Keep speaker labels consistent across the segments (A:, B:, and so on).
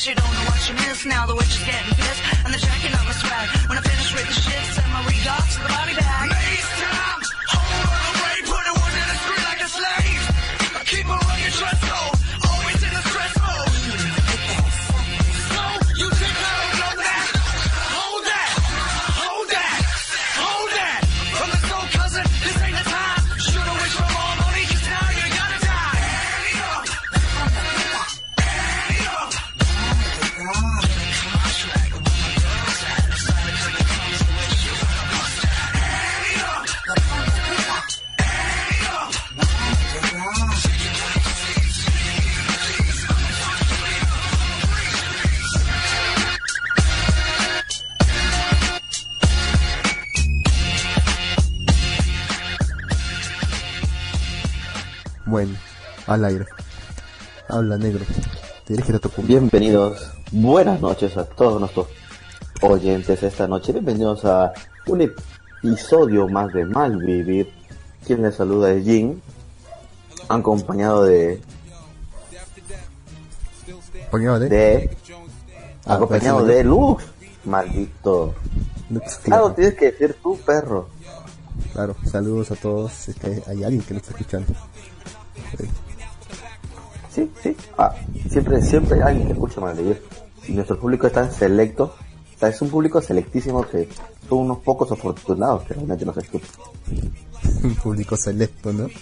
A: cause you don't know what you miss. Now the witch is getting pissed and they're
B: al aire. Habla negro. Dirige a tu.
C: Bienvenidos, buenas noches a todos nuestros oyentes esta noche. Bienvenidos a un episodio más de Malvivir. Quien les saluda es Jin, acompañado de,
B: Acompañado de
C: de
B: Ah,
C: acompañado
B: pues,
C: de Lux, maldito.
B: Lux
C: Claro, tienes que decir tu perro.
B: Claro, saludos a todos. Es que hay alguien que nos está escuchando.
C: Sí, sí. Ah, siempre, siempre hay alguien que escucha Malvivir. Y nuestro público es tan selecto, o sea, es un público selectísimo que son unos pocos afortunados que realmente nos escuchan.
B: Un público selecto, ¿no?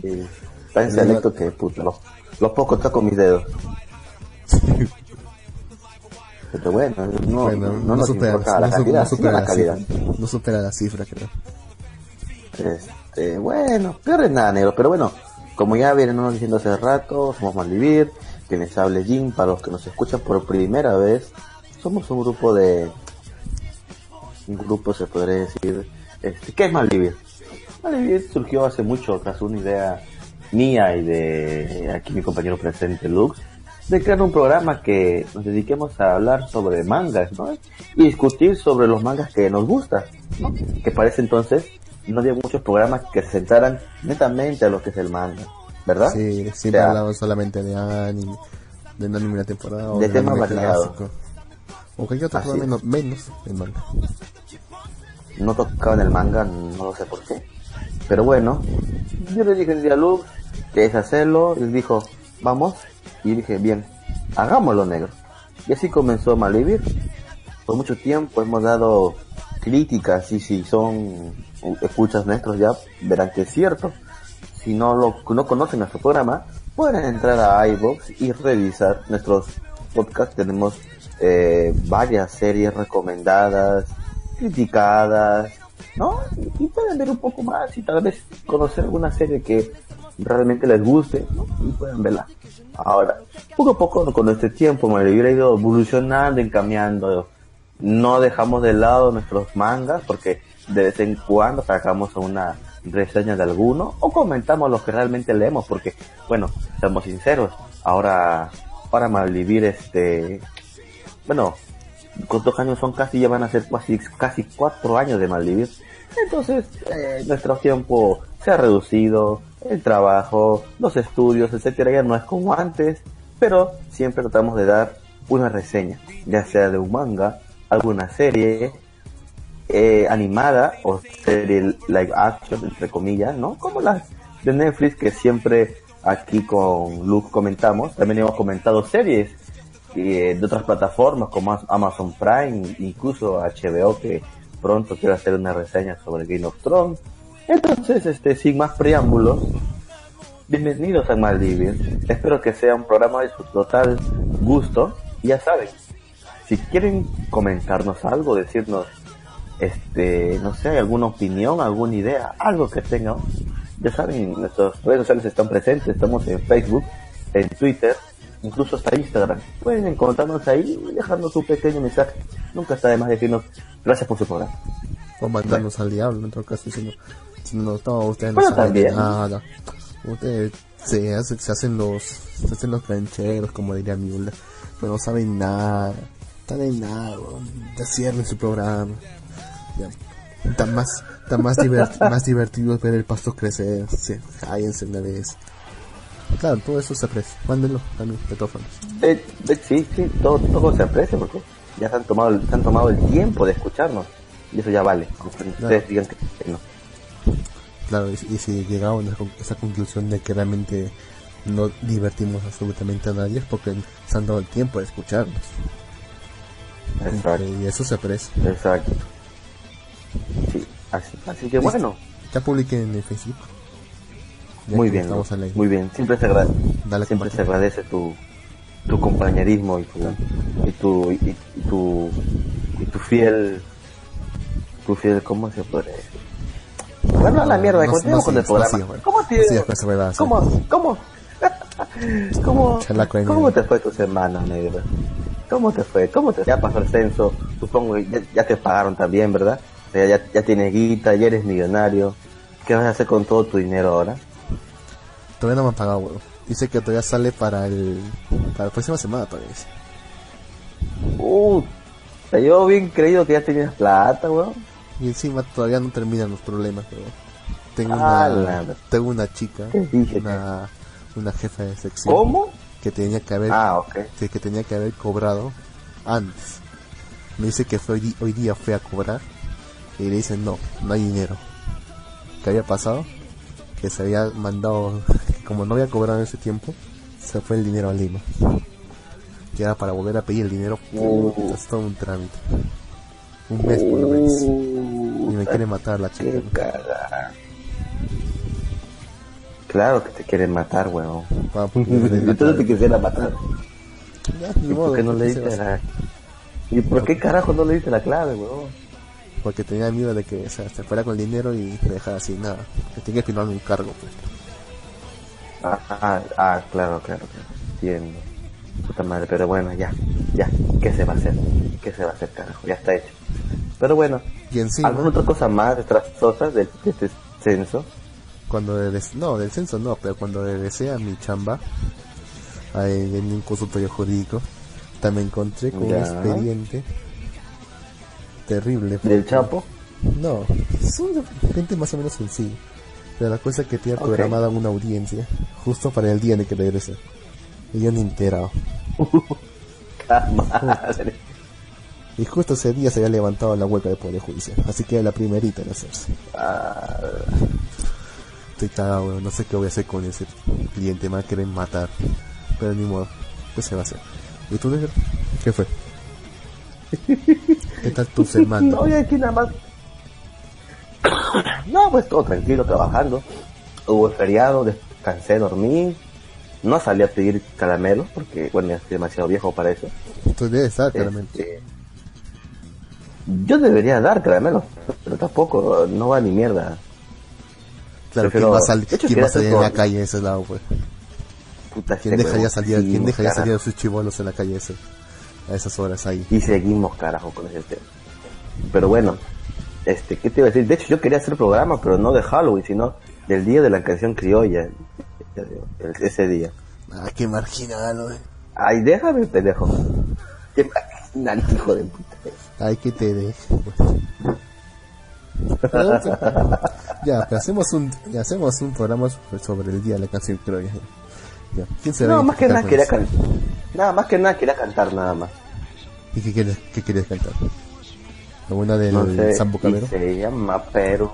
C: Sí, tan selecto que puta, los, los pocos toco mis dedos. Pero bueno, no,
B: bueno,
C: no, nos
B: supera,
C: importa la
B: no
C: calidad,
B: no supera
C: la
B: la
C: calidad.
B: cifra. No supera la cifra, creo.
C: Este, bueno, peor es nada, negro, pero bueno, como ya vienen diciendo hace rato, somos Malvivir, quienes hable Jim, para los que nos escuchan por primera vez, somos un grupo de, un grupo se podría decir, este, ¿qué es Malvivir? Malvivir surgió hace mucho tras una idea mía y de aquí mi compañero presente Lux, de crear un programa que nos dediquemos a hablar sobre mangas, ¿no? Y discutir sobre los mangas que nos gustan, ¿no? Que parece entonces no había muchos programas que se centraran netamente a lo que es el manga, ¿verdad?
B: Sí, siempre
C: O sea,
B: hablamos solamente de anime, de un anime de temporada o
C: De
B: un
C: temas variados.
B: O cualquier otro
C: Así
B: tema
C: es.
B: menos, menos el manga.
C: no tocaban el manga, no lo sé por qué. Pero bueno, yo le dije un día a Lux que es hacerlo, él dijo, vamos, y dije, bien, hagámoslo negro. Y así comenzó Malvivir. Por mucho tiempo hemos dado críticas y si son escuchas nuestros ya verán que es cierto. Si no lo no conocen nuestro programa, pueden entrar a iVoox y revisar nuestros podcasts. Tenemos eh, varias series recomendadas, criticadas, ¿no? Y pueden ver un poco más y tal vez conocer alguna serie que realmente les guste, ¿no? Y pueden verla. Ahora, poco a poco con este tiempo, me hubiera ido evolucionando, encambiando. No dejamos de lado nuestros mangas porque de vez en cuando sacamos una reseña de alguno o comentamos lo que realmente leemos porque, bueno, seamos sinceros, ahora para malvivir este, bueno, ¿cuántos años son casi? Ya van a ser casi, casi cuatro años de malvivir. Entonces, eh, nuestro tiempo se ha reducido, el trabajo, los estudios, etcétera, ya no es como antes, pero siempre tratamos de dar una reseña, ya sea de un manga, alguna serie eh, animada o serie live action, entre comillas, ¿no? Como las de Netflix que siempre aquí con Luke comentamos, también hemos comentado series eh, de otras plataformas como Amazon Prime, incluso HBO que pronto quiero hacer una reseña sobre Game of Thrones. Entonces, este, sin más preámbulos, bienvenidos a Maldivir. Espero que sea un programa de su total gusto. Ya saben, si quieren comentarnos algo, decirnos, este, no sé, alguna opinión, alguna idea, algo que tengan, ya saben, nuestras redes sociales están presentes, estamos en Facebook, en Twitter, incluso hasta Instagram. Pueden encontrarnos ahí y dejarnos un pequeño mensaje. Nunca está de más decirnos gracias por su programa.
B: O mandarnos al diablo, en todo caso, diciendo, si no, no, ustedes no
C: Bueno,
B: saben
C: también.
B: nada. Ustedes se, hace- se hacen los, se hacen los cancheros, como diría Miula, pero no saben nada. Están en nada, cierren su programa. Ya. Tan más, tan más, divert- más divertido es ver el pasto crecer. Sí, cállense una vez. Claro, todo eso se aprecia. Mándenlo también, petófonos.
C: Eh, eh, sí, sí, todo, todo se aprecia porque ya se han tomado, el- se han tomado el tiempo de escucharnos. Y eso ya vale. Aunque Ustedes digan que no.
B: Claro, y, y si llegamos a esa conclusión de que realmente no divertimos absolutamente a nadie es porque se han dado el tiempo de escucharnos.
C: Exacto,
B: Y eso se aprecia.
C: exacto. Sí, así, así que bueno,
B: Ya publiqué en el Facebook. Ya
C: muy bien,
B: Estamos aire.
C: muy bien. Siempre se, agra-
B: Dale
C: siempre se agradece tu, tu compañerismo y tu, y tu, y, y tu, y tu fiel, tu fiel, ¿cómo se puede decir? Bueno, a la mierda,
B: no-
C: continuemos
B: no
C: con el
B: sigas, no
C: programa.
B: sigas, bueno.
C: ¿Cómo
B: No
C: te,
B: sigas con esa huevada, sí.
C: cómo, cómo, cómo, cómo te fue tu semana, negro? ¿Cómo te fue? ¿Cómo te Ya pasó el censo, supongo que ya, ya te pagaron también, ¿verdad? O sea, ya, ya tienes guita, ya eres millonario. ¿Qué vas a hacer con todo tu dinero ahora?
B: Todavía no me han pagado, weón. Dice que todavía sale para el. Para la próxima semana, todavía dice.
C: Uh, yo bien creído que ya tenías plata, weón.
B: Y encima todavía no terminan los problemas, weón. Tengo
C: Ah,
B: una.
C: la-
B: Tengo una chica, una, una jefa de sección.
C: ¿Cómo?
B: Que tenía que haber.
C: Ah,
B: que, que tenía que haber cobrado antes. Me dice que fue hoy, hoy día fue a cobrar y le dicen no, no hay dinero. ¿Qué había pasado? Que se había mandado, como no había cobrado en ese tiempo, se fue el dinero a Lima. Que era para volver a pedir el dinero,
C: Uh.
B: es todo un trámite. Un mes por lo menos. Y me quiere matar la chica.
C: Claro que te quieren matar,
B: me le-
C: Entonces te quisiera matar.
B: Ya,
C: ¿Y
B: modo,
C: por qué no le
B: ¿qué se va a
C: diste la... ¿Y por qué carajo no le diste la clave, weón?
B: Porque tenía miedo de que o sea, se fuera con el dinero y me dejara sin nada. Que tenía que firmarme un cargo, pues.
C: Ah, ah, ah, claro, claro, claro. Entiendo. Puta madre, pero bueno, ya, ya. ¿Qué se va a hacer? ¿Qué se va a hacer, carajo? Ya está hecho. Pero bueno,
B: Y encima,
C: ¿alguna otra cosa más destrazosa de, de este censo?
B: cuando des- no, del censo no, pero cuando regresé a mi chamba, en un consultorio jurídico, también encontré con un expediente terrible.
C: ¿Del Chapo?
B: No, son gente más o menos sencilla. Pero la cosa es que tiene
C: Ok.
B: programada una audiencia justo para el día en el que regrese. Y yo ni enterado.
C: ¡Ah, madre!
B: Y justo ese día se había levantado la huelga de Poder Judicial. Así que era la primerita en hacerse.
C: Ah,
B: Estoy cagado, weón. No sé qué voy a hacer con ese cliente. Me va a querer matar. Pero ni modo. ¿Qué se va a hacer? ¿Y tú, negro? ¿Qué fue? ¿Qué tal tu semana?
C: no, aquí nada más. no, pues todo tranquilo, trabajando. Hubo feriado, descansé, dormí. No salí a pedir caramelos porque, bueno, ya estoy demasiado viejo para eso.
B: Tú debes claramente.
C: Este, yo debería dar caramelos, pero tampoco, no va ni mierda.
B: Claro, ¿quién
C: prefiero-
B: va a, salir,
C: de hecho,
B: ¿quién va a salir en la calle de ese lado, pues?
C: Puta,
B: ¿Quién dejaría salir, ¿quién dejaría
C: carajo.
B: salir a sus chivolos en la calle ese, a esas horas ahí?
C: Y seguimos, carajo, con ese tema. Pero bueno, este, ¿qué te iba a decir? De hecho, yo quería hacer programa, pero no de Halloween, sino del día de la canción criolla. ese día.
B: Ah, qué marginal, wey.
C: Ay, déjame, pendejo. Qué marginal, hijo de puta.
B: Ay, que te deje. pues. Pero, ya, pero hacemos un, hacemos un programa sobre- el día de la canción. Ya, ¿Quién se
C: No, más que nada quería cantar. Nada, más que nada quería cantar, nada más.
B: ¿Y qué quieres, qué quieres cantar? ¿La buena del
C: No sé,
B: Sambo
C: y
B: Cabero?
C: se llama Perú.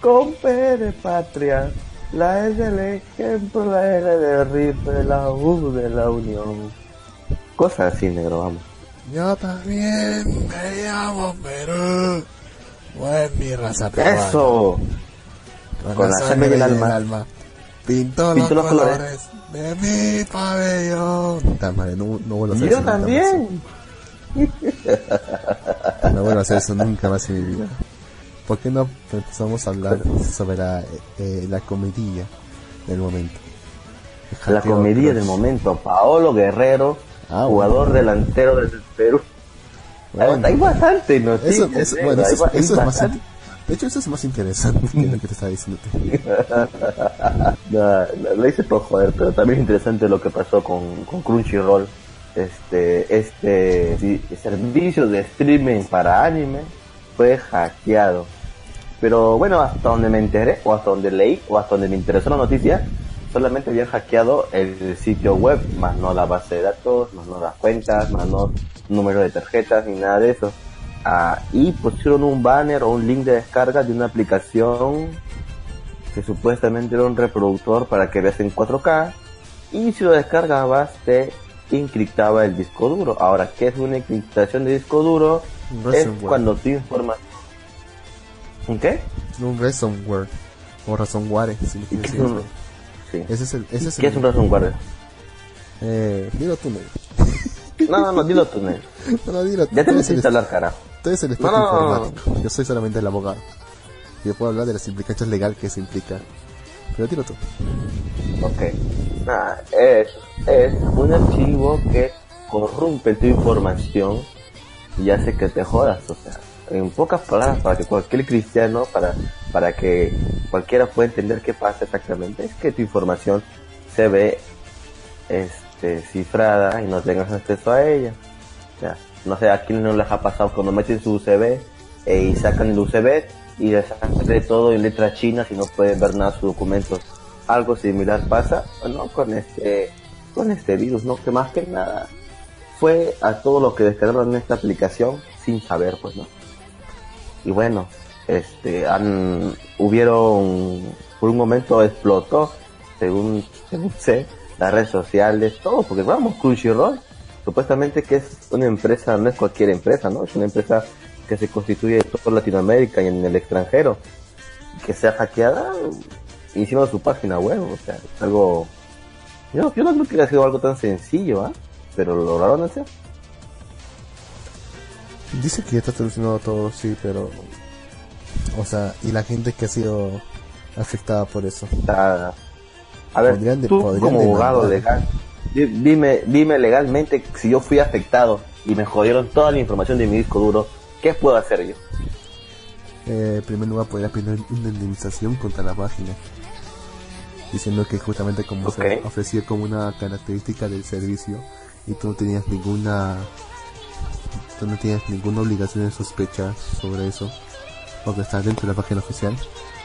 C: Con P de patria, la S del ejemplo, la R de rifle, la U de la unión. Cosas así, negro, vamos.
B: Yo también me llamo Perú. Pues mi raza peruana.
C: ¡Eso! con la sangre y el alma.
B: Pinto,
C: Pinto
B: los
C: los colores.
B: colores de mi pabellón. Madre, no, no vuelvo a hacer
C: Yo
B: eso más.
C: también.
B: No vuelvo a hacer eso nunca más en mi vida. ¿Por qué no empezamos a hablar sobre la, eh, la comidilla del momento?
C: La
B: Crush.
C: del momento. Paolo Guerrero,
B: Ah,
C: jugador delantero del Perú.
B: Bueno.
C: hay bastante
B: Eso,
C: noticias.
B: eso, bueno, es más de hecho, eso es más interesante que lo que te estaba diciendo.
C: Lo hice por joder, pero también es interesante lo que pasó con, Crunchyroll. Este, este servicio de streaming para anime fue hackeado. Pero bueno, hasta donde me enteré, o hasta donde leí, o hasta donde me interesó la noticia, solamente habían hackeado el sitio web, más no la base de datos, más no las cuentas, más no número de tarjetas, ni nada de eso. Ah, y pusieron un banner o un link de descarga de una aplicación que supuestamente era un reproductor para que veas en 4K y si lo descargabas te encriptaba el disco duro. Ahora, ¿qué es una encriptación de disco duro? es cuando tu información... ¿Un qué?
B: Un ransomware o ransomware. Si
C: ¿Y qué es un...
B: sí. Ese es el, ese es
C: ¿Qué
B: el...
C: es un ransomware?
B: Eh, dilo tú, Ney.
C: No, no, no, dilo tú, Ney.
B: No, no, dilo tú.
C: Ya te
B: el
C: necesitas hablar, carajo.
B: Tú eres el experto
C: No, no, no, no.
B: informático. Yo soy solamente el abogado. Yo puedo hablar de las implicancias legales que se implica. Pero dilo tú.
C: Ok. Nada, es, es un archivo que corrompe tu información y hace que te jodas. O sea, en pocas palabras, para que cualquier cristiano, para, para que cualquiera pueda entender qué pasa exactamente, es que tu información se ve este, cifrada y no tengas acceso a ella. O sea, no sé a quién no les ha pasado cuando meten su USB eh, y sacan el USB y les de todo en letras chinas y no pueden ver nada sus documentos. Algo similar pasa, ¿no? Con este, con este virus, ¿no? Que más que nada fue a todos los que descargaron esta aplicación sin saber, pues, ¿no? Y bueno, este, han, hubieron, por un momento explotó, según, según sé, las redes sociales, todo, porque vamos, Crunchyroll, supuestamente que es una empresa, no es cualquier empresa, ¿no? Es una empresa que se constituye en toda Latinoamérica y en el extranjero, que sea hackeada encima de su página web, o sea, es algo, yo, yo no creo que haya sido algo tan sencillo, ¿ah? Pero lo lograron hacer.
B: Dice que ya está solucionado todo, sí, pero... O sea, y la gente que ha sido afectada por eso.
C: O sea, a ver,
B: Podrían de-
C: tú
B: podrían
C: como abogado legal, dime, dime legalmente si yo fui afectado y me jodieron toda la información de mi disco duro, ¿qué puedo hacer yo?
B: Eh, en primer lugar, podría pedir una indemnización contra la página. Diciendo que justamente como se ofrecía como una característica del servicio y tú no tenías ninguna tú no tienes ninguna obligación de sospechar sobre eso porque estás dentro de la página oficial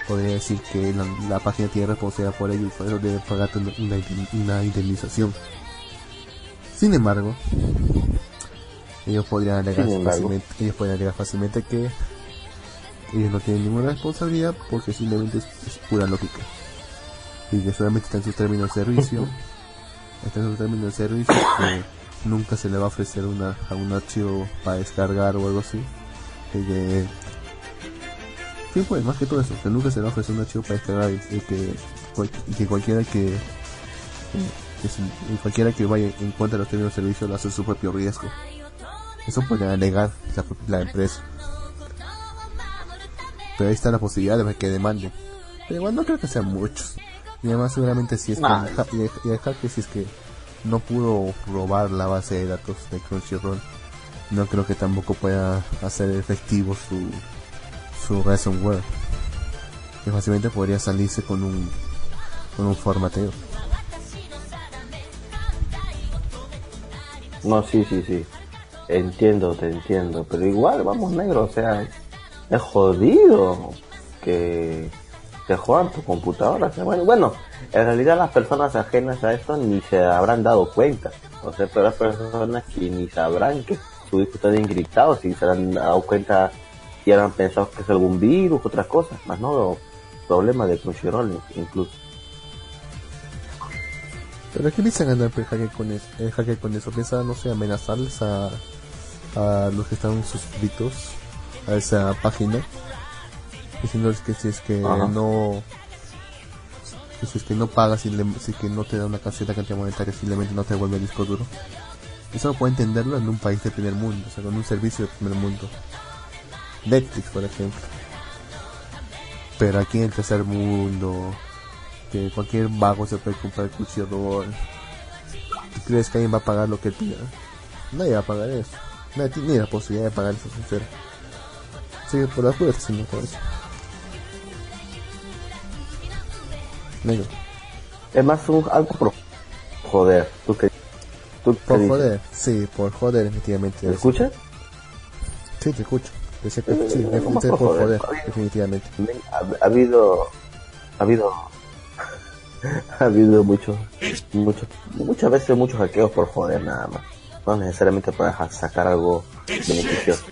B: podría decir que la, la página tiene responsabilidad por ello y por eso debe pagarte una, indemnización. Sin embargo ellos podrían alegar fácilmente ellos podrían alegar fácilmente que ellos no tienen ninguna responsabilidad porque simplemente es, es pura lógica. Y que solamente está en sus términos de servicio está en sus términos de servicio que nunca se le va a ofrecer una, a un archivo para descargar o algo así. Y que sí pues más que todo eso que nunca se va a ofrecer un archivo para descargar y, y que, cual- y que cualquiera que, que si- cualquiera que vaya en contra de los términos de servicio lo hace a su propio riesgo. Eso podría alegar la, la empresa. Pero ahí está la posibilidad de que demanden pero igual no creo que sean muchos. Y además seguramente si es que el ha- y el- y el hacker si es que no pudo robar la base de datos de Crunchyroll no creo que tampoco pueda hacer efectivo su su ransomware que fácilmente podría salirse con un con un formateo
C: No, sí, sí, sí. Entiendo, te entiendo. Pero igual, vamos, negro, o sea, es, jodido que te jodan tu computadora. Bueno, bueno, en realidad las personas ajenas a esto ni se habrán dado cuenta. O sea, pero las personas que ni sabrán que su disco está encriptado, si se habrán dado cuenta y habrán pensado que es algún virus, otras cosas. Más no problemas de Crunchyroll incluso.
B: pero ¿qué piensan ganar el hacker con eso? El hacker con eso piensa no sé amenazarles a a los que están suscritos a esa página diciéndoles que si es que
C: Ajá.
B: no que si es que no pagas y le- si es que no te da una cierta cantidad monetaria simplemente no te devuelve el disco duro eso puede entenderlo en un país de primer mundo o sea con un servicio de primer mundo Netflix por ejemplo. Pero aquí en el tercer mundo que cualquier vago se puede comprar Crunchyroll ¿tú crees que alguien va a pagar lo que pida? nadie va a pagar eso. Nadie tiene ni la posibilidad de pagar eso sincero. Así que por las puras haciendo todo eso. Negro
C: Es más un, algo por joder. ¿Tú qué, tú
B: por joder sí por joder efectivamente.
C: ¿Me escuchas?
B: sí te escucho Sí,
C: Eh,
B: definitivamente
C: por
B: por
C: joder, está
B: definitivamente.
C: Ha, ha habido, ha habido, ha habido mucho, mucho, muchas veces muchos hackeos por joder nada más. No necesariamente para sacar algo beneficioso.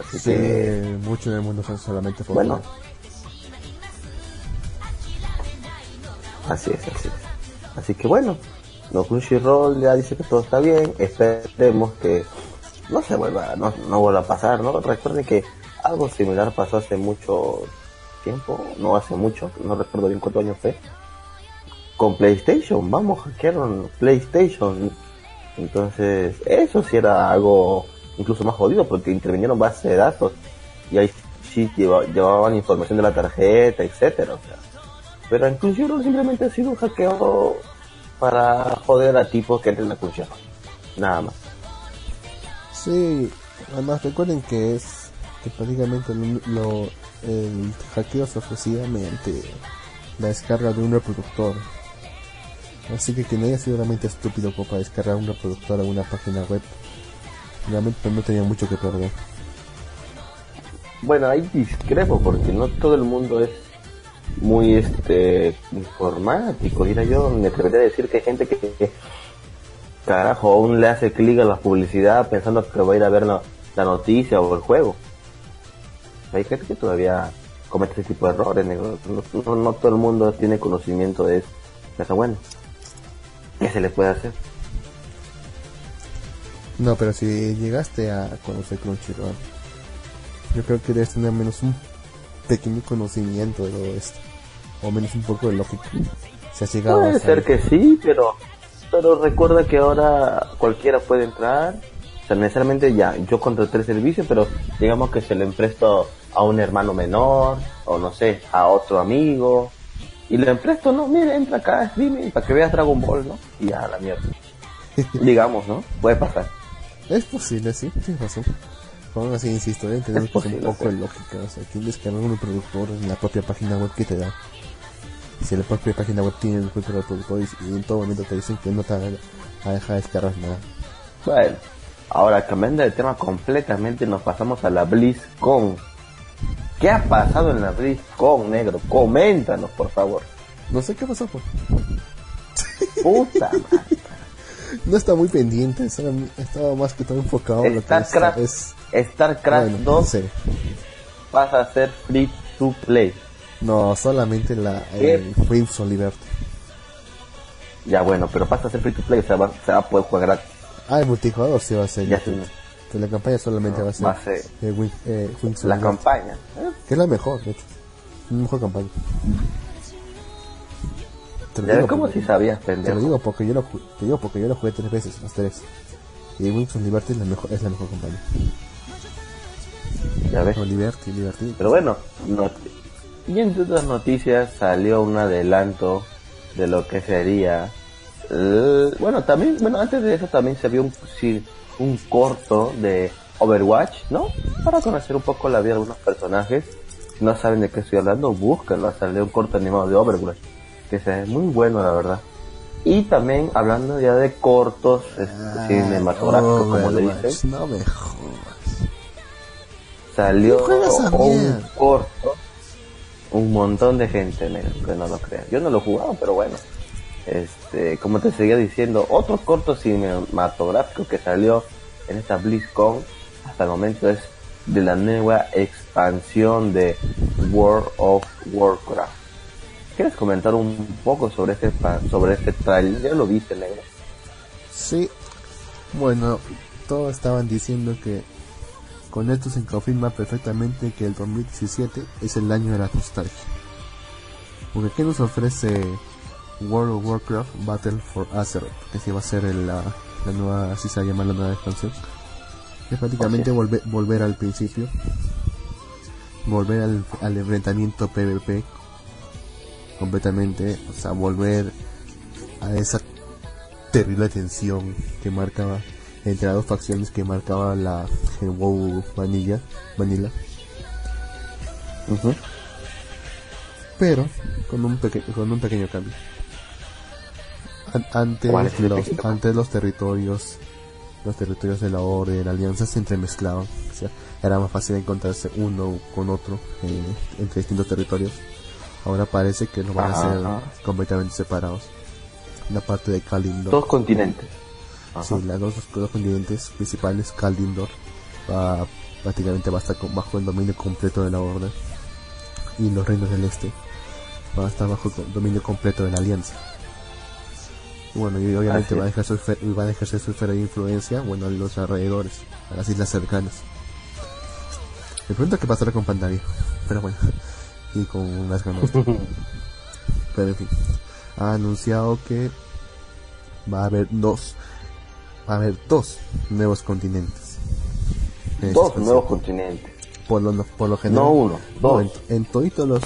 C: Así
B: Sí,
C: que,
B: mucho en el mundo son solamente por
C: bueno, así es, así es. Así que bueno, no Crunchyroll ya dice que todo está bien, esperemos que no se vuelva, no, no vuelva a pasar, ¿no? Recuerden que algo similar pasó hace mucho tiempo, no hace mucho, no recuerdo bien cuántos años fue, con PlayStation, vamos, hackearon PlayStation. Entonces, eso sí era algo incluso más jodido porque intervinieron bases de datos y ahí sí lleva- llevaban información de la tarjeta, etcétera, o sea. Pero Crunchyroll simplemente ha sido un hackeo para joder a tipos que entren a Crunchyroll. Nada más.
B: Sí, además recuerden que es que prácticamente lo, lo- el hackeo se ofrecía mediante la descarga de un reproductor. Así que quien haya sido realmente estúpido para descargar un reproductor a una página web, realmente no tenía mucho que perder.
C: Bueno, ahí discrepo porque no todo el mundo es muy este informático, diría yo. Me atrevería a decir que hay gente que, carajo aún le hace clic a la publicidad pensando que va a ir a ver la, la noticia o el juego. Hay gente que todavía comete ese tipo de errores. negro. No, no- no todo el mundo tiene conocimiento de eso. Pero bueno, ¿qué se le puede hacer?
B: No, pero si llegaste a conocer Crunchyroll, yo creo que debes tener menos un pequeño conocimiento de todo esto, o menos un poco de lógica. Si has llegado
C: Puede ser que sí, pero pero recuerda que ahora cualquiera puede entrar. O sea, necesariamente ya, yo contraté el servicio, pero digamos que se le empresto a un hermano menor, o no sé, a otro amigo. Y le empresto, no, mire, entra acá, streaming, para que veas Dragon Ball, ¿no? Y ya, la mierda. digamos, ¿no? Puede pasar.
B: Es posible, sí, tienes razón. Aún así, insisto, deben tener un poco de lógica. O sea, aquí descargar un reproductor en la propia página web que te da. Si la propia página web tiene el reproductor y, y en todo momento te dicen que no te a dejar descargar nada.
C: Bueno, ahora cambiando de tema completamente, nos pasamos a la BlizzCon. ¿Qué ha pasado en la BlizzCon, negro? Coméntanos, por favor.
B: No sé qué pasó, pues.
C: Puta madre.
B: No está muy pendiente, estaba, más que todo enfocado en lo que es,
C: StarCraft,
B: es
C: StarCraft
B: bueno,
C: 2
B: sí.
C: pasa a ser free to play.
B: No, solamente la Wings of Liberty.
C: Ya bueno, pero pasa a ser free to play, o sea, va, se va a poder jugar gratis.
B: Ah, el multijugador sí va a ser.
C: Ya
B: Pero la campaña solamente va a ser,
C: va a ser
B: eh, Wing- eh,
C: la campaña. ¿eh?
B: que es la mejor, de hecho. La mejor campaña. Te lo digo porque-
C: si sabías,
B: Te lo
C: pendejo.
B: digo porque yo lo, te digo porque yo lo jugué tres veces, las tres. Y Wings of Liberty es la mejor, es la mejor campaña.
C: Ya ves.
B: No, Liberty, Liberty.
C: Pero bueno, not- y entre otras noticias salió un adelanto de lo que sería. eh, bueno, también, bueno, antes de eso también se vio un, sí, un corto de Overwatch, ¿no? Para conocer un poco la vida de algunos personajes. Si no saben de qué estoy hablando, búsquenlo. Salió un corto animado de Overwatch, que se ve muy bueno, la verdad. Y también hablando ya de cortos este, cinematográficos, como le
B: Overwatch,
C: dicen,
B: No me jodas.
C: salió
B: ¿Qué juega esa
C: un corto un montón de gente negro, que no lo crean yo no lo he jugado pero bueno este como te seguía diciendo otro corto cinematográfico que salió en esta BlizzCon hasta el momento es de la nueva expansión de World of Warcraft ¿Quieres comentar un poco sobre este sobre este trailer? Ya lo viste, negro.
B: Sí, bueno, todos estaban diciendo que con esto se confirma perfectamente que el 2017 es el año de la nostalgia. Porque ¿qué nos ofrece World of Warcraft Battle for Azeroth? Que si va a ser el- la, la nueva, así se llama la nueva expansión. Es prácticamente volver al principio. Volver al, al enfrentamiento PvP completamente, o sea, volver a esa terrible tensión que marcaba entre las dos facciones que marcaba la WoW Vanilla, Vanilla, pero con un pequeño con un pequeño cambio. An-
C: ¿Cuál es
B: antes los antes los territorios los territorios de la Orden y de la Alianza se entremezclaban. O sea, era más fácil encontrarse uno con otro eh, entre distintos territorios. Ahora parece que no van a
C: ajá.
B: completamente separados. La parte de Kalimdor.
C: Dos continentes.
B: Sí, las dos, los dos continentes principales, Kalimdor, va, prácticamente va a estar bajo el dominio completo de la Orden. Y los reinos del Este van a estar bajo el dominio completo de la Alianza. Bueno, y obviamente van a, ejercer van a ejercer su esfera de influencia, bueno, en los alrededores, a las islas cercanas. Me pregunto qué pasará con Pandaria, pero bueno, y con las ganas. Pero en fin, ha anunciado que va a haber dos, va a haber dos nuevos continentes. En esta
C: Dos
B: expansión.
C: nuevos continentes.
B: Por lo, por lo general.
C: No uno,
B: No,
C: dos.
B: en, en toditos los,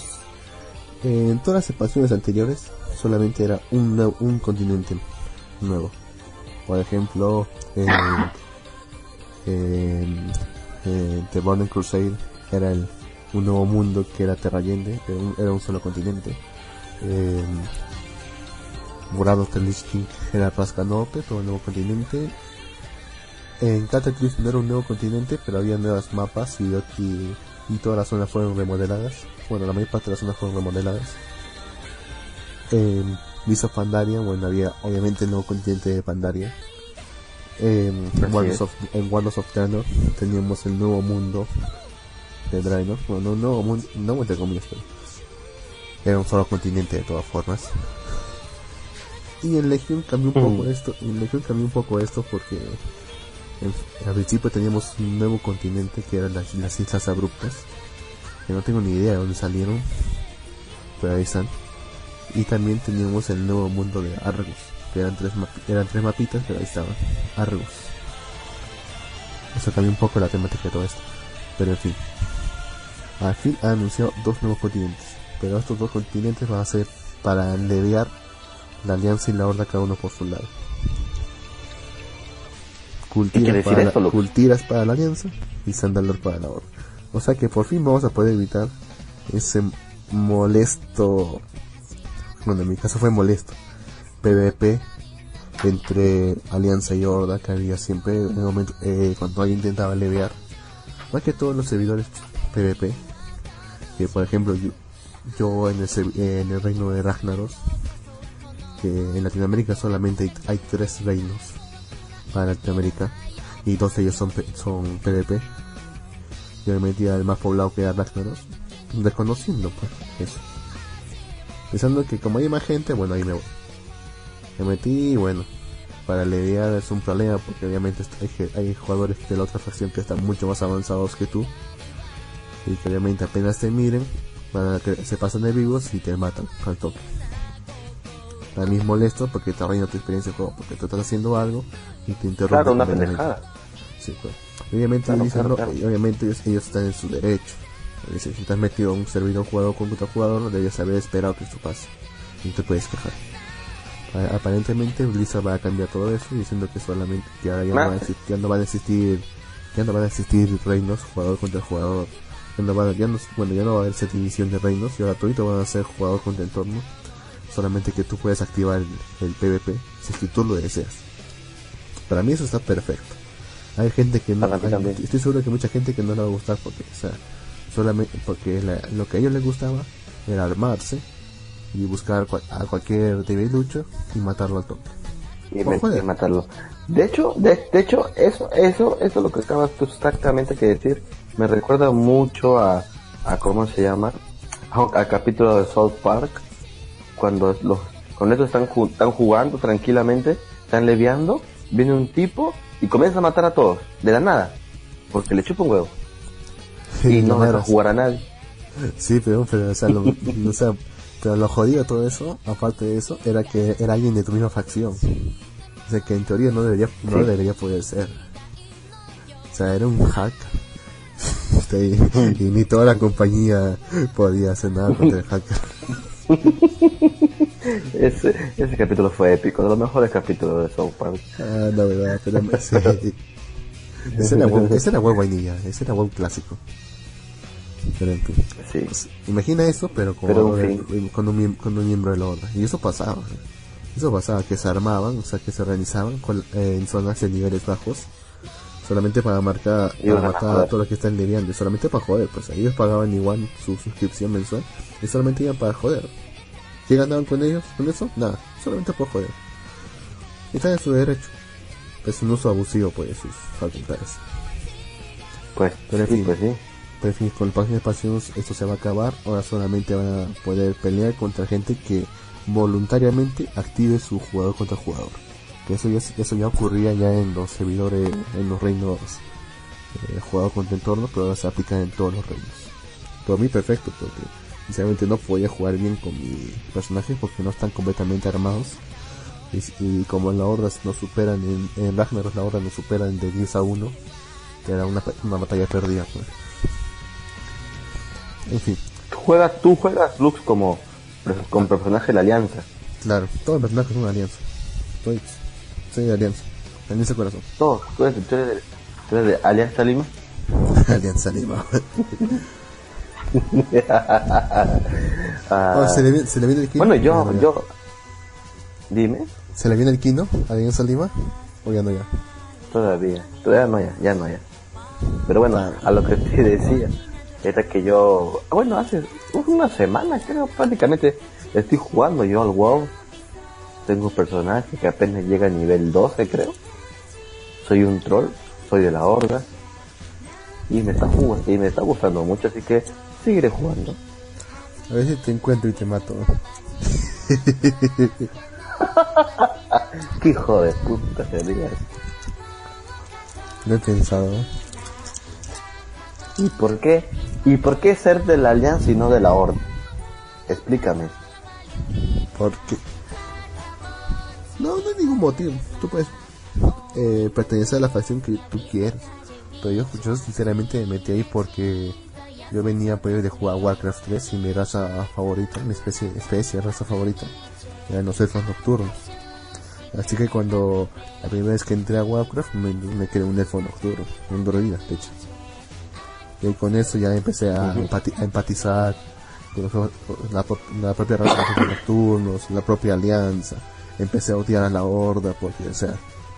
B: en todas las expansiones anteriores solamente era un, un continente nuevo. Por ejemplo, en, en, en The Burning Crusade era el, un nuevo mundo que era Terrayende, era un, era un solo continente. En Lich King era Rascanope, todo un nuevo continente. En Cataclysm no era un nuevo continente, pero había nuevos mapas y, y, y todas las zonas fueron remodeladas. Bueno, la mayor parte de las zonas fueron remodeladas. En Beast of Pandaria, bueno, había obviamente el nuevo continente de Pandaria. En Warlords of, en Warlords of Draenor teníamos el nuevo mundo de Draenor. Bueno, un nuevo mundo, no entre comillas, pero era un solo continente de todas formas. Y en Legion cambió un poco
C: Mm.
B: esto, en Legion cambió un poco esto porque en- al principio teníamos un nuevo continente que eran las, las Islas Abruptas, que no tengo ni idea de dónde salieron, pero ahí están. Y también teníamos el nuevo mundo de Argus, que eran tres, eran tres mapitas, pero ahí estaban, Argus. Eso cambió un poco la temática de todo esto, pero en fin. Al fin ha anunciado dos nuevos continentes, pero estos dos continentes van a ser para aliviar la alianza y la horda cada uno por su lado. Cultiras
C: decir
B: para, la,
C: esto, Lux?
B: Cultiras para la alianza y Sandalor para la horda. O sea que por fin vamos a poder evitar ese molesto, bueno en mi caso fue molesto, PvP entre alianza y horda que había siempre en el momento, eh, cuando alguien intentaba levear. Más que todos los servidores PvP, que por ejemplo yo, yo en, el, en el reino de Ragnaros, que en Latinoamérica solamente hay, tres reinos para Latinoamérica y dos ellos son, son PvP. Yo me metí al más poblado que era Ragnaros, desconociendo pues eso. Pensando que como hay más gente, bueno ahí me voy. Me metí y bueno, para levear es un problema porque obviamente hay, hay jugadores de la otra facción que están mucho más avanzados que tú y que obviamente apenas te miren van a se pasan de vivos y te matan al toque. Mí es molesto porque te arruina tu experiencia de juego, porque tú estás haciendo algo y te interrumpen.
C: Claro, una pendejada.
B: Sí, pues. Obviamente,
C: Claro,
B: y obviamente ellos, ellos están en su derecho. Si estás metido en un servidor jugador con otro jugador, debes haber esperado que esto pase. Y te puedes quejar. A- Aparentemente Blizzard va a cambiar todo eso diciendo que solamente que ahora ya, no,
C: Ah.
B: van a exi- ya no van a existir ya no van a existir reinos jugador contra jugador ya no, va- ya no- bueno ya no va a haber esa división de reinos y ahora todito van a ser jugador contra entorno solamente que tú puedes activar el, el PvP si es que tú lo deseas. Para mí eso está perfecto. Hay gente que no hay- estoy seguro que mucha gente que no le va a gustar porque o sea solamente porque la- lo que a ellos les gustaba era armarse y buscar a cualquier debilucho y matarlo al toque
C: y,
B: Por
C: me- y matarlo. De hecho, de, de hecho, eso, eso, eso lo que acabas tú exactamente que decir, me recuerda mucho a, a cómo se llama, a- al capítulo de South Park, cuando los, con estos están, ju- están jugando tranquilamente, están leviando, viene un tipo y comienza a matar a todos, de la nada, porque le chupa un huevo. Y no deja
B: Maneras.
C: jugar a nadie.
B: Sí, pero, pero o sea, lo, o sea, pero lo jodido de todo eso, aparte de eso, era que era alguien de tu misma facción. O sea, que en teoría no debería, no
C: Sí.
B: debería poder ser. O sea, era un hack. Este, y, y ni toda la compañía podía hacer nada contra el hacker.
C: Ese, capítulo fue épico, de los mejores capítulos de South Park.
B: Ah, la verdad, pero sí. Ese era web, ese era vainilla, ese era web clásico. Fin.
C: Sí.
B: Pues, imagina eso, pero con,
C: Pero, en
B: con, un, miem- con un miembro de la horda. Y eso pasaba. ¿eh? Eso pasaba, que se armaban, o sea, que se organizaban con- eh, en zonas de niveles bajos, solamente para marcar, para matar a todos los que están lidiando, solamente para joder, pues ellos pagaban igual su suscripción mensual y solamente iban para joder. ¿Qué ganaban con ellos? ¿Con eso? Nada, solamente por joder. Y están en su derecho. Es un uso abusivo pues de sus facultades.
C: Pues,
B: Pero en
C: sí,
B: fin.
C: pues sí.
B: Pero en fin, con el paso de expansiones esto se va a acabar. Ahora solamente van a poder pelear contra gente que voluntariamente active su jugador contra jugador. Que eso ya, eso ya ocurría ya en los servidores, en los reinos eh, jugador contra entorno, pero ahora se aplica en todos los reinos. Por mí perfecto, porque sinceramente no podía jugar bien con mi personaje porque no están completamente armados. Y, y como en la horda no superan, en, en Ragnarok la horda no superan de 10 a 1, que era una, una batalla perdida. Pues. En fin,
C: Tú juegas, tú juegas Lux como con personaje de la Alianza.
B: claro, todos los personajes son una alianza. Soy, soy de alianza. Alianza corazón.
C: Todos. Tú eres, tú eres de, tú eres de Alianza Lima.
B: alianza Lima.
C: Ah,
B: Oh, ¿se, le, viene- ¿Se le viene el Kino?
C: bueno, yo,
B: no,
C: yo. Dime.
B: ¿Se le viene el Kino? ¿Alianza Lima? ¿O ya no ya?
C: Todavía. Todavía no ya, ya no ya. Pero bueno,
B: Ah.
C: a lo que te decía, era que yo, bueno, hace una semana creo prácticamente estoy jugando yo al WoW. Tengo un personaje que apenas llega a nivel 12 creo. Soy un troll, soy de la horda. Y me está jugando, y me está gustando mucho, así que seguiré jugando.
B: A si te encuentro y te mato.
C: Qué hijo de puta serías.
B: Lo he pensado.
C: ¿Y por qué? ¿Y por qué ser de la alianza y no de la horda? Explícame.
B: Porque... No, no hay ningún motivo. Tú puedes eh, pertenecer a la facción que tú quieras. Pero yo, yo sinceramente me metí ahí porque yo venía pues, de jugar Warcraft 3 y mi raza favorita, mi especie, especie, raza favorita, eran los elfos nocturnos. Así que cuando la primera vez que entré a Warcraft me, me creé un elfo nocturno, un druida, de hecho. Y con eso ya empecé a, empati- a empatizar con los- la, pro- la propia raza de los elfos nocturnos, la propia alianza. Empecé a odiar a la horda porque, o sea,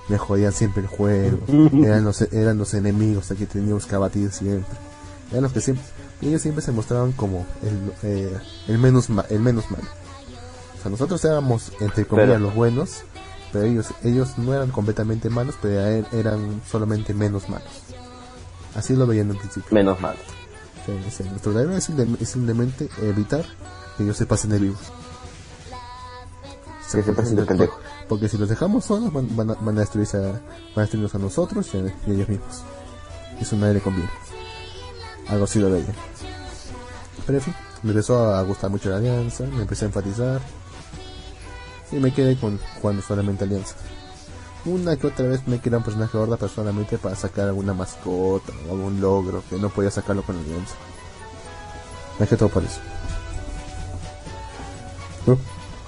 B: me jodían siempre el juego. Eran los, eran los enemigos a que teníamos que abatir siempre. Eran los que siempre, ellos siempre se mostraban como el, eh, el menos ma- el menos malo. O sea, nosotros éramos entre comillas
C: Pero-
B: los buenos, pero ellos ellos no eran completamente malos, pero er- eran solamente menos malos. Así lo veían en principio.
C: Menos mal.
B: Sí, sí, Nuestro deber es, es simplemente evitar que ellos se pasen de vivos.
C: Que se pasen de pendejos.
B: Porque si los dejamos solos van, van a, van a destruirse a, van a destruirnos a nosotros y a, y a ellos mismos. Y eso nadie le conviene. Algo así lo veía. Pero en fin, me empezó a gustar mucho la alianza, me empecé a enfatizar. Y me quedé con jugando solamente alianza. Una que otra vez me quedé un personaje gorda, pero solamente para sacar alguna mascota o algún logro que no podía sacarlo con alianza. Más que todo por eso.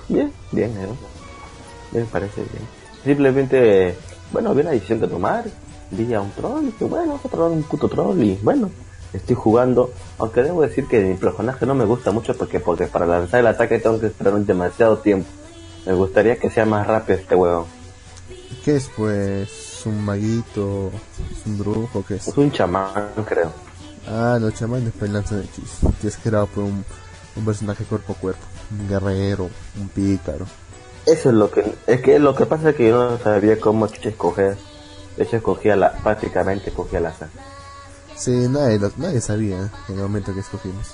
C: Bien, bien, ¿no? Me parece bien. Simplemente, bueno, había una decisión que tomar. Vi a un troll y dije, bueno, vamos a probar un puto troll y bueno, estoy jugando. Aunque debo decir que mi personaje no me gusta mucho porque, porque para lanzar el ataque tengo que esperar un demasiado tiempo. Me gustaría que sea más rápido este huevón.
B: ¿Qué es pues? ¿Un maguito? ¿Es un brujo? ¿Qué es?
C: Es un chamán, creo.
B: Ah, los chamanes pues lanzan hechizos. Tienes que creado por un, un personaje cuerpo a cuerpo. Un guerrero, un pícaro.
C: Eso es lo que, es que lo que pasa es que yo no sabía cómo escoger. De hecho, escogía la, prácticamente escogía la azar.
B: Sí, nadie, nadie sabía ¿eh? en el momento que escogimos.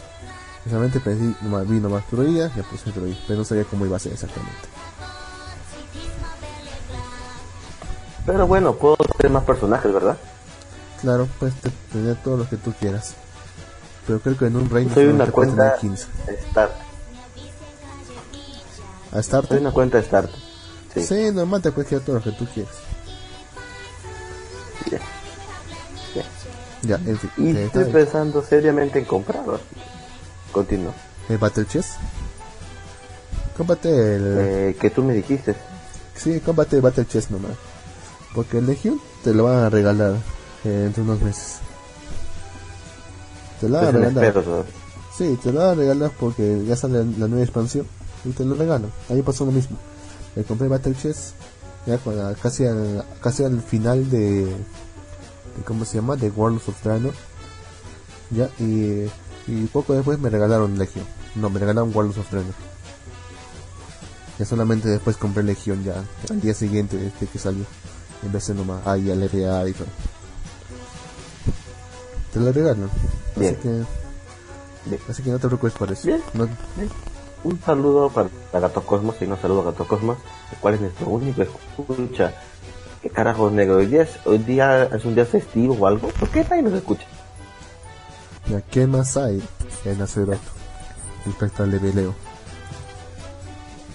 B: Solamente pensé, nomás, vi nomás druida, ya puse druida, pero no sabía cómo iba a ser exactamente.
C: Pero bueno, puedo tener más personajes, ¿verdad?
B: Claro, puedes te- tener todos los que tú quieras. Pero creo que en un reino
C: Soy una
B: puedes tener
C: cuenta
B: 15.
C: Start.
B: A Start,
C: Soy una cuenta Start. Sí.
B: sí. normal te puedes quedar todos los que tú quieras.
C: Bien.
B: Ya, en fin.
C: Y estoy
B: está-
C: pensando seriamente en comprarlo. Continúo.
B: ¿El Battle Chess? Cómprate el...
C: Eh, que tú me dijiste.
B: Sí, cómprate el Battle Chess nomás. Porque el Legion te lo van a regalar eh, entre unos meses. Te lo van a
C: Pues
B: regalar.
C: espero.
B: Sí, te lo van a regalar porque ya sale la nueva expansión y te lo regalan. Ahí pasó lo mismo. Me compré Battle Chess ya cuando- casi al, casi al final de ¿cómo se llama? de World of Draenor. Ya, y, y poco después me regalaron Legion. No, me regalaron World of Draenor. Ya solamente después compré Legion ya al día siguiente desde que salió. En vez de nomás ahí al RA y todo. Te lo regalan. Así que,
C: Bien.
B: así que no te preocupes por eso.
C: Bien.
B: No-
C: Un saludo para Gato Cosmos y no saludo a Gato Cosmos, el cual es nuestro único escucha. ¿Qué carajos negro? ¿Hoy día, es, hoy día es un día festivo o algo? ¿Por qué nadie nos escucha?
B: Ya, ¿qué más hay en Azeroth respecto al leveleo?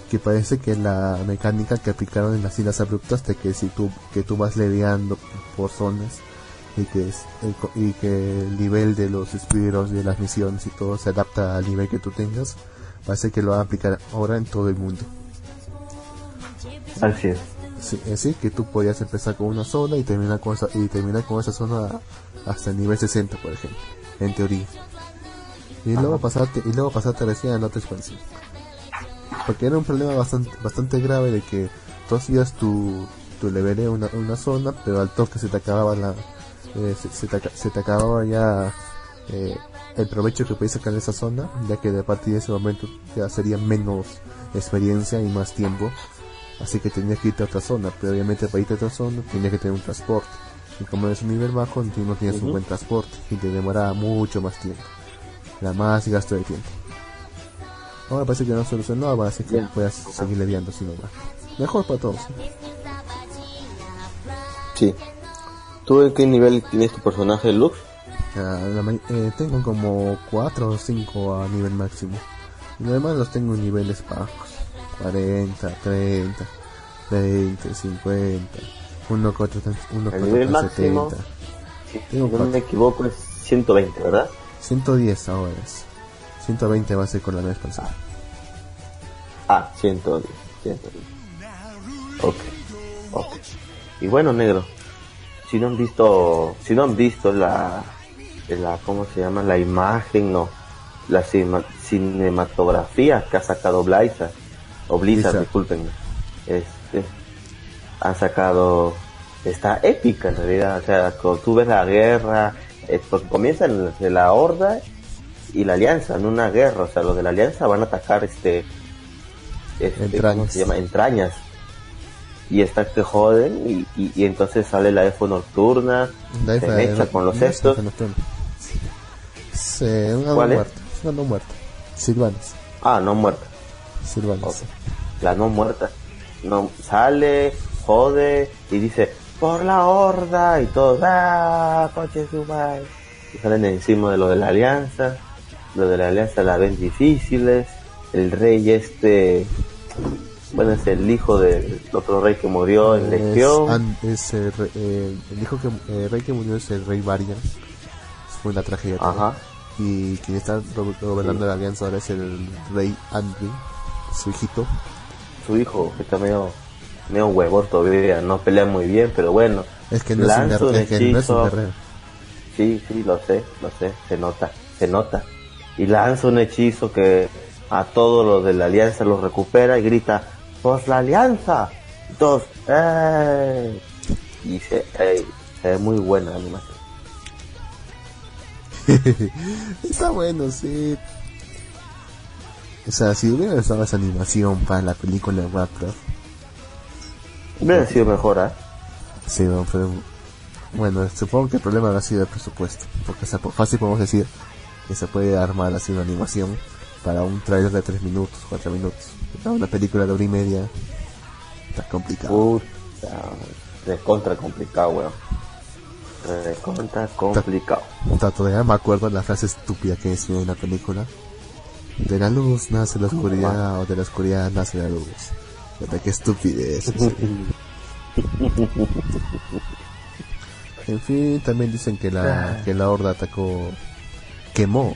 B: Que parece que la mecánica que aplicaron en las islas abruptas de que si tú que tú vas leveleando por zonas y que es el y que el nivel de los espíritus de las misiones y todo se adapta al nivel que tú tengas, parece que lo van a aplicar ahora en todo el mundo.
C: Así es.
B: Sí, es decir, que tú podías empezar con una zona y terminar con esa, y terminar con esa zona hasta el nivel 60, por ejemplo, en teoría. Y luego pasarte, y luego pasarte recién a la otra expansión. Porque era un problema bastante, bastante grave de que tú hacías tu, tu leveleo en una, una zona, pero al toque se te acababa la, eh, se, se te, se te acababa ya eh, el provecho que podías sacar de esa zona, ya que a partir de ese momento ya sería menos experiencia y más tiempo Así que tenías que irte a otra zona, pero obviamente para irte a otra zona tenías que tener un transporte. Y como eres un nivel bajo, no tienes un buen transporte y te demoraba mucho más tiempo. Era más gasto de tiempo. Ahora parece que no solucionaba, así que
C: Bien.
B: puedas seguir leviando así nomás. Mejor para todos.
C: Sí. ¿Tú en qué nivel tienes tu personaje, Lux?
B: La ma- eh, tengo como 4 o 5 a nivel máximo. Y los demás los tengo en niveles bajos. 40, 30, 20, 50. Uno con otro, uno
C: El nivel máximo.
B: 70.
C: Si
B: Tengo
C: no me equivoco, es 120, ¿verdad?
B: 110 ahora es. 120 va a ser con la nueva expansión.
C: Ah, 110. 110. Ok. Ok. Y bueno, negro. Si no han visto, si no han visto la, la ¿cómo se llama? La imagen, no. La cima- cinematografía que ha sacado Blizzard. O Blizzard,
B: Blizzard.
C: discúlpenme. Este, han sacado, está épica en realidad. O sea, tú ves la guerra, eh, porque comienza en de la horda y la alianza, en una guerra. O sea, los de la alianza van a atacar este, este, ¿cómo
B: Entrañas.
C: se llama? Entrañas. Y estas te joden y, y, y entonces sale la EFO nocturna,
B: La
C: se mecha con los estos.
B: Nocturno. Sí, una no
C: ¿Cuál es?
B: muerta. Una no muerta. Silvanas.
C: Ah, no muerta.
B: Silvanas.
C: Ok. La no muerta. No, sale, jode y dice, por la horda y todo, ah, coche su madre". Y salen encima de lo de la alianza. Lo de la alianza la ven difíciles. El rey este, bueno, es el hijo del otro rey que murió en Legión.
B: es eh, el hijo que el rey que murió es el rey Varian. Fue una tragedia.
C: Ajá.
B: Y quien está go- gobernando la alianza ahora es el rey Andrew, su hijito.
C: Su hijo, que está medio, medio huevón todavía, no pelea muy bien, pero bueno.
B: Es que no es un, es que no es un
C: hechizo.
B: guerrero.
C: Sí, sí, lo sé, lo sé, se nota, se nota. Y lanza un hechizo que a todos los de la alianza los recupera y grita, ¡Pues la alianza! Y todos, ¡eh! Y se, ey, se ve muy buena la animación.
B: Está bueno, sí. O sea, si hubiera estado esa animación para la película de Warcraft,
C: Hubiera sido mejor, ¿ah?
B: sí, no, pero bueno, supongo que el problema habrá sido el presupuesto, porque fácil podemos decir que se puede armar así una animación para un trailer de 3 minutos, 4 minutos. Para una película de hora y media, está complicado.
C: Puta, de contra complicado, weón. De contra complicado.
B: O sea, todavía me acuerdo la frase estúpida que decía en la película. De la luz nace la oscuridad o de la oscuridad nace la luz. Puta, qué estupidez. en fin, también dicen que la, que la horda atacó, quemó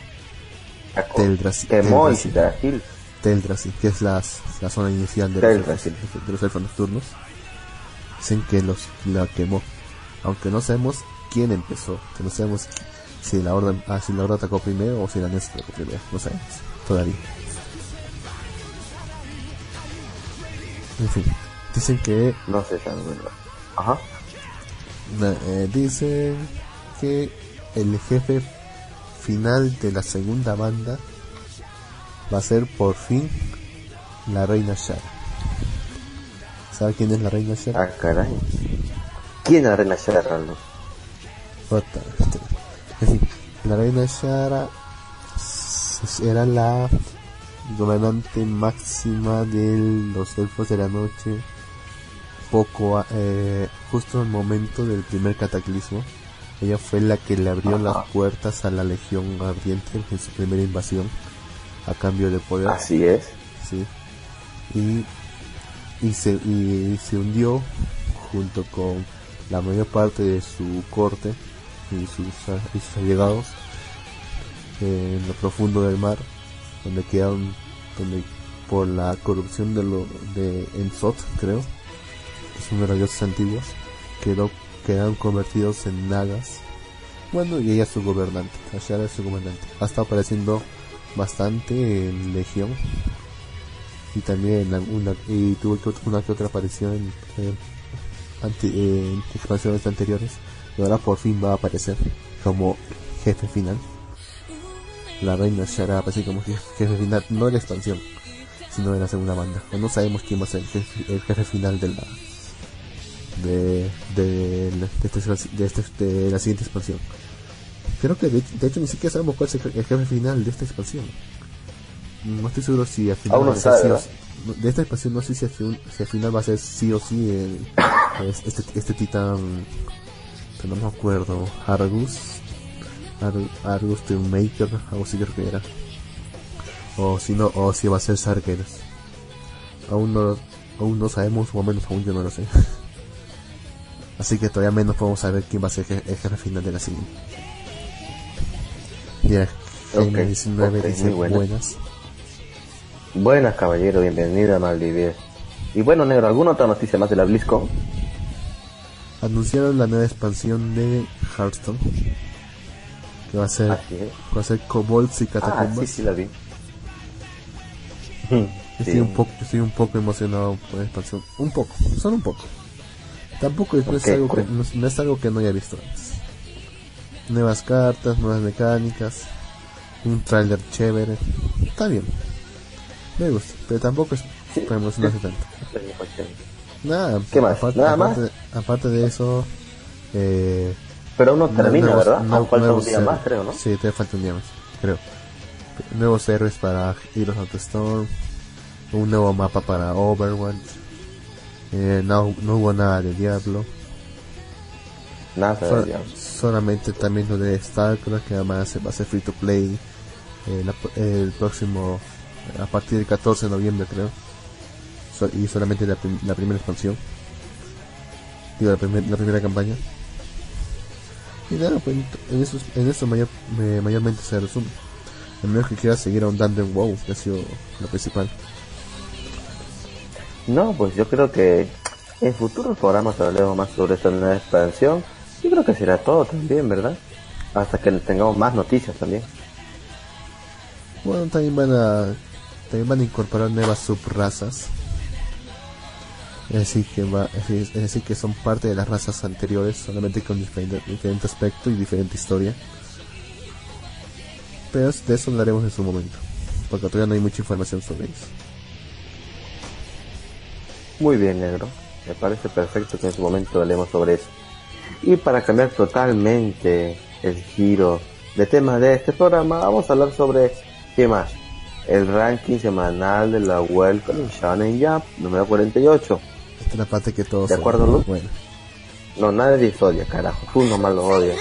B: Teldrassil.
C: Quemó. Brasil.
B: Teldrassil, que es la, la zona inicial de los, de los elfos nocturnos. Dicen que los la quemó. Aunque no sabemos quién empezó. Que no sabemos si la horda, ah, si la horda atacó primero o si la Ness atacó primero. No sabemos. Todavía. En fin, dicen que
C: No sé. Ajá.
B: Na- eh, dicen que el jefe final de la segunda banda va a ser por fin la reina Shara. ¿Sabe quién es la reina Shara?
C: Ah, caray. ¿Quién es la reina Shara, Raldo?
B: En fin, la reina Shara era la gobernante máxima de los elfos de la noche poco a- eh, justo al momento del primer cataclismo. Ella fue la que le abrió las puertas a la legión ardiente en su primera invasión a cambio de poder.
C: Así es.
B: sí. Y y se y se hundió junto con la mayor parte de su corte y sus, y sus allegados en lo profundo del mar donde quedaron donde por la corrupción de lo de Enzot creo que de los dioses antiguos quedó quedaron convertidos en nagas. Bueno y ella es su gobernante Ashara es su gobernante. Ha estado apareciendo bastante en Legión. Y también en alguna y tuvo una que otra aparición en, ante- en expansiones anteriores. Y ahora por fin va a aparecer como jefe final la reina Shara aparece como je- jefe final no de la expansión sino de la segunda banda o no sabemos quién va a ser el jefe, el jefe final de la de de, de, este- de, este- de la siguiente expansión. Creo que de, de hecho ni siquiera sabemos cuál es el, je- el jefe final de esta expansión. No estoy seguro si al final
C: no sabe,
B: sí o de esta expansión no sé si al, fin- si al final va a ser sí o sí el, es- este, este titán no me acuerdo Argus. Ar- Argus Maker algo así creo que era o si no o si va a ser Sargeras aún no aún no sabemos o al menos aún yo no lo sé así que todavía menos podemos saber quién va a ser el je- el jefe final de la serie ya Jaime
C: Ok,
B: 19
C: ok,
B: dice
C: buena.
B: buenas
C: Buenas, caballero, bienvenido a Maldivier. Y bueno, negro, ¿alguna otra noticia más de la BlizzCon?
B: anunciaron la nueva expansión de Hearthstone que va a ser va a ser Kobolds y
C: Ah,
B: Catacumbas
C: sí, sí la vi.
B: Estoy un poco, estoy un poco emocionado por la expansión. Un poco, solo un poco. Tampoco es, no es
C: Ok,
B: algo que, no, es- no es algo que no haya visto antes. Nuevas cartas, nuevas mecánicas, un tráiler chévere. Está bien. Me gusta, pero tampoco es
C: Sí.
B: para emocionarse tanto. Nada,
C: ¿Qué más?
B: Aparte,
C: ¿Nada
B: aparte,
C: más?
B: aparte de eso, eh,
C: Pero aún no termina,
B: nuevos-
C: ¿verdad? Aún falta un día
B: héroes.
C: más, creo, ¿no?
B: Sí, te falta un día más, creo. Nuevos héroes para Heroes of the Storm, un nuevo mapa para Overwatch, eh, no, no hubo nada de Diablo,
C: Nada,
B: Sol-
C: ya.
B: solamente también lo de StarCraft que además va a ser free to play eh, la- el próximo, a partir del 14 de noviembre creo, So- y solamente la, prim- la primera expansión, digo la, primer- la primera campaña. Y nada, pues en eso, en eso mayor, me- mayormente se resume. A menos que quieras seguir ahondando en WoW, que ha sido lo principal.
C: No, pues yo creo que en futuros programas hablaremos más sobre esta nueva expansión. Yo creo que será todo también, ¿verdad? Hasta que tengamos más noticias también.
B: Bueno, también van a también van a incorporar nuevas subrazas. Es decir, que va, es decir, que son parte de las razas anteriores, solamente con diferente, diferente aspecto y diferente historia. Pero de eso hablaremos en su momento, porque todavía no hay mucha información sobre ellos.
C: Muy bien, negro. Me parece perfecto que en su momento hablemos sobre eso. Y para cambiar totalmente el giro de tema de este programa, vamos a hablar sobre ¿qué más? El ranking semanal de la Welcome Shonen Jump número 48.
B: La parte que todos
C: ¿De acuerdo. Luz?
B: Bueno,
C: No, nadie odia, carajo. Tú nomás lo odias.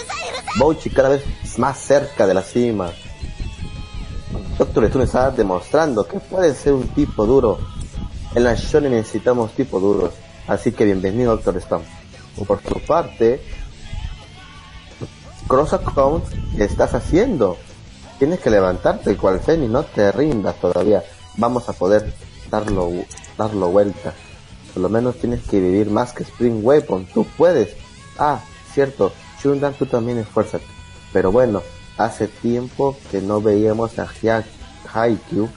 C: Bouchi cada vez más cerca de la cima. Doctor Stone está demostrando que puede ser un tipo duro. En la Shonen necesitamos tipos duros. Así que bienvenido, Doctor Stone. Por tu parte, Cross Account, ¿qué estás haciendo? Tienes que levantarte, cual y no te rindas todavía. Vamos a poder darlo, darlo vuelta. Por lo menos tienes que vivir más que Spring Weapon. Tú puedes. Ah, cierto. Shundan, tú también esfuérzate. Pero bueno, hace tiempo que no veíamos a Haikyuu.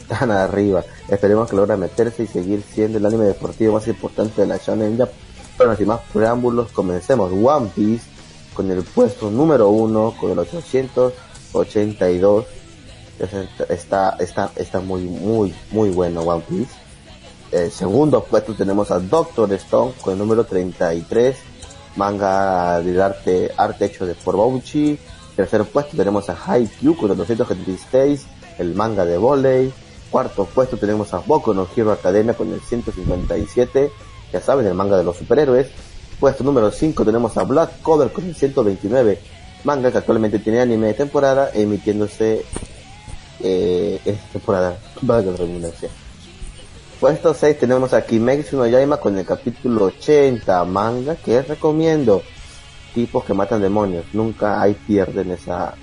C: están arriba. Esperemos que logren meterse y seguir siendo el anime deportivo más importante de la Shonen Jump. Pero sin más preámbulos, comencemos. One Piece con el puesto número uno, con el 882. Está, está, está muy, muy, muy bueno One Piece. El segundo puesto tenemos a Doctor Stone con el número 33, manga de arte, arte hecho de por Bauchi. Tercer puesto tenemos a Haikyuu con el 276, el manga de volei. Cuarto puesto tenemos a Boku no Hero Academia con el 157, ya saben, el manga de los superhéroes. Puesto número 5 tenemos a Black Cover con el 129, manga que actualmente tiene anime de temporada emitiéndose eh, esta temporada. Valga redundancia. Puesto 6 tenemos a Kimetsu no Yaima con el capítulo 80, manga que recomiendo. Tipos que matan demonios, nunca hay pierde en esa,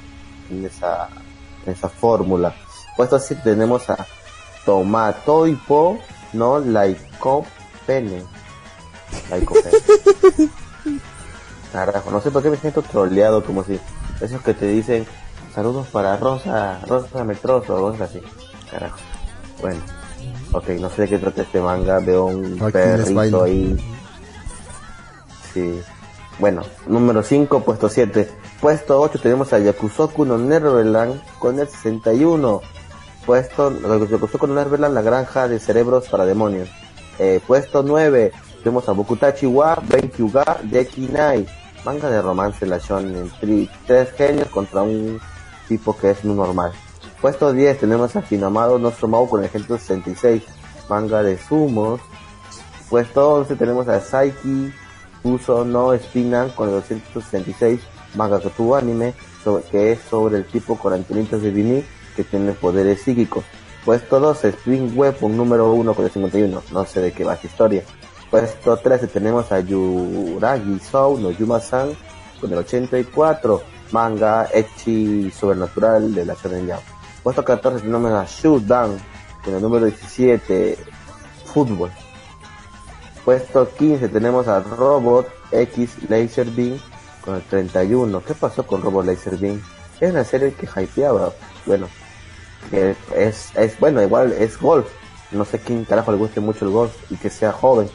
C: en esa, en esa fórmula. Puesto 7 tenemos a Tomatoipo no Laicopene. Laicopene. Carajo, no sé por qué me siento troleado como si esos que te dicen saludos para Rosa, Rosa Metroso o cosas así. Carajo. Bueno. Ok, no sé de qué trata este manga, veo un
B: Aquí
C: perrito ahí. Sí. Bueno, número 5, puesto 7. Puesto 8 tenemos a Yakusoku no Neverland con el 61. Puesto, Yakusoku no Neverland, la granja de cerebros para demonios. Eh, puesto 9 tenemos a Bokutachi wa Benkyuga Dekinai. Manga de romance la shonen. Tres genios contra un tipo que es muy normal. Puesto 10 tenemos a Finamado Nostromo con el 166, manga de sumos. Puesto 11 tenemos a Saiki Uso no Spinan con el 266, manga que tuvo anime, sobre- que es sobre el tipo con antenitas de Vini que tiene poderes psíquicos. Puesto 12, Spring Weapon número 1 con el 51, no sé de qué va esta historia. Puesto 13 tenemos a Yuragi Sou no Yuma-san con el 84, manga Echi Sobrenatural de la Shonen Jump. Puesto 14 tenemos a Shootdown con el número 17, Fútbol. Puesto 15 tenemos a Robot X Laser Beam con el 31. ¿Qué pasó con Robot Laser Beam? Es una serie que hypeaba. Bueno, es, es bueno, igual es golf. No sé quién carajo le guste mucho el golf y que sea joven.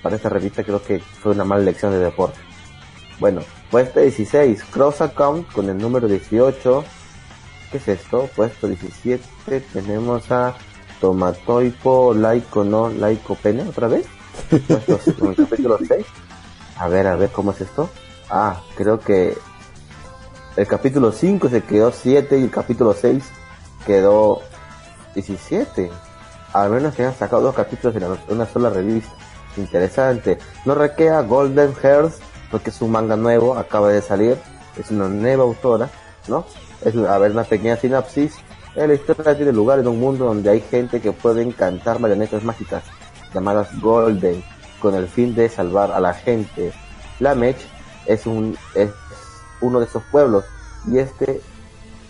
C: Para esta revista creo que fue una mala elección de deporte. Bueno, puesto 16, Cross Account con el número 18. ¿Qué es esto? Puesto 17 tenemos a Tomatoipo Laico no Laico Pene otra vez. Puesto en el capítulo 6. A ver, a ver cómo es esto. Ah, creo que el capítulo 5 se quedó 7 y el capítulo 6 quedó 17. Al menos que han sacado dos capítulos en una sola revista. Interesante. No requea Golden Hearts porque es un manga nuevo, acaba de salir. Es una nueva autora, ¿no? Es, a ver, una pequeña sinapsis. La historia tiene lugar en un mundo donde hay gente que puede encantar marionetas mágicas llamadas Golden con el fin de salvar a la gente. Lamech es un es uno de esos pueblos y este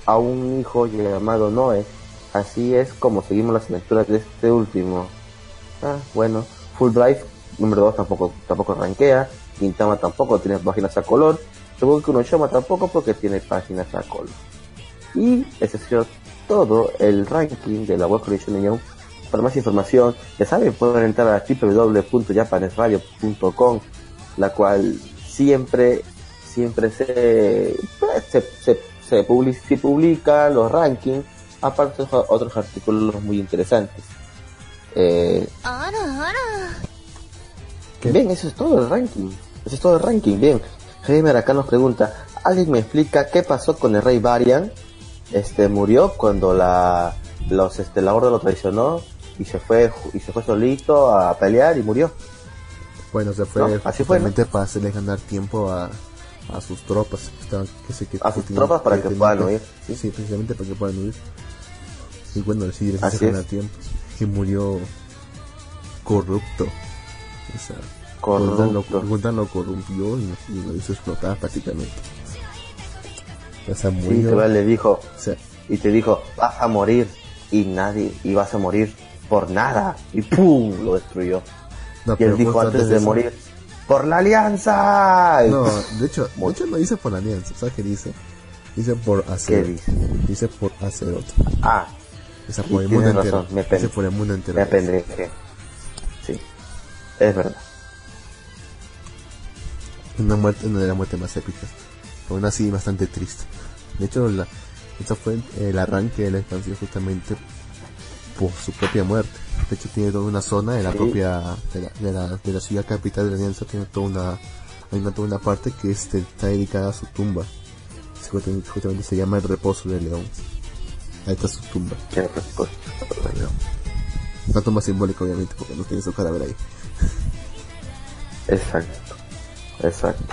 C: a un hijo llamado Noé. Así es como seguimos las aventuras de este último. Ah, bueno, Full Drive número 2 tampoco tampoco rankea, Quintama tampoco tiene páginas a color, según que Shoma tampoco porque tiene páginas a color. Y ese ha sido todo el ranking de la Web Collection Union. Para más información, ya saben, pueden entrar a www.japanesradio.com, la cual siempre, siempre se, pues, se, se, se, publi- se publican los rankings, aparte de otros artículos muy interesantes. Eh. Bien, eso es todo el ranking. Eso es todo el ranking. Bien. Heimer acá nos pregunta, ¿alguien me explica qué pasó con el rey Varian? Este murió cuando la los este la horda lo traicionó y se fue y se fue solito a pelear y murió.
B: Bueno, se fue
C: No, así fue, ¿no?
B: para hacerle ganar tiempo a, a sus tropas. Que estaban, que sé que,
C: A sus tropas para que puedan huir,
B: Sí,
C: ¿sí?
B: precisamente para que puedan huir. Y bueno, sí, les hizo ganar tiempo. Y murió corrupto. O sea,
C: Corrupto.
B: Lo corrompió y, y lo hizo explotar prácticamente. O sea,
C: le dijo,
B: o sea,
C: y te dijo, vas a morir y nadie, y vas a morir por nada. Y ¡pum! lo destruyó.
B: no,
C: Y él dijo antes de morir, ¡por la alianza!
B: No, de hecho, de hecho no dice por la alianza, ¿sabes qué dice? Dice por
C: ¿Qué
B: hacer.
C: dice?
B: Dice por Azeroth.
C: Ah,
B: Esa por el mundo entero.
C: me pen-
B: por el mundo entero.
C: Me. Sí, es verdad.
B: Una muerte, una de las muertes más épicas. Aún así, bastante triste. De hecho, la, esto fue el arranque de la expansión justamente por su propia muerte. De hecho, tiene toda una zona de la
C: Sí.
B: propia, de la, de la, de la ciudad capital de la Alianza, tiene toda una, hay una, toda una parte que este, está dedicada a su tumba. Justamente, justamente se llama el reposo del león. Ahí está su tumba.
C: Tiene presupuesto.
B: del león. Una tumba simbólica, obviamente, porque no tiene su cadáver ahí.
C: Exacto, exacto.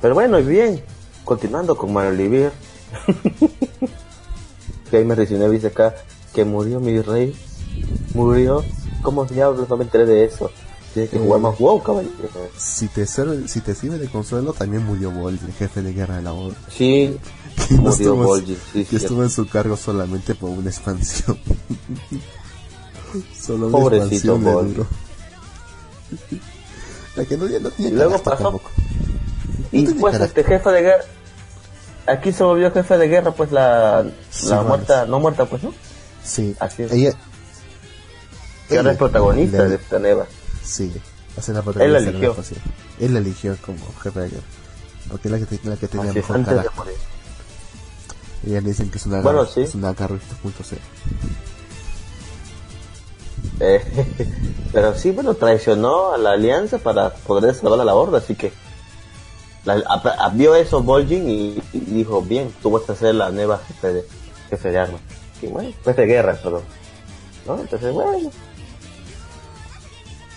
C: Pero bueno, y bien, continuando con Malolivir. Gamer 19 dice acá que murió mi rey. Murió. ¿Cómo diablos no me enteré de eso? Tiene que jugar
B: Eh.
C: más WoW, caballero.
B: Si te, sirve, si te sirve de consuelo, también murió Bolt, el jefe de guerra de la Orden.
C: Sí,
B: que no
C: murió
B: estuvo,
C: Vol'jin, sí,
B: que estuvo en su cargo solamente por una expansión. Solo una
C: Pobrecito
B: expansión. La que no, no tiene
C: Y luego pasó-
B: tampoco.
C: Y
B: tiene
C: pues este jefe de guerra. Aquí se volvió jefe de guerra, pues la, la
B: Sylvanas.
C: muerta, no muerta, pues no.
B: Sí,
C: Así es.
B: ella...
C: Que ahora
B: ella
C: es protagonista de esta neva.
B: Sí, hace la
C: Él la
B: protagonista de la
C: eligió.
B: Él la eligió como jefe de guerra. Porque es la que, la que tenía
C: Así es,
B: mejor
C: de
B: carácter.
C: morir.
B: Ella le dicen que es una
C: Bueno, sí.
B: es una garra 2.0.
C: Eh, pero sí, bueno, traicionó a la alianza para poder salvar a la horda, así que la, vio eso Vol'jin y, dijo, bien, tú vas a ser la nueva jefe de, jefe de armas. Y bueno, jefe de guerra, perdón. ¿No? Entonces, bueno.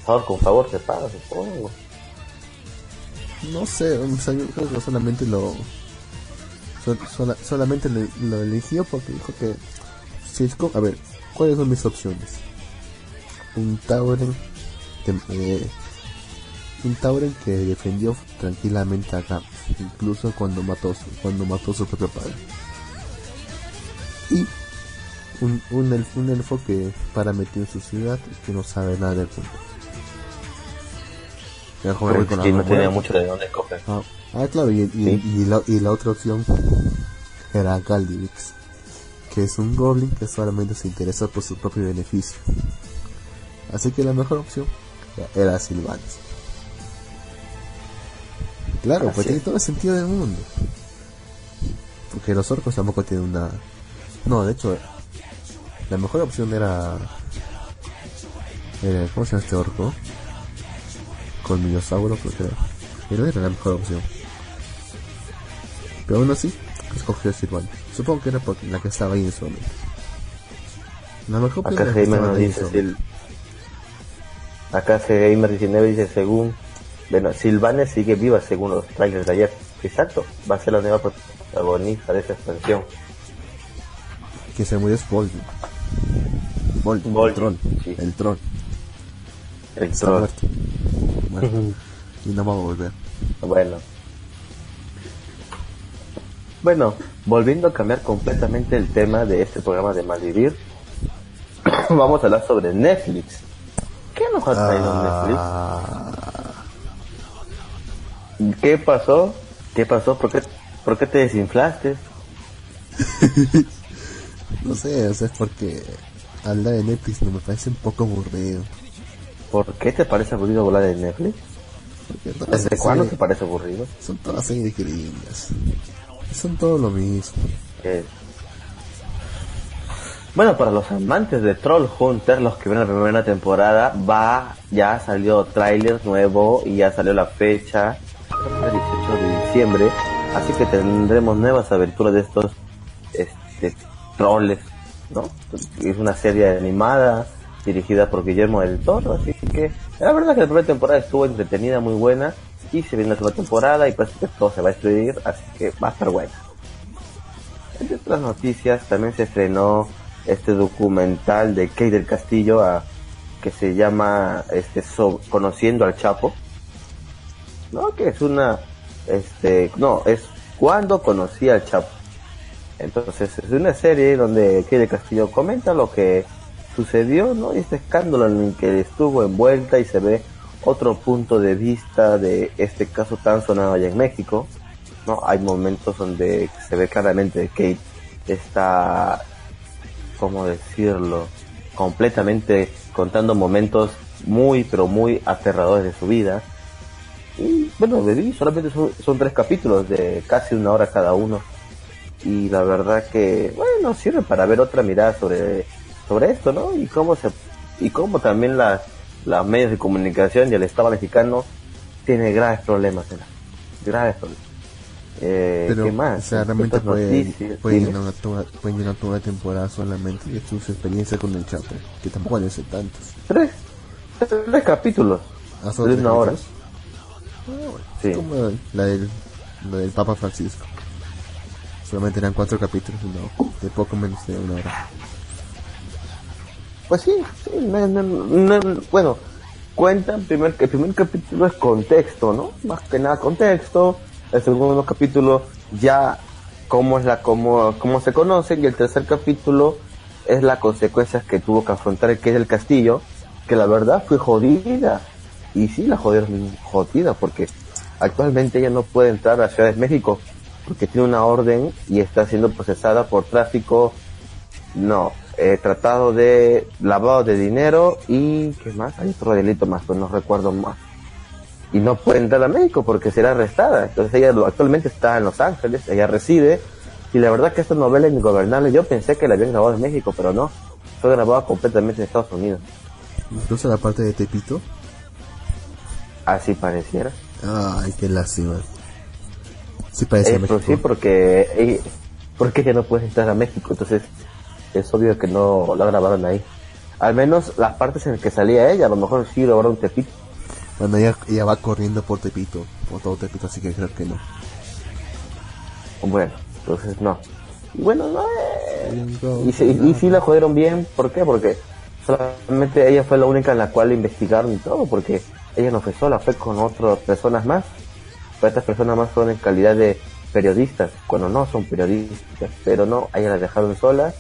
C: Favor con favor se paga, supongo.
B: No sé, o sea, creo que solamente lo. sol- sola- solamente le- lo eligió porque dijo que. Si es co- a ver, ¿cuáles son mis opciones? Un Tauren. eh, un Tauren que defendió tranquilamente a Gams, incluso cuando mató, su- cuando mató a su propio padre. Y un, un, elf- un elfo que para metido en su ciudad y que no sabe nada del mundo. Con la
C: no tenía mucho de dónde escoger.
B: Ah, ah, claro, y, y,
C: Sí.
B: y la, y la otra opción era Galdivix, que es un goblin que solamente se interesa por su propio beneficio. Así que la mejor opción era Sylvanas. Claro, pues tiene todo el sentido del mundo. Porque los orcos tampoco tienen una... No, de hecho, la mejor opción era... era- ¿Cómo se llama este orco? Colmillosauro, creo que era. Pero era la mejor opción. Pero aún así, escogió Sylvanas. Supongo que era porque la que estaba ahí en su momento. La mejor opción
C: Acá Gamer nos dice Sil- Acá Gamer 19 dice según bueno, Silvanes sigue viva según los trailers de ayer. Exacto, va a ser la nueva protagonista de esta expansión.
B: que se murió es Vol'jin. Vol'jin, el troll.
C: sí.
B: El troll.
C: El
B: Está
C: troll.
B: muerto. Muerto. y no va a volver.
C: Bueno. Bueno, volviendo a cambiar completamente el tema de este programa de Malvivir, vamos a hablar sobre Netflix. ¿Qué nos ha traído Netflix? ¿Qué pasó? ¿Qué pasó? ¿Por qué, por qué te desinflaste?
B: no sé, o sea, es porque hablar de Netflix no me parece un poco aburrido.
C: ¿Por qué te parece aburrido volar en Netflix? ¿Desde cuándo te parece aburrido?
B: Son todas series gringas. Son todo lo mismo.
C: Eh, Bueno, para los amantes de Troll Hunter, los que ven la primera temporada, va, ya salió tráiler nuevo y ya salió la fecha, el 18 de diciembre, así que tendremos nuevas aventuras de estos este, trolls, ¿no? Es una serie animada dirigida por Guillermo del Toro, así que la verdad que la primera temporada estuvo entretenida, muy buena, y se viene la segunda temporada y parece que todo se va a destruir, así que va a estar buena. Entre otras noticias, también se estrenó este documental de Kay del Castillo que se llama este Conociendo al Chapo. No, que es una este no, es cuando conocí al Chapo. Entonces, es una serie donde del Castillo comenta lo que sucedió, ¿no? Y este escándalo en el que estuvo envuelta y se ve otro punto de vista de este caso tan sonado allá en México. ¿no? Hay momentos donde se ve claramente que Kate está ¿cómo decirlo? Completamente contando momentos muy, pero muy aterradores de su vida. Y bueno, vi, solamente son, son tres capítulos de casi una hora cada uno. Y la verdad que, bueno, sirve para ver otra mirada sobre, sobre esto, ¿no? Y cómo se, y cómo también las, las medios de comunicación y el Estado mexicano tiene graves problemas, ¿no? graves problemas. Eh,
B: Pero,
C: ¿Qué más?
B: o sea, realmente pueden, pueden, llenar toda, pueden llenar toda la temporada solamente de sus experiencias con el Chapo, que tampoco han sido tantos.
C: Tres, tres capítulos
B: Ah,
C: de una hora.
B: capítulos. Bueno,
C: Sí.
B: es como la del, la del Papa Francisco. Solamente eran cuatro capítulos, no, de poco menos de una hora.
C: Pues sí, sí, no- no- no- bueno, cuentan primer, el primer capítulo es contexto, ¿no? Más que nada contexto. El segundo capítulo ya cómo es la cómo, cómo se conocen y el tercer capítulo es las consecuencias que tuvo que afrontar el que es el castillo, que la verdad fue jodida. Y sí, la jodieron jodida porque actualmente ella no puede entrar a Ciudad de México porque tiene una orden y está siendo procesada por tráfico no, eh, tratado de lavado de dinero y ¿qué más? Hay otro delito más, pero no recuerdo más. Y no puede entrar a México porque será arrestada. Entonces ella actualmente está en Los Ángeles, ella reside. Y la verdad que esta novela es ingobernable. Yo pensé que la habían grabado en México, pero no. Fue grabada completamente en Estados Unidos.
B: Incluso la parte de Tepito.
C: Así pareciera.
B: Ay, qué lástima. Sí parece
C: Eh,
B: México.
C: pues sí, porque, eh, porque ella no puede entrar a México. Entonces es obvio que no la grabaron ahí. Al menos las partes en las que salía ella, a lo mejor sí grabaron Tepito.
B: Bueno, ella, ella va corriendo por Tepito, por todo Tepito, así que creo que no.
C: Bueno, entonces no. Y bueno, no, eh, y, sí- y sí la jodieron bien, ¿por qué? Porque solamente ella fue la única en la cual investigaron y todo, porque ella no fue sola, fue con otras personas más. Pero estas personas más fueron en calidad de periodistas, cuando no son periodistas, pero no, a ella la dejaron sola,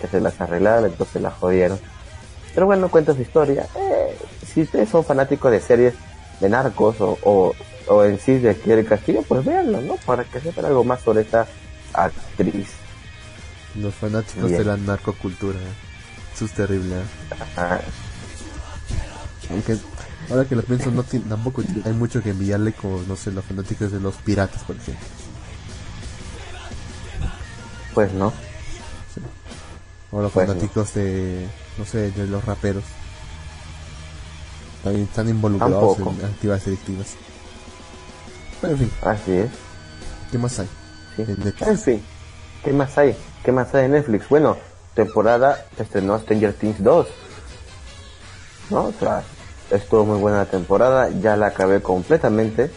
C: que se las arreglaron, entonces la jodieron. Pero bueno, cuenta su historia. Eh, si ustedes son fanáticos de series de narcos o, o, o en sí de aquí del castillo, pues véanlo, ¿no? Para que sepan algo más sobre esta actriz.
B: Los fanáticos
C: Bien.
B: de la narcocultura. Eso es terrible. ¿eh? Aunque ahora que lo pienso, no tampoco hay mucho que enviarle con, no sé, los fanáticos de los piratas, por ejemplo.
C: pues no.
B: O los
C: Pues no.
B: fanáticos de, no sé, de los raperos. También están involucrados
C: Tampoco.
B: en actividades delictivas. Pero en fin,
C: Así es.
B: ¿qué más hay?
C: Sí.
B: En
C: fin, ¿qué más hay? ¿Qué más hay en Netflix? Bueno, temporada estrenó Stranger Things 2. ¿No? O sea, estuvo muy buena la temporada, ya la acabé completamente.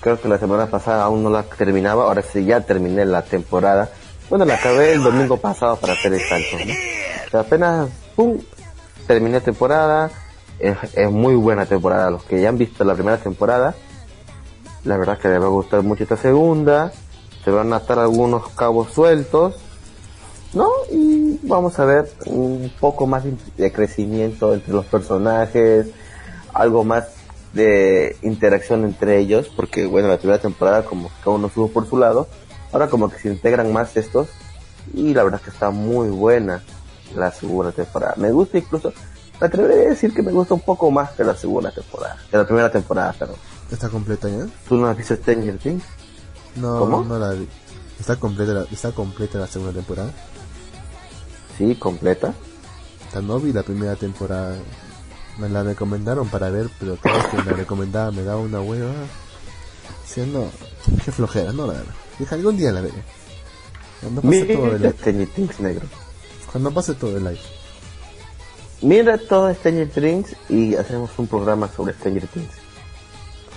C: Creo que la semana pasada aún no la terminaba, ahora sí ya terminé la temporada. Bueno, la acabé el domingo pasado para hacer exacto, ¿no? Apenas, ¡pum! Terminé temporada. Es, es muy buena temporada. Los que ya han visto la primera temporada, la verdad que les va a gustar mucho esta segunda. Se van a atar algunos cabos sueltos. ¿No? Y vamos a ver un poco más de crecimiento entre los personajes. Algo más de interacción entre ellos. Porque bueno, la primera temporada como que cada uno estuvo por su lado. Ahora como que se integran más estos. Y la verdad que está muy buena la segunda temporada. Me gusta incluso... Me atrevería a decir que me gusta un poco más que la segunda temporada. Que la primera temporada, perdón.
B: ¿Está completa ya?
C: ¿Tú no has visto Stranger Things?
B: No,
C: ¿Cómo?
B: no la vi. ¿Está completa, la, ¿Está completa la segunda temporada?
C: Sí, completa.
B: La no vi la primera temporada. Me la recomendaron para ver, pero cada vez que me la recomendaba me daba una hueva. Siendo, qué flojera, no la verdad. Dije, algún día la veré. Cuando pase todo el
C: Mira
B: live.
C: Stranger Things negro.
B: Cuando pase todo el live.
C: Mira todo Stranger Things y hacemos un programa sobre Stranger Things.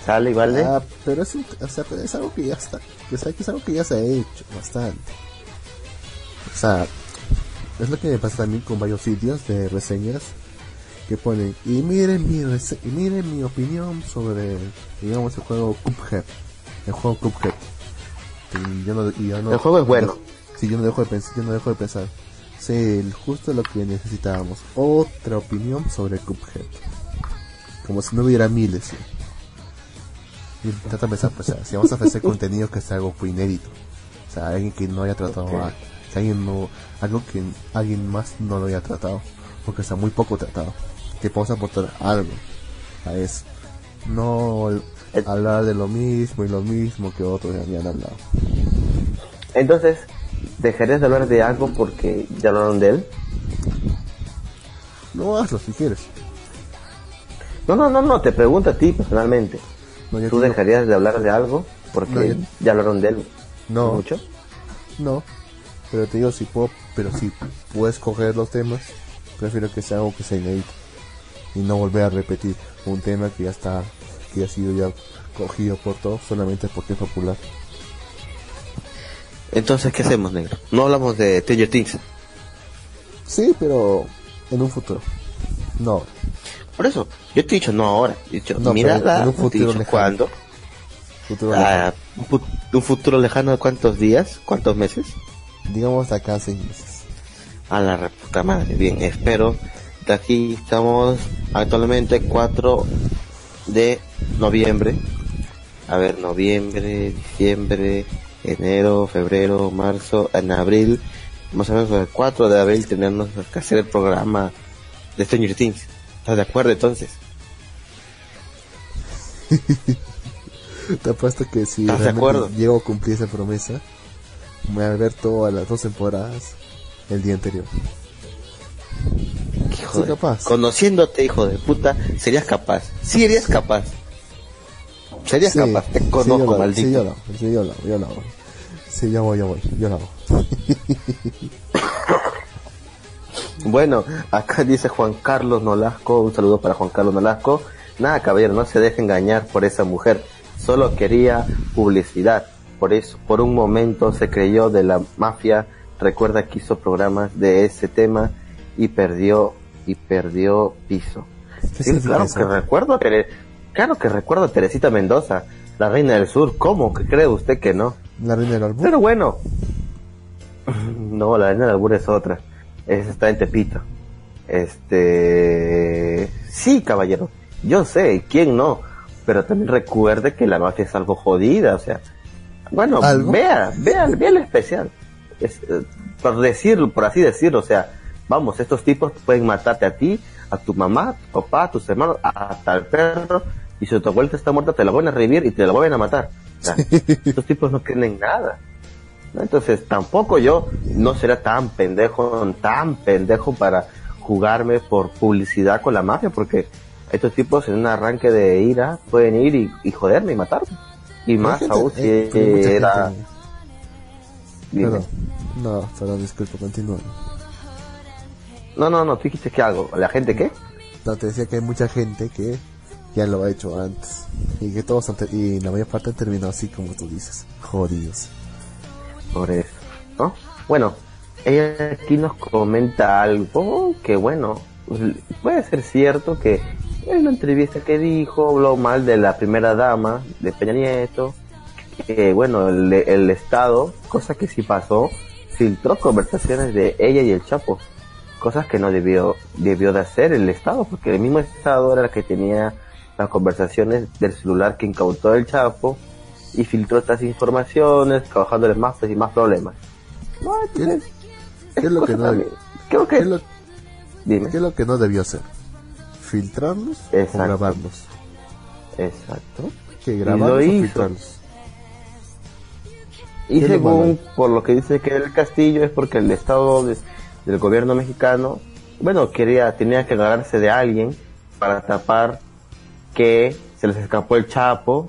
C: ¿Sale y vale?
B: Ah, pero es, un- o sea, pero es algo que ya está. Que es, es algo que ya se ha hecho bastante. O sea, es lo que me pasa también con varios sitios de reseñas que ponen y miren mi y miren mi opinión sobre digamos el juego Cuphead. El juego Cuphead. Y yo no, y yo no-
C: El juego es bueno.
B: Sí, yo no dejo de pensar, yo no dejo de pensar. Sí, justo lo que necesitábamos. Otra opinión sobre Cuphead. Como si no hubiera miles. ¿sí? Y trata de pensar, pues, o sea, si vamos a ofrecer contenido que sea algo inédito. O sea, alguien que no haya tratado a- que alguien no, algo que alguien más no lo haya tratado, porque está muy poco tratado, que podemos aportar algo a eso. No hablar de lo mismo y lo mismo que otros ya habían hablado.
C: Entonces, ¿dejarías de hablar de algo porque ya hablaron de él?
B: No hazlo si quieres.
C: No, no, no, no, te pregunto a ti personalmente.
B: No,
C: ¿Tú dejarías de hablar de algo porque
B: No, yo-
C: ya hablaron de él
B: No.
C: mucho?
B: No, pero te digo si puedo, pero si puedes coger los temas, prefiero que sea algo que sea inédito y no volver a repetir un tema que ya está, que ya ha sido ya cogido por todos solamente porque es popular.
C: Entonces, ¿qué hacemos, negro? No hablamos de Stranger Things.
B: Sí, pero en un futuro. No, ahora.
C: Por eso, yo te he dicho no ahora. He dicho,
B: No,
C: mírala,
B: en un futuro
C: dicho cuándo.
B: futuro.
C: Ah, un, un futuro lejano de cuántos días, cuántos meses.
B: Digamos acá seis meses.
C: A la reputa madre, bien, espero. Aquí estamos actualmente 4 de noviembre. A ver, noviembre, diciembre, enero, febrero, marzo, en abril. Más o menos el 4 de abril tenemos que hacer el programa de Stranger Things. ¿Estás de acuerdo entonces?
B: Te apuesto que si
C: ¿Estás de
B: realmente
C: acuerdo?
B: llego a cumplir esa promesa, voy a ver todas las dos temporadas el día anterior.
C: Hijo
B: Soy
C: de-
B: capaz.
C: Conociéndote, hijo de puta, serías capaz. Sí, eres capaz. Serías
B: Sí,
C: capaz, te
B: sí,
C: conozco, maldito.
B: Sí, yo lo sí, yo lo yo lo hago. Sí, yo voy, yo voy, yo lo hago.
C: Bueno, acá dice Juan Carlos Nolasco, un saludo para Juan Carlos Nolasco. Nada, caballero, no se deje engañar por esa mujer. Solo quería publicidad. Por eso, por un momento se creyó de la mafia. Recuerda que hizo programas de ese tema y perdió y perdió piso.
B: ¿Qué
C: Sí, claro que recuerdo, a Tere- claro que recuerdo a Teresita Mendoza, la reina del sur. ¿Cómo que cree usted que no?
B: La reina del albur.
C: Pero bueno. No, la arena del albur es otra. Esa está en Tepito. Este. Sí, caballero. Yo sé, ¿quién no? Pero también recuerde que la mafia es algo jodida, o sea. Bueno,
B: ¿Algo?
C: vea, vea, vea lo especial. Es, eh, por decirlo, por así decirlo, o sea, vamos, estos tipos pueden matarte a ti, a tu mamá, a tu papá, a tus hermanos, hasta el perro, y si tu abuelita está muerta te la vuelven a revivir y te la vuelven a matar. O sea, estos tipos no creen en nada. ¿no? Entonces tampoco yo no será tan pendejo, tan pendejo para jugarme por publicidad con la mafia, porque estos tipos en un arranque de ira pueden ir y, y joderme y matarme. Y más
B: gente-
C: aún si era...
B: gente-. No, perdón, disculpa, continúa.
C: No, no, no, tú dijiste que algo. ¿La gente qué?
B: No, te decía que hay mucha gente que ya lo ha hecho antes. Y que todos y la mayor parte han terminado así como tú dices. Jodidos.
C: Por eso, ¿no? Bueno, ella aquí nos comenta algo que, bueno, puede ser cierto que en la entrevista que dijo, habló mal de la primera dama de Peña Nieto, que, bueno, el, el Estado, cosa que sí pasó, filtró conversaciones de ella y el Chapo, cosas que no debió, debió de hacer el Estado, porque el mismo Estado era el que tenía las conversaciones del celular que incautó el Chapo y filtró estas informaciones, causándoles más pues, y más problemas. No, entonces,
B: ¿Qué es lo que no-.
C: Creo que,
B: ¿Qué es lo,
C: dime,
B: qué es lo que no debió hacer? ¿Filtrarlos
C: Exacto.
B: o grabarlos?
C: exacto.
B: Que
C: lo
B: grabarlos o
C: hizo.
B: filtrarlos.
C: Y
B: ¿Qué es lo malo
C: según
B: ahí?
C: por lo que dice que el Castillo es porque el Estado de- del gobierno mexicano, bueno, quería, tenía que agarrarse de alguien para tapar que se les escapó el Chapo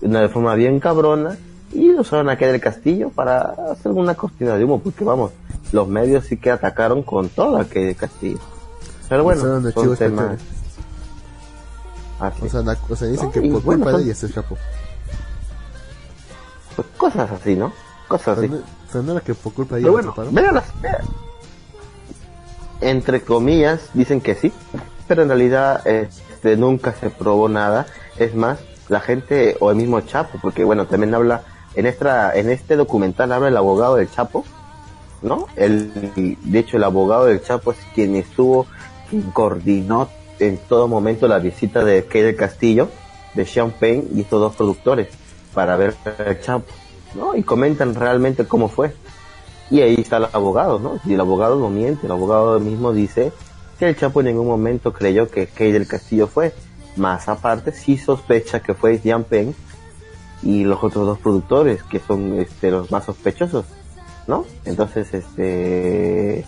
C: de una forma bien cabrona y usaron a del Castillo para hacer una cortina de humo, porque vamos, los medios sí que atacaron con todo a del Castillo. Pero bueno, son temas. Así
B: O sea, na- o sea, dicen
C: No,
B: que por
C: bueno,
B: culpa de ella se escapó.
C: pues, cosas así, ¿no? Cosas así.
B: Pero no, era que por culpa de ella
C: bueno,
B: la.
C: Entre comillas, dicen que sí, pero en realidad este, nunca se probó nada. Es más, la gente, o el mismo Chapo, porque bueno, también habla, en, esta, en este documental habla el abogado del Chapo, ¿no? El, de hecho, el abogado del Chapo es quien estuvo, quien coordinó en todo momento la visita de Kay Castillo, de Sean Payne y estos dos productores para ver el Chapo, ¿no? Y comentan realmente cómo fue. Y ahí está el abogado, ¿no? Y el abogado no miente, el abogado mismo dice que el Chapo en ningún momento creyó que Kay del Castillo fue. Más aparte, sí sospecha que fue Jean Pen y los otros dos productores, que son este, los más sospechosos, ¿no? Entonces, este.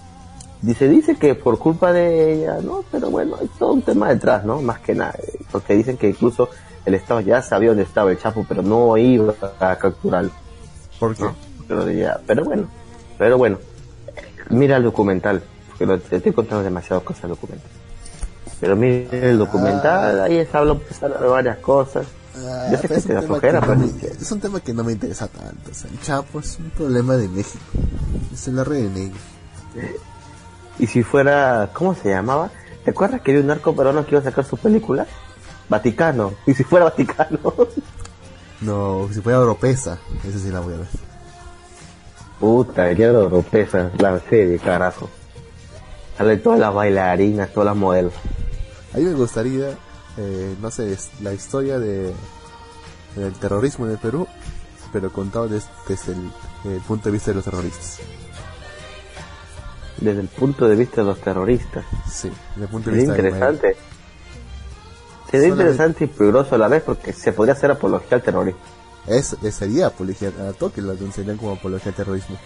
C: Dice, dice que por culpa de ella, ¿no? Pero bueno, hay todo un tema detrás, ¿no? Más que nada. Porque dicen que incluso el Estado ya sabía dónde estaba el Chapo, pero no iba a capturarlo.
B: ¿Por qué?
C: ¿no? Pero, ya, pero bueno, pero bueno, mira el documental, porque lo, te estoy contando demasiadas cosas documental. Pero mira el documental, ahí se habla pues, habla de varias cosas.
B: Ah,
C: Yo sé que
B: es
C: te
B: un
C: da
B: tema
C: flojera,
B: que no
C: pero
B: me- es un tema que no me interesa tanto. O sea, el Chapo es un problema de México. Es el rey de negro.
C: Y si fuera, ¿cómo se llamaba? ¿Te acuerdas que había un narco peruano que iba a sacar su película? Vaticano. Y si fuera Vaticano.
B: No, si fuera Oropesa, esa sí la voy a ver.
C: Puta, quiero europea, la serie, carajo. Sale todas las bailarinas, todas las modelos.
B: A mí me gustaría, eh, no sé, la historia de del terrorismo en el Perú, pero contado des- desde el, el punto de vista de los terroristas.
C: Desde el punto de vista de los terroristas.
B: Sí, desde el punto de
C: Sería
B: vista de-
C: interesante. Sería
B: Solamente-
C: interesante y peligroso a la vez porque se podría hacer apología al terrorismo.
B: Es, sería apología, a toque lo denunciarían como apología al terrorismo.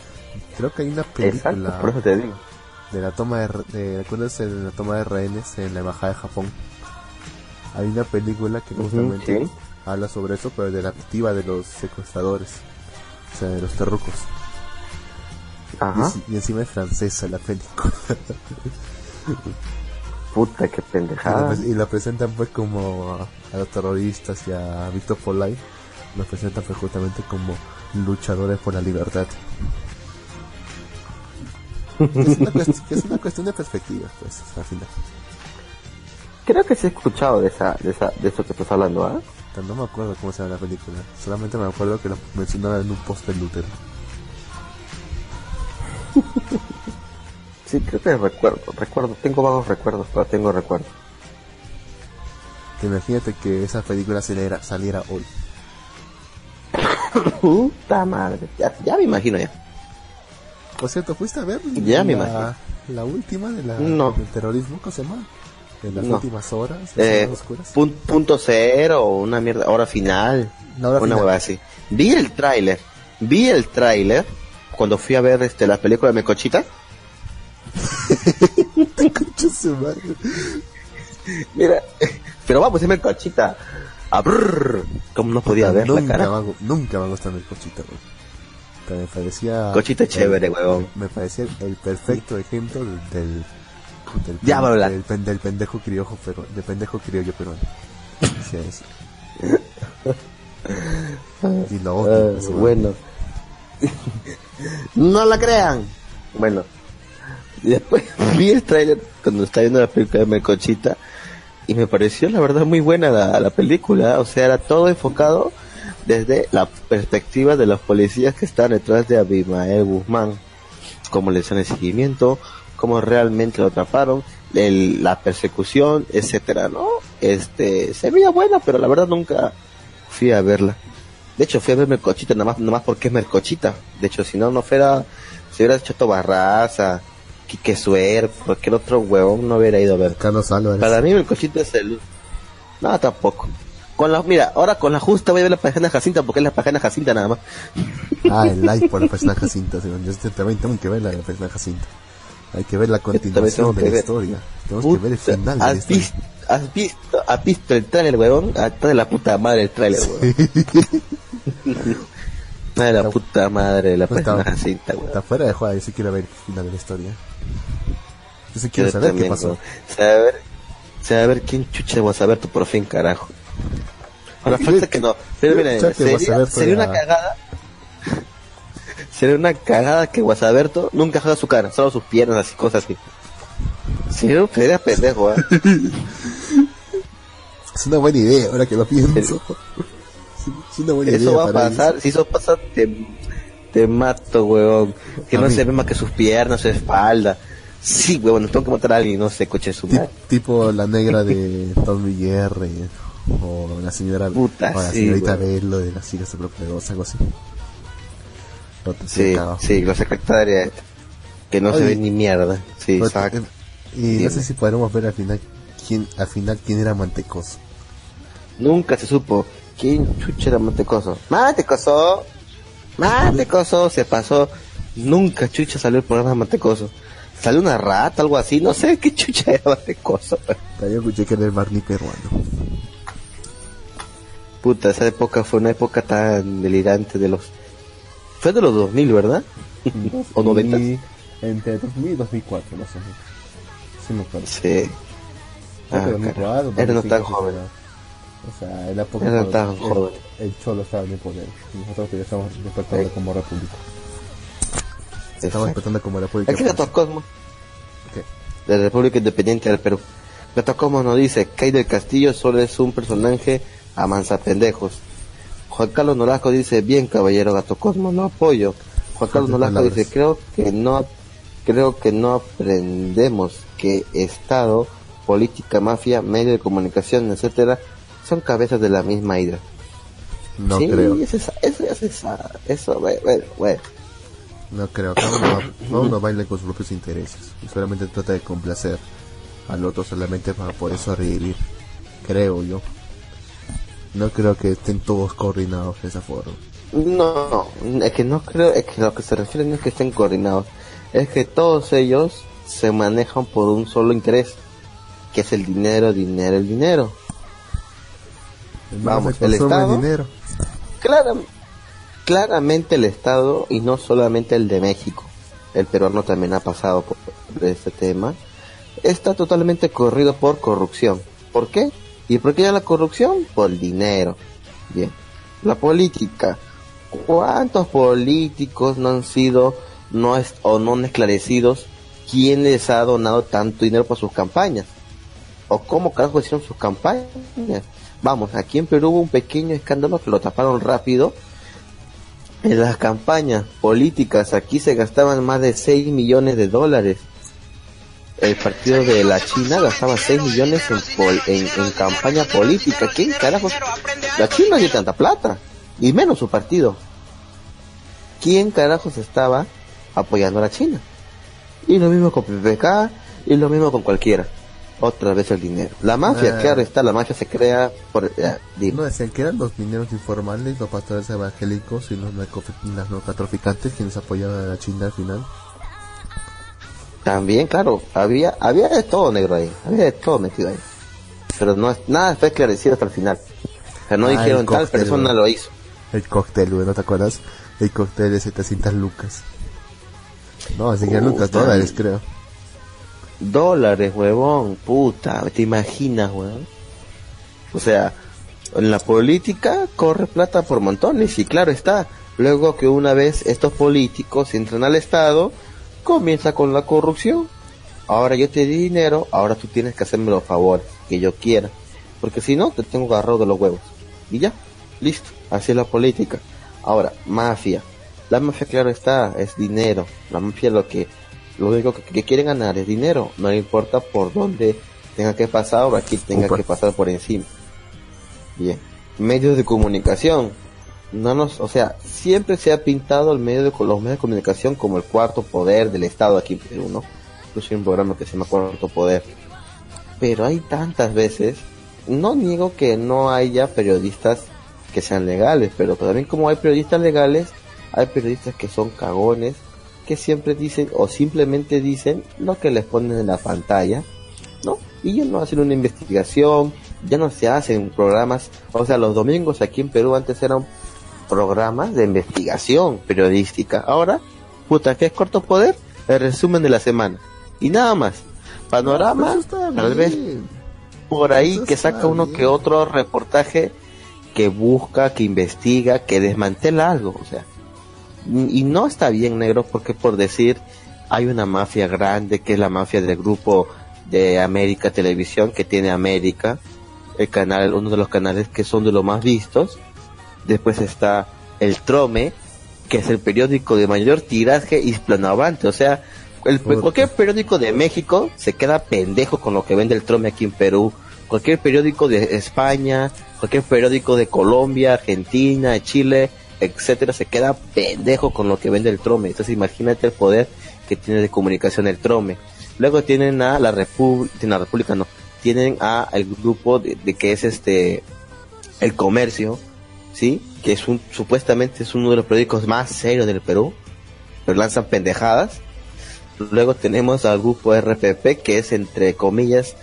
B: Creo que hay una
C: Exacto,
B: película
C: por eso te digo.
B: de la toma de, de ¿recuerdas de la toma de rehenes en la embajada de Japón? Hay una película que justamente
C: sí.
B: habla sobre eso, pero de la perspectiva de los secuestradores, o sea, de los terrucos. Y,
C: Ajá.
B: enci- y encima es francesa la película.
C: Puta, qué
B: y, la,
C: pendejada.
B: y la presentan pues como a, a los terroristas y a Víctor Polay, los presentan pues justamente como luchadores por la libertad. es, una cuestión, es una cuestión de perspectiva, pues, al final.
C: Creo que sí he escuchado de esa, de esa, de eso que estás hablando, ¿ah?
B: No me acuerdo cómo se llama la película. Solamente me acuerdo que lo mencionaban en un post de Luther.
C: Sí, creo que recuerdo, recuerdo, tengo vagos recuerdos, pero tengo recuerdos.
B: Imagínate que esa película saliera, saliera hoy.
C: Puta madre, ya, ya me imagino ya.
B: Por cierto, ¿fuiste a ver
C: Ya me
B: la,
C: imagino.
B: la última de la,
C: No.
B: del terrorismo? ¿Cómo se llama? En las
C: No.
B: últimas horas,
C: Eh,
B: horas oscuras.
C: pun- punto cero, una mierda, hora final,
B: La hora
C: una
B: final.
C: hueva así. Vi el tráiler, vi el tráiler cuando fui a ver este la película de Mecochita. Mira, pero vamos, es Mecochita. Abrrr, como no podía ver la
B: nunca
C: cara.
B: Me, ha gu- nunca me ha gustado el cochita, güey. Me parecía...
C: Cochita chévere, huevón.
B: Me parecía el perfecto ejemplo del... del del,
C: Ya va hablar.
B: del, pen- del pendejo criollo peruano, del pendejo criollo peruano. Sí. Y lo odio,
C: Ah,
B: güey.
C: bueno. no la crean. Bueno. Después vi el tráiler cuando estaba viendo la película de Mecochita y me pareció la verdad muy buena la, la película. O sea, era todo enfocado desde la perspectiva de los policías que están detrás de Abimael Guzmán. Cómo le hacen el seguimiento, cómo realmente lo atraparon, la persecución, etcétera, ¿no? Este, se veía buena, pero la verdad nunca fui a verla. De hecho, fui a ver Mercochita nada más, nada más porque es Mercochita. De hecho, si no, no fuera, si hubiera hecho Barraza, Quique Suer, cualquier otro huevón no hubiera ido a ver.
B: Carlos Álvarez.
C: Para mí Mercochita es el... No, tampoco. Con la, mira, ahora con la justa voy a ver la página Jacinta porque es la página Jacinta nada más.
B: Ah, el like por la persona Jacinta. según Yo también tengo que ver la persona Jacinta. Hay que ver la continuación de la
C: ver.
B: historia. Tenemos que ver el final la
C: ¿has, visto, ¿Has visto, has visto el trailer, huevón? Ah, Está de la puta madre el trailer, huevón. Está de la puta madre la
B: No, está-
C: página Jacinta, huevón.
B: Está fuera de juego, yo sí quiero ver de la historia. Yo sí
C: Yo
B: quiero saber qué
C: también,
B: pasó.
C: va a se va a ver quién chucha vas a ver tú por fin, carajo. Ahora falta que no. Pero mira, sería, sería una cagada. Sería una cagada que Guasaberto nunca haga su cara, solo sus piernas, así, cosas así. Sería, sería pendejo, ¿eh?
B: Es una buena idea, ahora que lo pienso. Es una buena
C: Eso
B: idea
C: va a pasar, si eso pasa, te, te mato, huevón. Que
B: A
C: no
B: mí.
C: se ve más que sus piernas, su espalda. Sí, huevón, tengo que matar a alguien, no sé, coche su madre.
B: tipo la negra de Tom Jerry o la señora
C: Puta,
B: o la señorita. Belo de las chicas superpoderosas, algo así.
C: Sí, sí, la secretaria que no se ve ni mierda. Sí, exacto.
B: Y no
C: Dime.
B: sé si podremos ver al final quién, al final quién era Mantecoso.
C: Nunca se supo quién chucha era Mantecoso. Mantecoso, Mantecoso se pasó. Nunca chucha salió el programa de Mantecoso. Salió una rata, algo así, no sé qué chucha era Mantecoso.
B: Yo escuché que era el Barney peruano.
C: Puta, esa época fue una época tan delirante de los... Fue de los 2000, ¿verdad? ¿O 90?
B: Y entre 2000 y 2004, no sé. Sí me acuerdo.
C: Sí. Ah,
B: que 2004,
C: carajo. Era no
B: 2005
C: tan joven.
B: era. O sea, en la época
C: tan
B: el-
C: joven.
B: El, cholo estaba en el poder. Nosotros ya estamos despertando como república. Estamos despertando como república.
C: Aquí Gato Cosmos,
B: ¿Qué?
C: de la República Independiente del Perú. Gato Cosmos nos dice, Kay del Castillo solo es un personaje a pendejos. Juan Carlos Nolasco dice, bien caballero Gato Cosmos, no apoyo. Juan Carlos Nolasco
B: palabras.
C: dice, creo que no, creo que no aprendemos que Estado, política, mafia, medio de comunicación, etcétera, son cabezas de la misma hidra.
B: No
C: sí,
B: creo.
C: Es esa, es, es esa, eso, bueno, bueno.
B: No creo. Cada uno, cada uno baila con sus propios intereses. Y solamente trata de complacer al otro solamente para poder sobrevivir. Creo yo. No creo que estén todos coordinados de esa forma.
C: No, es que no creo, es que lo que se refiere no es que estén coordinados, es que todos ellos se manejan por un solo interés, que es el dinero, dinero, el dinero. Vamos, el Estado-
B: dinero.
C: Clara, claramente el Estado, y no solamente el de México, el peruano también ha pasado por este tema, está totalmente corrido por corrupción. ¿Por qué? ¿Y por qué ya la corrupción? Por el dinero. Bien. La política. ¿Cuántos políticos no han sido no es, o no han esclarecidos quién les ha donado tanto dinero para sus campañas? ¿O cómo carajo hicieron sus campañas? Vamos, aquí en Perú hubo un pequeño escándalo que lo taparon rápido. En las campañas políticas aquí se gastaban más de 6 millones de dólares. El partido de la China gastaba 6 millones en, pol- en, campaña política. ¿Quién carajo? La China tiene tanta plata. Y menos su partido. ¿Quién carajos estaba apoyando a la China? Y lo mismo con PPK y lo mismo con cualquiera. Otra vez el dinero. La mafia,
B: Ah.
C: claro está, la mafia se crea por... eh, dime.
B: No decían que eran los mineros informales, los pastores evangélicos y los narcotraficantes quienes apoyaban a la China al final.
C: También, claro, había había de todo negro ahí, había de todo metido ahí. Pero no nada fue esclarecido hasta el final. O sea, no
B: Ah,
C: dijeron
B: el
C: tal
B: cóctel,
C: persona lo hizo.
B: El cóctel, ¿no te acuerdas? El cóctel de 700 lucas. No, así que lucas,
C: Puta.
B: dólares creo.
C: Dólares, huevón, puta, ¿te imaginas, huevón? O sea, en la política corre plata por montones y claro está. Luego que una vez estos políticos entran al Estado, comienza con la corrupción. Ahora yo te di dinero, ahora tú tienes que hacerme los favores que yo quiera. Porque si no, te tengo agarrado de los huevos. Y ya, listo. Así es la política. Ahora, mafia. La mafia, claro está, es dinero. La mafia lo que, lo único que, que quieren ganar es dinero. No le importa por dónde tenga que pasar o aquí tenga que pasar por encima. Bien. Medios de comunicación. No nos, o sea, siempre se ha pintado el medio de, los medios de comunicación como el cuarto poder del Estado aquí en Perú, ¿no? Incluso hay un programa que se llama Cuarto Poder. Pero hay tantas veces, no niego que no haya periodistas que sean legales, pero también como hay periodistas legales, hay periodistas que son cagones, que siempre dicen o simplemente dicen lo que les ponen en la pantalla, ¿no? Y ya no hacen una investigación, ya no se hacen programas, o sea, los domingos aquí en Perú antes eran programas de investigación periodística. Ahora, puta, ¿qué es corto poder? El resumen de la semana. Y nada más. Panorama,
B: está
C: tal vez por ahí que saca uno
B: bien.
C: que otro reportaje que busca, que investiga, que desmantela algo, o sea. Y y no está bien negro porque por decir hay una mafia grande que es la mafia del grupo de América Televisión que tiene América, el canal, uno de los canales que son de los más vistos. Después está el Trome, que es el periódico de mayor tiraje hispanohablante, o sea, el, cualquier periódico de México se queda pendejo con lo que vende el Trome aquí en Perú. Cualquier periódico de España, cualquier periódico de Colombia, Argentina, Chile, etcétera, se queda pendejo con lo que vende el Trome. Entonces imagínate el poder que tiene de comunicación el Trome. Luego tienen a la República, tienen a el grupo de, de, que es este el comercio, sí, que es un supuestamente es uno de los periódicos más serios del Perú, pero lanzan pendejadas. Luego tenemos al grupo RPP, que es entre comillas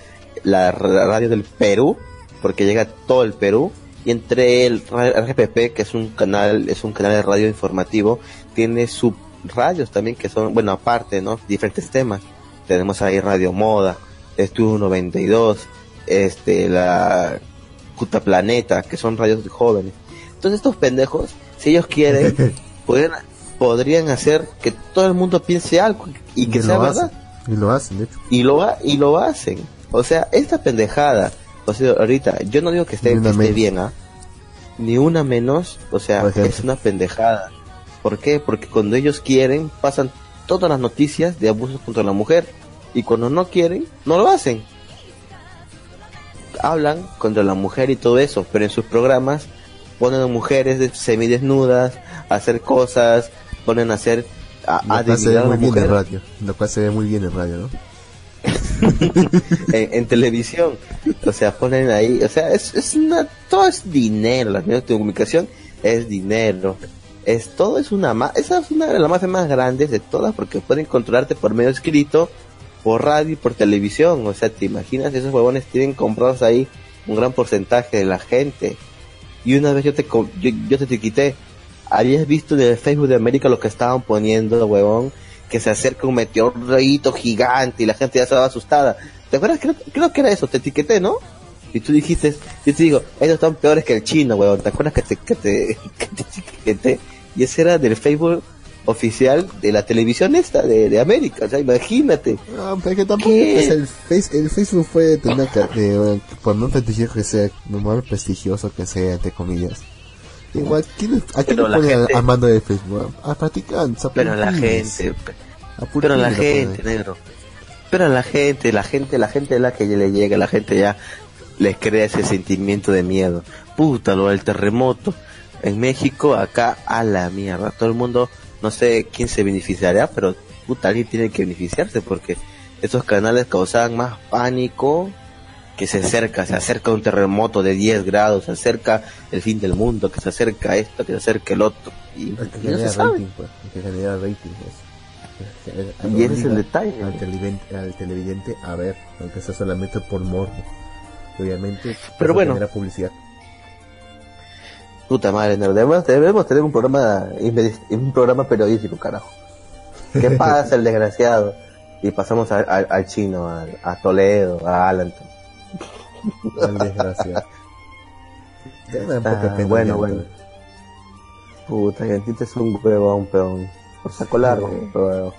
C: la radio del Perú, porque llega todo el Perú y entre el RGPP que es un canal es un canal de radio informativo tiene subradios también que son bueno aparte no diferentes temas. Tenemos ahí Radio Moda Estudio 92 este la Cuta Planeta que son radios de jóvenes. Entonces estos pendejos si ellos quieren pueden, podrían hacer que todo el mundo piense algo y que sea verdad.
B: y lo hacen de hecho.
C: Y lo y lo hacen. O sea esta pendejada o sea, ahorita, yo no digo que esté, que esté bien, ¿ah? Ni una menos, o sea, es una pendejada. ¿Por qué? Porque cuando ellos quieren, pasan todas las noticias de abusos contra la mujer. Y cuando no quieren, no lo hacen. Hablan contra la mujer y todo eso, pero en sus programas ponen a mujeres semidesnudas a hacer cosas, ponen a hacer a,
B: a muy bien en radio, lo cual se ve muy bien en radio, ¿no?
C: en, televisión. O sea, ponen ahí, o sea, es, es una, todo es dinero, la comunicación es dinero. Es, todo es una esa es una de las más más grandes de todas porque pueden controlarte por medio escrito, por radio y por televisión. O sea, te imaginas, esos huevones tienen comprados ahí un gran porcentaje de la gente. Y una vez yo te, yo, yo te quité, habías visto en el Facebook de América lo que estaban poniendo, huevón que se acerca un meteorito gigante y la gente ya va asustada. ¿Te acuerdas? Creo, creo que era eso, te etiqueté, ¿no? Y tú dijiste, yo te digo, ellos están peores que el chino, weón. ¿Te acuerdas que te, que te, que te etiqueté? Y ese era del Facebook oficial de la televisión esta de, de América, o sea, imagínate.
B: No, pero que tampoco, pues el, face, el Facebook fue de una, de, por no prestigioso que sea, normal prestigioso que sea, entre comillas. Igual, ¿quién, ¿a quién le pone gente, al mando de Facebook? A practicantes, a
C: Pero la gente, pero la gente, negro. Pero la gente, la gente, la gente es la que le llega, la gente ya les crea ese sentimiento de miedo. Puta, lo del terremoto. En México, acá, a la mierda. Todo el mundo, no sé quién se beneficiará, pero puta, alguien tiene que beneficiarse porque esos canales causaban más pánico que se acerca, se acerca un terremoto de 10 grados, se acerca el fin del mundo, que se acerca esto, que se acerca el otro. Y,
B: que no se rating, pues, que rating,
C: pues. Y ese es el detalle.
B: Al televidente, al televidente a ver, aunque sea solamente por morbo. Obviamente,
C: pero bueno.
B: publicidad.
C: Puta madre, debemos, debemos tener un programa, un programa periodístico, carajo. ¿Qué pasa el desgraciado? Y pasamos al chino, a, Toledo, a Alan
B: desgraciado.
C: Ah, bueno, bueno. Puta, que a ti te es un huevón, peón. Por saco largo, sí. pero...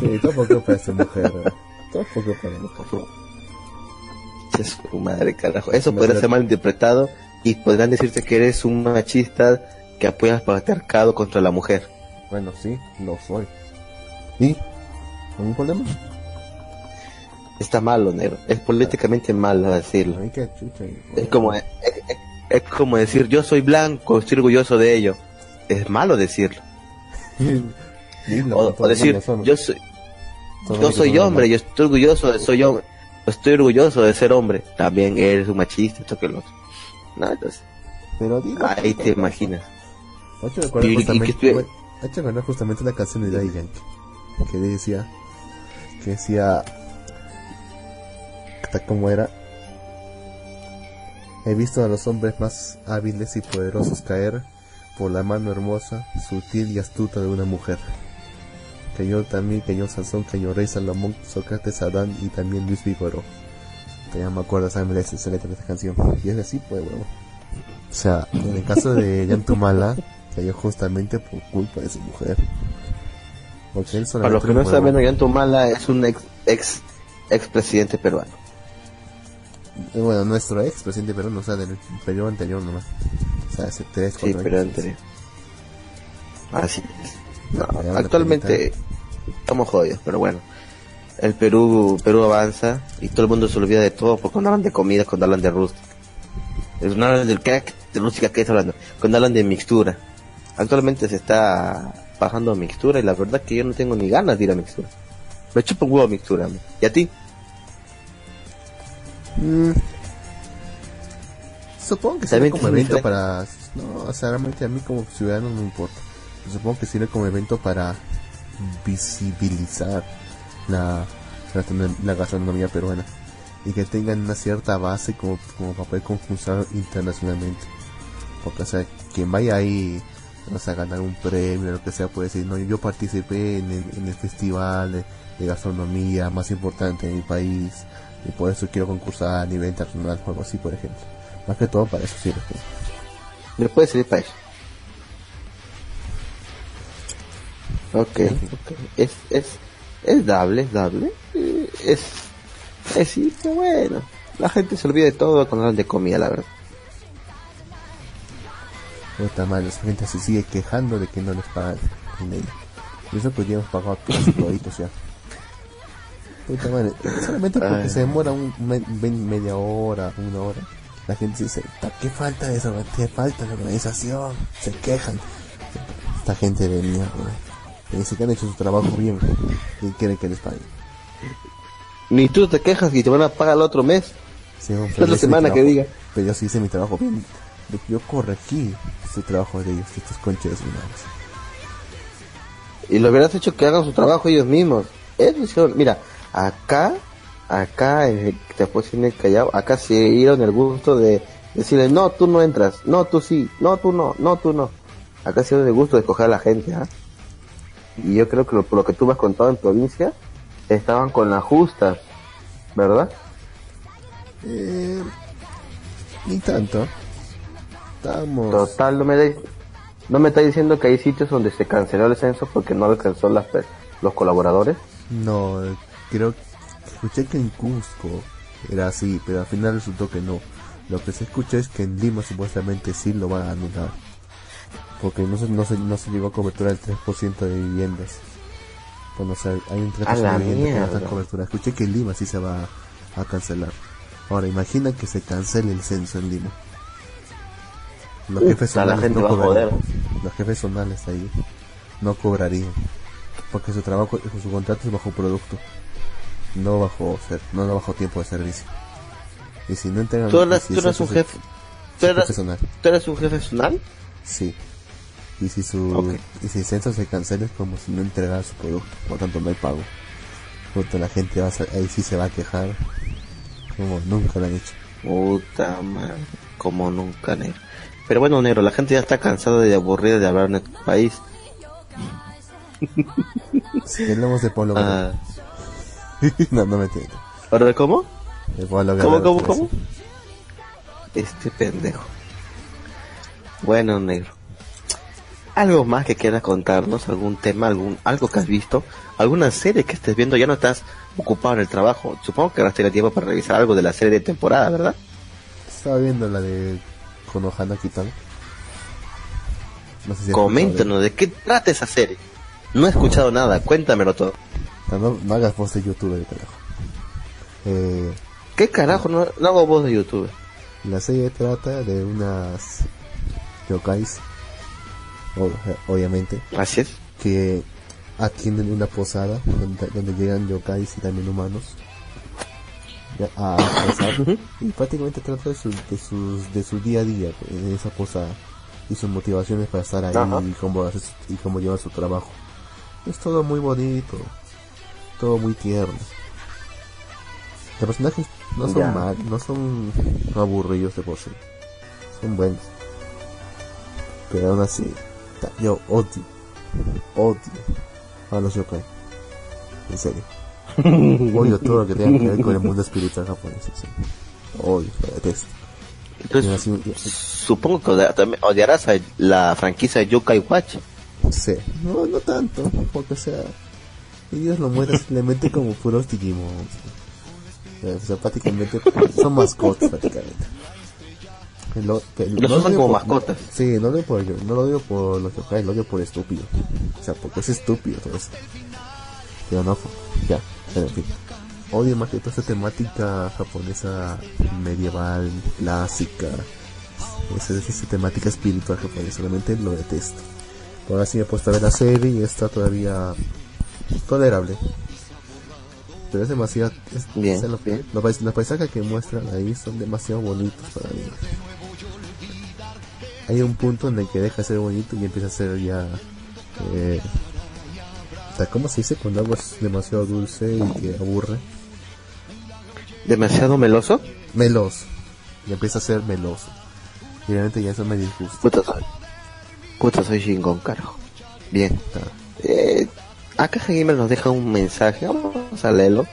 B: Sí, tampoco para esa mujer. Tampoco para mujer.
C: Es su madre, carajo. Eso podría ser mal interpretado y podrán decirte que eres un machista que apoyas patriarcado contra la mujer.
B: Bueno, sí, lo soy. ¿Y? ¿Algún problema?
C: Está malo, negro. Es políticamente malo decirlo. Es como, es, es, como decir, yo soy blanco, estoy orgulloso de ello. Es malo decirlo. o, o, decir, yo soy, yo soy hombre, yo estoy orgulloso de soy hombre. Estoy orgulloso de ser hombre. También eres un machista, esto que lo otro. No, entonces.
B: Pero
C: ahí te imaginas.
B: Hecho recuerdo justamente, justamente, justamente una canción de Daddy Yankee que decía que decía como era. He visto a los hombres más hábiles y poderosos caer por la mano hermosa, sutil y astuta de una mujer. Que yo también, que yo Sansón, que yo Rey Salomón, Sócrates, Adán y también Luis Vigoró. Ya me acuerdo, esa letra de esta canción. Y es así, pues, bueno. O sea, en el caso de Yantumala, cayó justamente por culpa de su mujer.
C: Para los que no saben, Yantumala es un ex, ex, ex presidente peruano.
B: Bueno, nuestro ex presidente Perú, o sea, del periodo anterior nomás. O sea, hace tres,
C: Sí, pero anterior. Así es. No, actualmente estamos jodidos, pero bueno. El Perú, Perú avanza y todo el mundo se olvida de todo, porque cuando hablan de comida, cuando hablan de rústica. Cuando hablan del crack, de rústica, ¿qué es hablando? Cuando hablan de mixtura. actualmente se está bajando mixtura y la verdad que yo no tengo ni ganas de ir a mixtura. Me chupo un huevo mixtura. ¿no? ¿Y a ti?
B: Mm. Supongo que sirve como evento para... No, o sea, realmente a mí como ciudadano no me importa. Supongo que sirve como evento para visibilizar la, la, la gastronomía peruana y que tengan una cierta base como, como para poder concursar internacionalmente. Porque, o sea, quien vaya ahí o sea, a ganar un premio, lo que sea, puede decir, no, yo participé en el, en el festival de, de gastronomía más importante de mi país y por eso quiero concursar a nivel internacional o algo así, por ejemplo. Más que todo para eso sirve.
C: Me puede servir para eso. Ok, ok. Es, es, es dable, es dable. Eh, Es, es sí, pero bueno. La gente se olvida de todo cuando hablan de comida, la verdad.
B: Puta madre, esa gente se sigue quejando de que no les pagan dinero. Y eso pues ya hemos pagado casi toditos ya. Puta madre, solamente porque
C: Ay.
B: se demora un, me- me- media hora, una hora. La gente dice, "Ta, ¿qué falta de eso? ¿Qué falta de organización? Se quejan. Esta gente de mierda. Que dice que han hecho su trabajo bien y quieren que les paguen.
C: Ni tú te quejas y te van a pagar el otro mes.
B: Sí, hombre, mi
C: semana que diga.
B: Pero yo sí hice mi trabajo bien. Yo corregí su trabajo de ellos, estos conches madre.
C: Y lo hubieras hecho que hagan su trabajo ellos mismos. Hicieron. Mira, acá, acá, puedo decir en el Callao, acá se dieron el gusto de decirle, no, tú no entras, no, tú sí, no, tú no, no, tú no. Acá se dieron el gusto de escoger a la gente, ¿ah? Y yo creo que lo, por lo que tú me has contado en provincia, estaban con las justas, ¿verdad?
B: Eh, ni tanto. Estamos.
C: Total, no me, de- no me está diciendo que hay sitios donde se canceló el censo porque no alcanzó las, los colaboradores.
B: No, eh, creo que escuché que en Cusco era así, pero al final resultó que no. Lo que se escucha es que en Lima supuestamente sí lo van a anular. Porque no se, no se, no se llegó a cobertura del 3% de viviendas. Bueno, o sea, hay un 3%
C: A la
B: de viviendas que no están cobertura. Escuché que en Lima sí se va a cancelar. Ahora, imagina que se cancele el censo en Lima. Los jefes
C: la
B: zonales
C: gente
B: no cobrarían. Los jefes zonales ahí no cobrarían. Porque su trabajo, su contrato es bajo producto. No bajo ser, no bajo tiempo de servicio. Y si no entregan...
C: ¿Tú eras,
B: y si
C: tú eras un jefe? ¿Tú eras. ¿Tú eras un jefe zonal?
B: Sí. Y si su y si el censo se cancela es como si no entregara su producto, por lo tanto no hay pago. Puta, la gente va a, ahí sí se va a quejar como nunca lo han hecho.
C: Puta madre, como nunca, negro. Pero bueno, negro, la gente ya está cansada de aburrida de hablar en nuestro país.
B: Si hablamos de
C: Ah.
B: no, no me entiendo.
C: ¿Ahora cómo? ¿Cómo, cómo, cómo?
B: eso.
C: Este pendejo. Bueno, negro. ¿Algo más que quieras contarnos? ¿Algún tema? algún ¿Algo que has visto? ¿Alguna serie que estés viendo? Ya no estás ocupado en el trabajo. Supongo que ahora tienes tiempo para revisar algo de la serie de temporada, ¿verdad?
B: Estaba viendo la de Konohana Kitano. No sé si
C: Coméntanos, ¿de qué trata esa serie? No he escuchado nada, cuéntamelo todo.
B: No, no hagas voz de youtuber, carajo. Eh,
C: ¿Qué carajo? No, no hago voz de YouTube.
B: la serie trata de unas yokais, obviamente,
C: Así es.
B: que atienden una posada donde, donde llegan yokais y también humanos a
C: Ujú.
B: y prácticamente trata de su, de, sus, de su día a día en esa posada y sus motivaciones para estar ahí
C: Ajá.
B: y cómo, hace su- y cómo lleva su trabajo. Es todo muy bonito, todo muy tierno. Los personajes no son
C: Ya.
B: mal, no son aburridos de por sí, son buenos. Pero aún así, yo odio, odio a los yokai. En serio. Odio todo lo que tenga que ver con el mundo espiritual japonés. en serio. Odio, lo detesto.
C: Entonces,
B: así-
C: supongo que odiarás a la franquicia Yokai Watch.
B: Sí, no, no tanto, porque sea, ellos lo muestran simplemente como puros Digimon. O sea, prácticamente son mascotas prácticamente. Lo,
C: Los
B: no
C: usan
B: digo
C: como
B: por-
C: mascotas.
B: Sí, no lo por no lo digo por los yokai, lo digo por estúpido. O sea, porque es estúpido todo eso. Pero no, ya, pero en fin. Odio más que toda esta temática japonesa medieval, clásica. Esa, esa temática espiritual japonesa, realmente lo detesto. Por así me he puesto a ver la serie y está todavía tolerable. Pero es demasiado... es-
C: Bien,
B: o sea, lo-
C: bien.
B: Los, los paisajes que muestran ahí son demasiado bonitos para mí. Hay un punto en el que deja de ser bonito y empieza a ser ya... Eh, o sea, ¿cómo se dice cuando algo es demasiado dulce y que aburre?
C: ¿Demasiado meloso?
B: Meloso. Y empieza a ser meloso. Y realmente ya eso me disgusta.
C: Puta soy. Puta soy chingón, carajo. Bien.
B: Claro.
C: Eh, acá Gamer nos deja un mensaje, vamos a leerlo.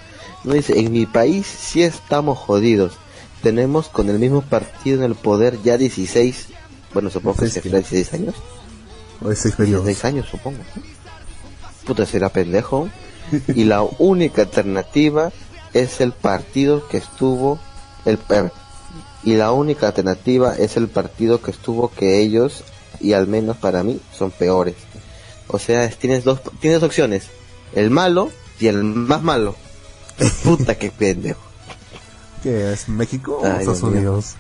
C: Nos dice, en mi país sí estamos jodidos. Tenemos con el mismo partido en el poder ya 16, bueno supongo que se
B: 16
C: será 16 años.
B: O es seis periodos.
C: 16 años supongo. Puta será pendejo. y la única alternativa es el partido que estuvo, el, eh, y la única alternativa es el partido que estuvo que ellos, y al menos para mí, son peores. O sea, es- tienes dos, tienes dos opciones, el malo y el más malo. Puta que pendejo.
B: ¿Qué es? ¿México o
C: Ay,
B: Estados
C: Dios.
B: Unidos?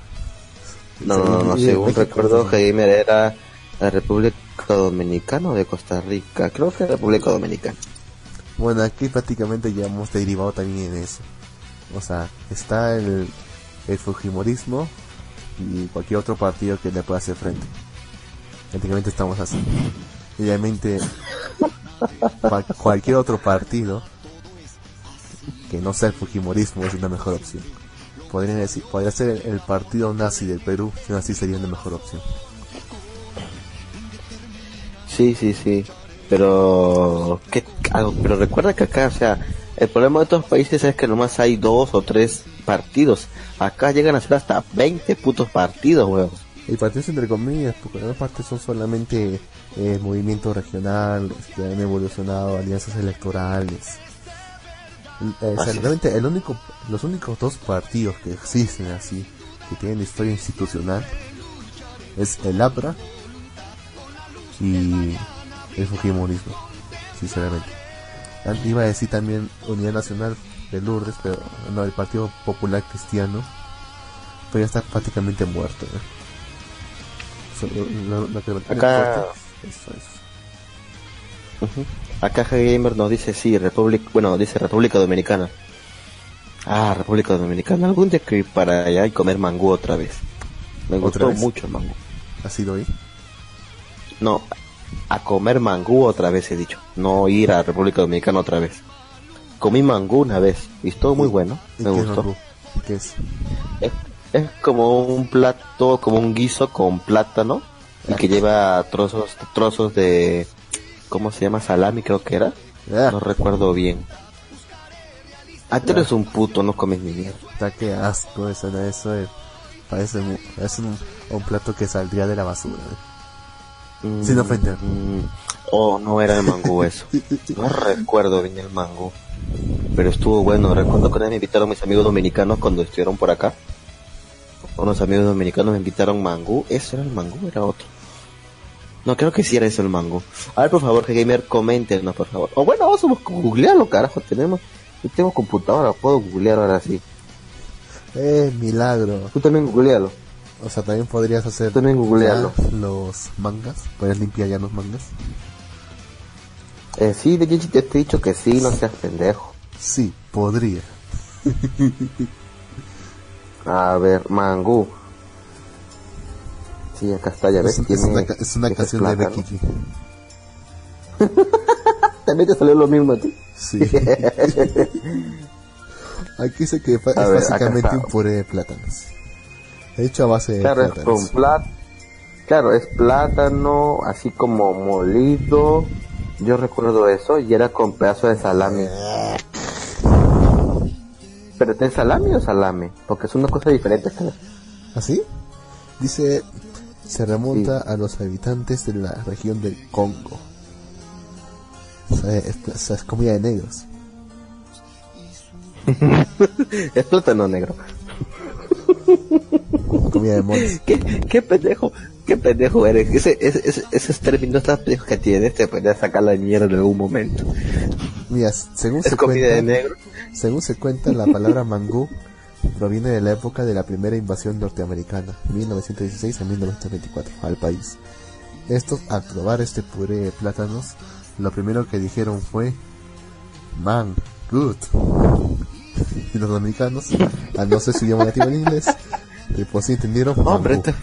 C: No, no, no,
B: Sí,
C: según
B: México,
C: recuerdo. Gamer era la República Dominicana o de Costa Rica. Creo que República Dominicana.
B: Bueno, aquí prácticamente ya hemos derivado también en eso. O sea, está el, el Fujimorismo y cualquier otro partido que le pueda hacer frente. Prácticamente estamos así. Cual- cualquier otro partido que no sea el Fujimorismo es una mejor opción. Podría decir, podría ser el, partido nazi del Perú, si así sería una mejor opción.
C: Sí, sí, sí. Pero, ¿qué, pero recuerda que acá, o sea, el problema de estos países es que nomás hay dos o tres partidos. Acá llegan a ser hasta 20 putos partidos, weón.
B: Y partidos entre comillas, porque la parte son solamente eh, movimientos regionales que han evolucionado, alianzas electorales. Eh,
C: es.
B: realmente el único, los únicos dos partidos que existen así, que tienen historia institucional, es el APRA y el Fujimorismo, sinceramente. Iba a decir también Unidad Nacional de Lourdes, pero no, el Partido Popular Cristiano, pero ya está prácticamente muerto. ¿eh?
C: Acá-
B: eso.
C: Acá Gamer nos dice, sí, República, bueno, dice República Dominicana. Ah, República Dominicana. Algún día que ir para allá y comer mangú otra vez. Me
B: ¿Otra
C: gustó
B: vez?
C: mucho el mangú.
B: ¿Ha sido ahí?
C: No, a comer mangú otra vez he dicho. No ir a República Dominicana otra vez. Comí mangú una vez y estuvo muy bueno.
B: ¿Y
C: Me gustó.
B: qué es?
C: Es, como un plato, como un guiso con plátano y que lleva trozos, trozos de, ¿cómo se llama? Salami creo que era.
B: Ah,
C: No recuerdo bien. Ah, tú eres un puto, no comes ni mierda.
B: está que asco eso, ¿no? eso es, parece es un, un plato que saldría de la basura. ¿eh?
C: Mm,
B: Sin ofender.
C: mm, oh, no era el mangú eso. No recuerdo bien el mangú. Pero estuvo bueno. Recuerdo que me invitaron mis amigos dominicanos cuando estuvieron por acá. Unos amigos dominicanos me invitaron mangú. ¿Eso era el mangú? Era otro. No, creo que sí era eso el mangú. A ver, por favor, que gamer, coméntenos, por favor. O bueno, vamos a googlearlo, carajo. Tenemos, yo tengo computadora, puedo googlear ahora sí.
B: Eh, milagro.
C: Tú también googlealo.
B: O sea, también podrías hacer
C: También googlealo.
B: los mangas. Puedes limpiar ya los mangas.
C: Eh, sí, de hecho, te he dicho que sí, no seas pendejo.
B: Sí, podría.
C: A ver, mangú. Sí, acá está, ya ves.
B: Es, una, es una
C: ese
B: canción de. Becky.
C: También te salió lo mismo a ti.
B: Sí. Aquí dice que es
C: ver,
B: básicamente un puré de plátanos. Hecho a base de
C: Claro, es
B: plátanos.
C: con. Claro, es plátano, así como molido. Yo recuerdo eso y era con pedazo de salami. ¿Pero es salami o salame? Porque es una cosa diferente.
B: ¿Así? Dice, se remonta a los habitantes de la región del Congo. O sea, es, o sea, es comida de negros.
C: es plátano negro.
B: Comida de monos.
C: ¿Qué, qué pendejo, qué pendejo eres. Ese, ese, ese, esos términos tan pendejos que tienes te podría sacar la mierda en algún momento.
B: Mira, según
C: Es
B: se
C: comida
B: cuenta,
C: de negro.
B: Según se cuenta, la palabra mangú proviene de la época de la primera invasión norteamericana, 1916 a 1924, al país. Estos, al probar este puré de plátanos, lo primero que dijeron fue, man, good. Y los dominicanos, al no ser su idioma nativo en inglés, pues sí entendieron,
C: Hombre, este,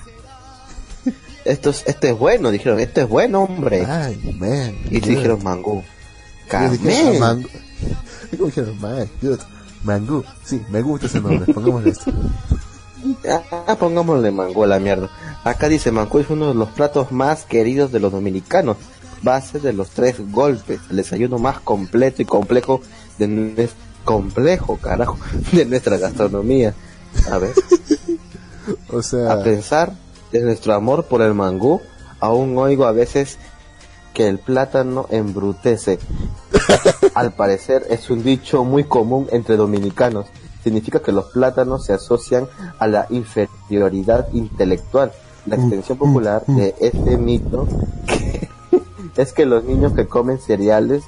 C: esto, es, esto es bueno, dijeron, esto es bueno, hombre.
B: Ay, man.
C: y
B: good.
C: dijeron mangú.
B: Dijeron,
C: Camén.
B: Mango. ¿Cómo dijeron? Man, good. Mango. Sí, me gusta ese nombre. Pongámosle esto.
C: Ah, pongámosle mangú a la mierda. Acá dice mangú es uno de los platos más queridos de los dominicanos. Base de los tres golpes. El desayuno más completo y complejo de complejo, carajo, de nuestra gastronomía. A ver,
B: O
C: a
B: sea,
C: pensar de nuestro amor por el mangú, aún oigo a veces que el plátano embrutece. Al parecer es un dicho muy común entre dominicanos. Significa que los plátanos se asocian a la inferioridad intelectual. La extensión popular de este mito es que los niños que comen cereales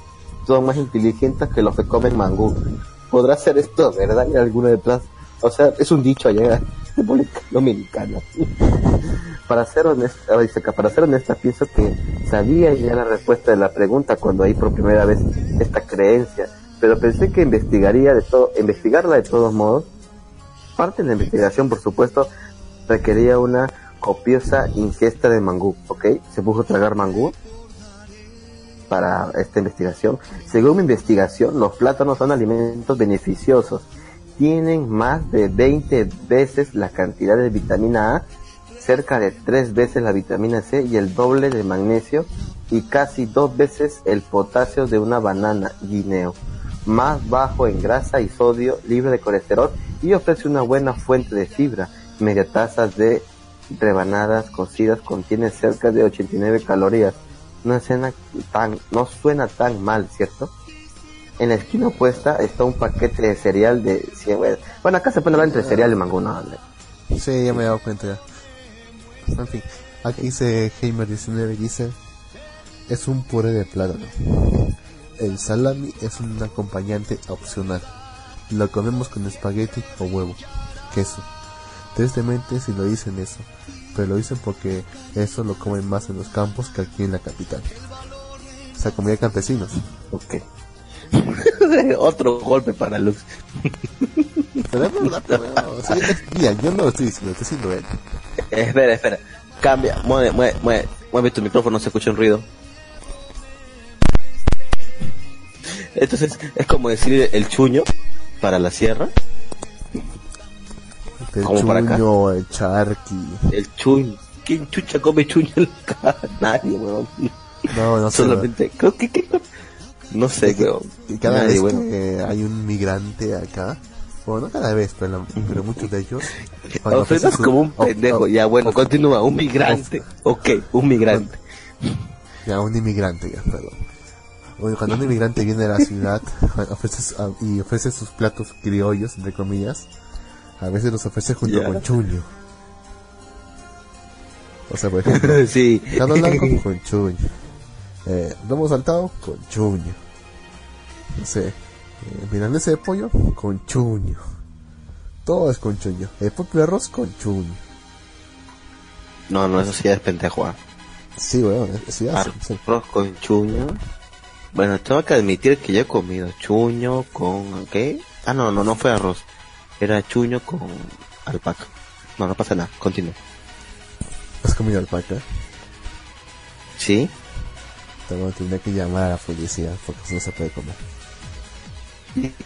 C: son más inteligentes que los que comen mangú. ¿Podrá ser esto verdad en alguno de las... O sea, es un dicho allá en República Dominicana. para ser honesta, dice acá, para ser honesta, pienso que sabía ya la respuesta de la pregunta cuando oí por primera vez esta creencia, pero pensé que investigaría de todo, investigarla de todos modos. Parte de la investigación, por supuesto, requería una copiosa ingesta de mangú, ¿ok? Se puso a tragar mangú para esta investigación. Según mi investigación, los plátanos son alimentos beneficiosos. Tienen más de 20 veces la cantidad de vitamina A, cerca de 3 veces la vitamina C y el doble de magnesio y casi dos veces el potasio de una banana guineo. Más bajo en grasa y sodio, libre de colesterol y ofrece una buena fuente de fibra. Media taza de rebanadas cocidas contiene cerca de 89 calorías. No tan, no suena tan mal, ¿cierto? En la esquina opuesta está un paquete de cereal de 100 güey. Bueno, acá se puede hablar entre cereal y mango, no,
B: sí, ya me he dado cuenta ya. En fin, aquí dice Heimer19, dice, es un puré de plátano. El salami es un acompañante opcional. Lo comemos con espagueti o huevo, queso. Tristemente si lo dicen eso, pero lo dicen porque eso lo comen más en los campos que aquí en la capital. O sea, comida de campesinos.
C: Ok. Otro golpe para Lux.
B: Pero es verdad, pero, mira, yo no lo estoy diciendo, estoy diciendo él.
C: Espera, espera. Cambia, mueve, mueve, mueve, mueve tu micrófono, se escucha un ruido. Entonces, es como decir el chuño para la sierra.
B: El
C: ¿Cómo para acá?
B: chuño, el charqui.
C: El chuño. ¿Quién chucha come chuño en la cara? Nadie, weón.
B: No, no sé.
C: Solamente, creo que, que- no sé.
B: Y cada
C: Nadie,
B: vez que hay un migrante acá, bueno, no cada vez, pero, muchos de ellos. su-
C: como un
B: o-
C: pendejo.
B: o-
C: ya, bueno, continúa. Un migrante. Ok, un migrante.
B: Ya, un inmigrante, ya, perdón. Oye, cuando un inmigrante viene a la ciudad ofrece, y ofrece sus platos criollos, entre comillas, a veces los ofrece junto con chuño. O sea, por ejemplo,
C: sí.
B: Blanco con chuño. Eh, lomo saltado con chuño. No sé. Eh, milanesa de pollo con chuño. Todo es con chuño. El pollo de arroz con chuño.
C: No, no, eso sí es pendejo. ah.
B: Sí, weón, sí sí.
C: Arroz con chuño. Bueno, tengo que admitir que yo he comido chuño con... ¿Qué? Ah, no, no, no fue arroz. Era chuño con alpaca. No, no pasa nada. Continúa.
B: ¿Has comido alpaca?
C: ¿Sí?
B: Tengo que llamar a la policía porque eso no se puede comer.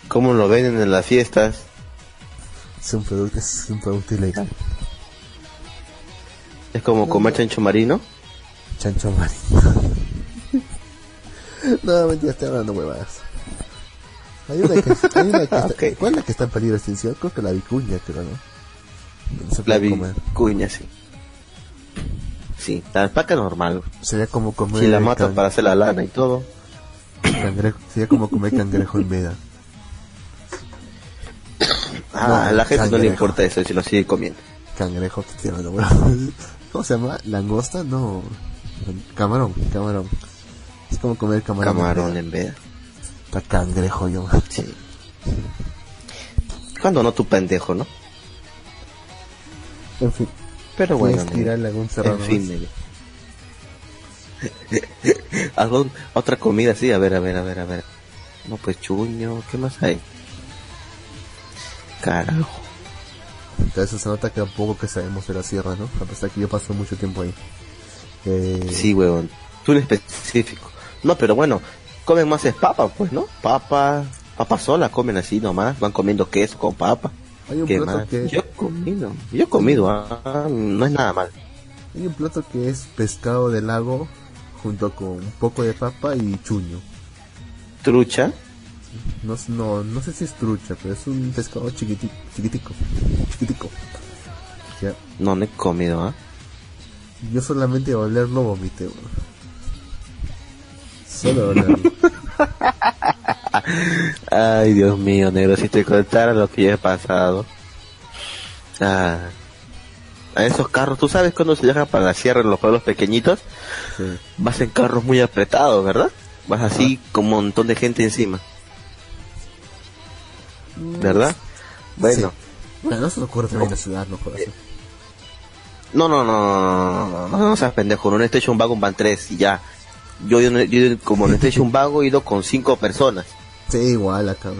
C: ¿Cómo lo venden en las fiestas?
B: Es un producto, es un producto ilegal.
C: Es como comer chancho marino.
B: Chancho marino. no, mentira, estoy hablando huevadas. Hay una que, hay una que está,
C: Ok.
B: ¿cuál es la que está en peligro de extinción? Creo que la vicuña, creo, ¿no? No se
C: La vicuña, sí. Sí, la alpaca normal.
B: Sería como comer
C: Si la matan para hacer la lana y todo.
B: cangrejo, sería como comer cangrejo en veda.
C: Ah,
B: No,
C: a la gente no le importa eso si lo sigue comiendo.
B: Cangrejo. ¿Cómo se llama? ¿Langosta? No. Camarón, camarón. Es como comer camarón. en
C: Camarón en veda.
B: Está cangrejo yo.
C: Sí. Cuando no tu pendejo, ¿no?
B: En fin.
C: Pero bueno.
B: ¿Quieres
C: negro.
B: tirarle algún cerrado
C: En fin. Algo, otra comida así, a ver, a ver, a ver, a ver. No, pues chuño, ¿qué más hay? Carajo.
B: Entonces se nota que tampoco que sabemos de la sierra, ¿no? A pesar que yo paso mucho tiempo ahí. Eh,
C: Sí, huevón. Tú en específico. No, pero bueno, comen más es papa, pues, ¿no? Papa, papa sola comen así nomás. Van comiendo queso con papa.
B: Hay un
C: ¿Qué
B: plato
C: más?
B: que
C: Yo he comido. Yo he comido, ah, no es nada mal.
B: hay un plato que es pescado de lago junto con un poco de papa y chuño.
C: Trucha.
B: No, no, no sé si es trucha, pero es un pescado chiquitico, chiquitico, chiquitico. Ya,
C: No, no he comido, ¿ah?
B: yo solamente olerlo vomité, weón. Solo olerlo.
C: Ay, Dios mío, negro, si te contara lo que yo he pasado. Ah. A esos carros, tú sabes cuando se viaja para la sierra en los pueblos pequeñitos,
B: Sí.
C: vas en carros muy apretados, ¿verdad? Vas así con un montón de gente encima, ¿verdad? Bueno,
B: Pero no se ocurre también en la ciudad, no jodas.
C: no, no, no, no, no, no, no seas pendejo, en un Station Wagon van tres y ya. Yo, yo, yo como en Station Wagon he ido con cinco personas.
B: Sí, igual acá.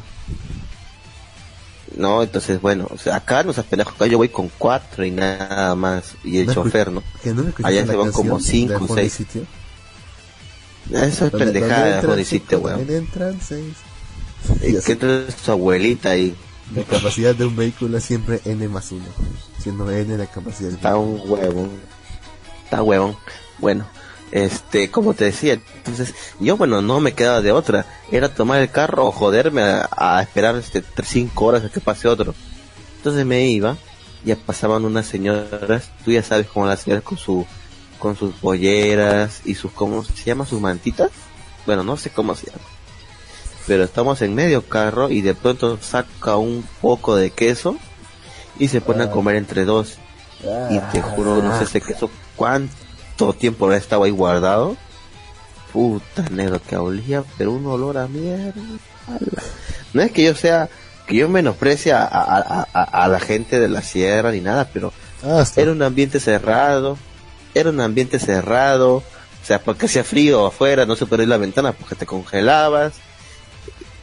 C: No, entonces, bueno, o sea, acá no seas pendejo, acá yo voy con cuatro y nada más. Y el
B: No
C: chofer, ¿no?
B: No
C: Allá se van como cinco,
B: Honda
C: seis.
B: Sitio?
C: Eso es pendejada, hiciste,
B: cinco,
C: weón.
B: entran seis.
C: Y
B: así,
C: entonces su abuelita ahí.
B: La capacidad de un vehículo es siempre N más uno. Siendo N la capacidad del
C: Está un huevón. Está huevón. Bueno, este, como te decía, entonces, yo bueno, no me quedaba de otra. Era tomar el carro o joderme a, a esperar este cinco horas a que pase otro. Entonces me iba, ya pasaban unas señoras, tú ya sabes cómo las señoras con su, con sus polleras y sus, ¿cómo se llama? Sus mantitas. Bueno, no sé cómo se llama. Pero estamos en medio carro y de pronto saca un poco de queso y se pone a comer entre dos. Y te juro, no sé ese queso cuánto tiempo habrá estado ahí guardado. Puta negro que olía, pero un olor a mierda. No es que yo sea, que yo menosprecie a, a, a- a- a la gente de la sierra ni nada, pero
B: Ah,
C: era un ambiente cerrado, era un ambiente cerrado, o sea, porque hacía frío afuera, no se podía ir la ventana porque te congelabas.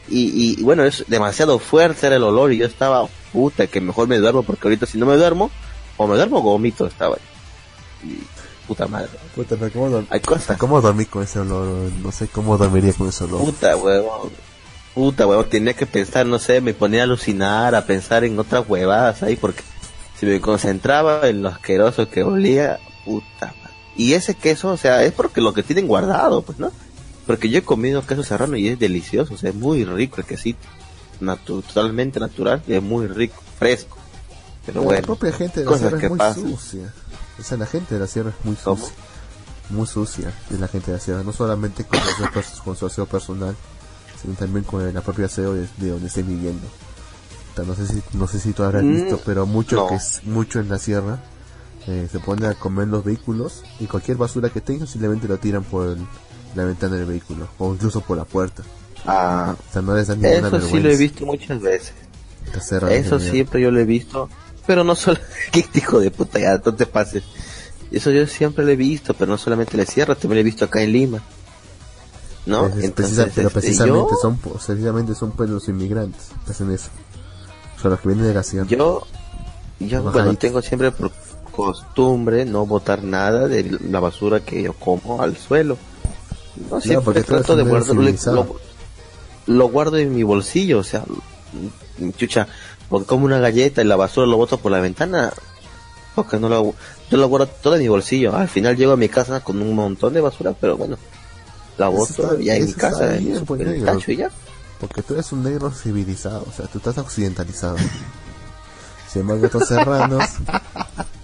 C: Y, y bueno, es demasiado fuerte era el olor y yo estaba, puta, que mejor me duermo porque ahorita si no me duermo, o me duermo o vomito estaba. Y, puta madre.
B: Puta, pero ¿cómo,
C: Hay cosas.
B: ¿cómo dormí con ese olor? No sé cómo dormiría con ese olor.
C: Puta huevón. Puta huevón, tenía que pensar, no sé, me ponía a alucinar, a pensar en otras huevadas ahí porque si me concentraba en lo asqueroso que olía, puta madre. Y ese queso, o sea, es porque lo que tienen guardado, pues, ¿no? Porque yo he comido queso serrano y es delicioso, o sea, es muy rico el quesito. Natu- totalmente natural y es muy rico, fresco. Pero
B: la
C: bueno,
B: propia gente de la sierra es muy
C: pasan.
B: sucia. O sea, la gente de la sierra es muy
C: ¿Cómo?
B: sucia. Muy sucia es la gente de la sierra. No solamente con, su aseo pers- con su aseo personal, sino también con el propio aseo de, de donde estén viviendo. O sea, No sé si, no sé si tú habrás
C: Mm,
B: visto, pero mucho
C: no.
B: que es mucho en la sierra eh, se ponen a comer los vehículos y cualquier basura que tengan simplemente lo tiran por el- la ventana del vehículo o incluso por la puerta.
C: ah,
B: O sea, no les dan ninguna
C: eso sí lo he visto muchas veces.
B: La sierra
C: Eso siempre yo lo he visto, pero no solo, ¿qué hijo de puta, ya, no te pases. Eso yo siempre lo he visto, pero no solamente le cierra, también lo he visto acá en Lima. ¿No?
B: Es- es
C: Entonces,
B: precisa- pero
C: este,
B: precisamente
C: yo,
B: son precisamente son pues los inmigrantes que hacen eso. O sea, los que vienen de la sierra.
C: yo, yo
B: Ajá.
C: bueno, tengo siempre por costumbre no botar nada de la basura que yo como al suelo. No, siempre
B: porque
C: trato de
B: civilizado.
C: lo, lo guardo en mi bolsillo, o sea, chucha, porque como una galleta y la basura lo boto por la ventana, porque no lo, yo lo guardo todo en mi bolsillo. Al final llego a mi casa con un montón de basura, pero bueno, la boto ya en mi casa,
B: bien,
C: en su-
B: pues,
C: en el
B: negro.
C: tacho y ya.
B: Porque tú eres un negro civilizado, o sea, tú estás occidentalizado. Sin embargo, estos serranos,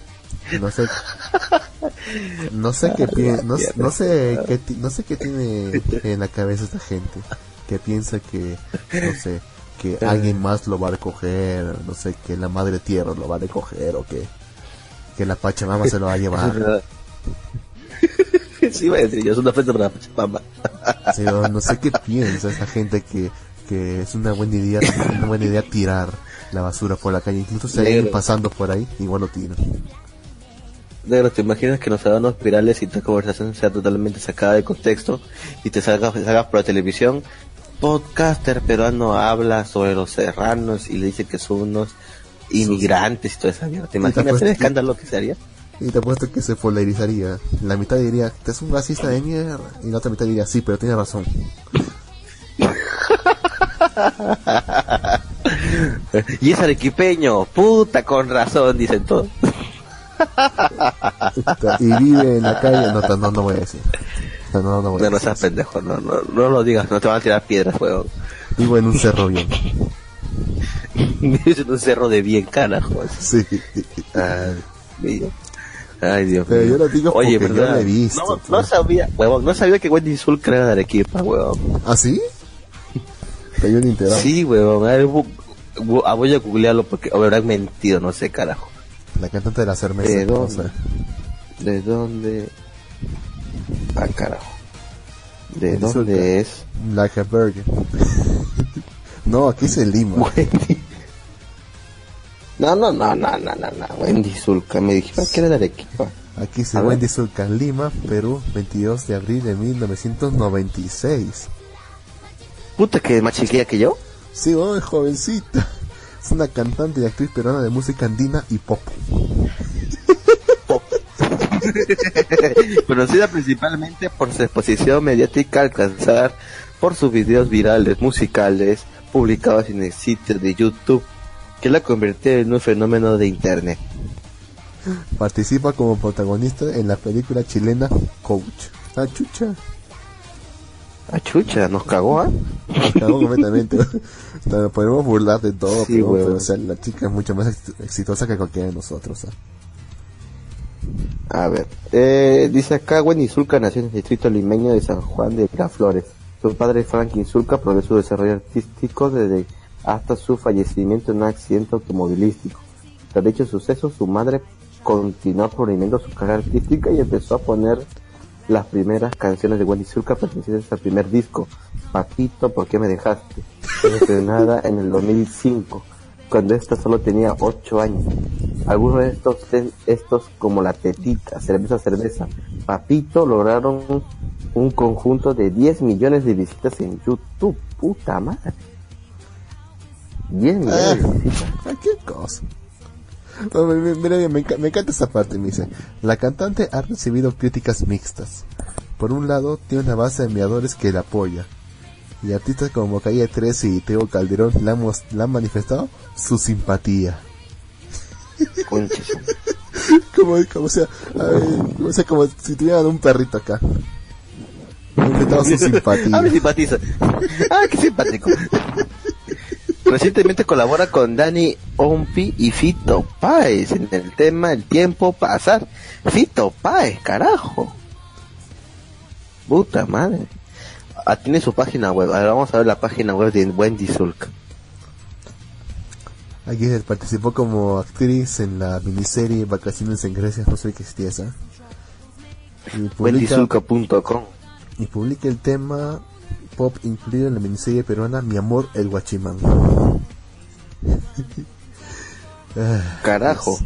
B: no sé, no sé qué pi- no, no sé qué, no sé qué tiene en la cabeza esta gente, que piensa que, no sé, que alguien más lo va a recoger, no sé, que la madre tierra lo va a recoger o que, que la Pachamama se lo va a llevar.
C: sí, voy a decir, yo soy una frente para la Pachamama.
B: Sí, no, no sé qué piensa esa gente que, que es una buena idea, una buena idea tirar la basura por la calle, incluso si hay alguien pasando por ahí, igual lo tiran.
C: Negro, ¿te imaginas que nos hagan unos virales y tu conversación sea totalmente sacada de contexto y te salgas salgas por la televisión? Podcaster peruano habla sobre los serranos y le dice que son unos inmigrantes y toda esa mierda. ¿Te imaginas el escándalo que se haría?
B: Y te apuesto que se polarizaría. La mitad diría, te es un racista de mierda. Y la otra mitad diría, sí, pero tiene razón.
C: y es arequipeño, puta, con razón, dicen todos.
B: Y vive en la calle. No, no, no, voy a decir. No, no, no voy a
C: No, no seas pendejo, no, no, no lo digas, no te van a tirar piedras, weón.
B: Vivo en un cerro bien.
C: es un cerro de bien carajo.
B: Sí.
C: Ay, Dios. Ay, Dios
B: Pero
C: mío.
B: yo lo digo
C: Oye,
B: porque yo lo he visto,
C: No,
B: pues.
C: no sabía, huevón, no sabía que Wendy Zulka era de Arequipa, huevón.
B: ¿Ah, sí? Cayó un enterado.
C: Sí, huevón. A ver, voy a googlearlo porque habrán mentido, no sé, carajo.
B: La cantante de la cerveza.
C: ¿De dónde? ¿De dónde? Ah, carajo. ¿De dónde es?
B: Like a burger. no, aquí es en Lima.
C: Wendy. No, no, no, no, no, no, no. Wendy Zulka. Me dijeron que era de Arequipa.
B: Aquí se. Wendy Zulka, Lima, Perú, 22 de abril de 1996.
C: Puta, que más chiquilla que yo.
B: Sí, oh, jovencita. Es una cantante y actriz peruana de música andina y pop.
C: Conocida principalmente por su exposición mediática al alcanzar por sus videos virales musicales publicados en el sitio de YouTube que la convirtió en un fenómeno de internet.
B: Participa como protagonista en la película chilena Coach. Ah, chucha.
C: Ah, chucha, nos cagó, ¿ah?
B: Nos cagó completamente. Nos podemos burlar de todo,
C: Sí,
B: pero,
C: huevón.
B: pero, o sea, la chica es mucho más ex- exitosa que cualquiera de nosotros. ¿ah?
C: A ver, eh, dice acá, Wendy Zulka nació en el distrito limeño de San Juan de Miraflores. Su padre Franklin Zulka provee su desarrollo artístico desde hasta su fallecimiento en un accidente automovilístico. Tras dicho suceso, su madre continuó promoviendo su carrera artística y empezó a poner las primeras canciones de Wendy Zulka pertenecientes al primer disco, Papito, ¿por qué me dejaste? Estrenada en el 2005, cuando esta solo tenía 8 años. Algunos de estos, estos como La Tetita, Cerveza Cerveza, Papito, lograron un conjunto de 10 millones de visitas en YouTube. Puta madre. 10 millones de visitas.
B: Ah, qué cosa. No, me, enca- me encanta esa parte, me dice. La cantante ha recibido críticas mixtas. Por un lado, tiene una base de admiradores que la apoya. Y artistas como Calle 13 y Teo Calderón le han, manifestado su simpatía. Como, como, sea, ver, o sea, como si tuvieran un perrito acá. Manifestado su
C: Ah, me
B: simpatía.
C: simpatiza. Ah, qué simpático. Recientemente colabora con Dani Ompi y Fito Páez en el tema El tiempo pasar. Fito Páez, carajo. Puta madre. Ah, tiene su página web. Ahora vamos a ver la página web de Wendy Zulka.
B: Aquí participó como actriz en la miniserie Vacaciones en Grecia, no sé qué existía esa.
C: WendyZulka.com.
B: y publica el tema pop incluido en la miniserie peruana Mi amor el guachimán.
C: Carajo.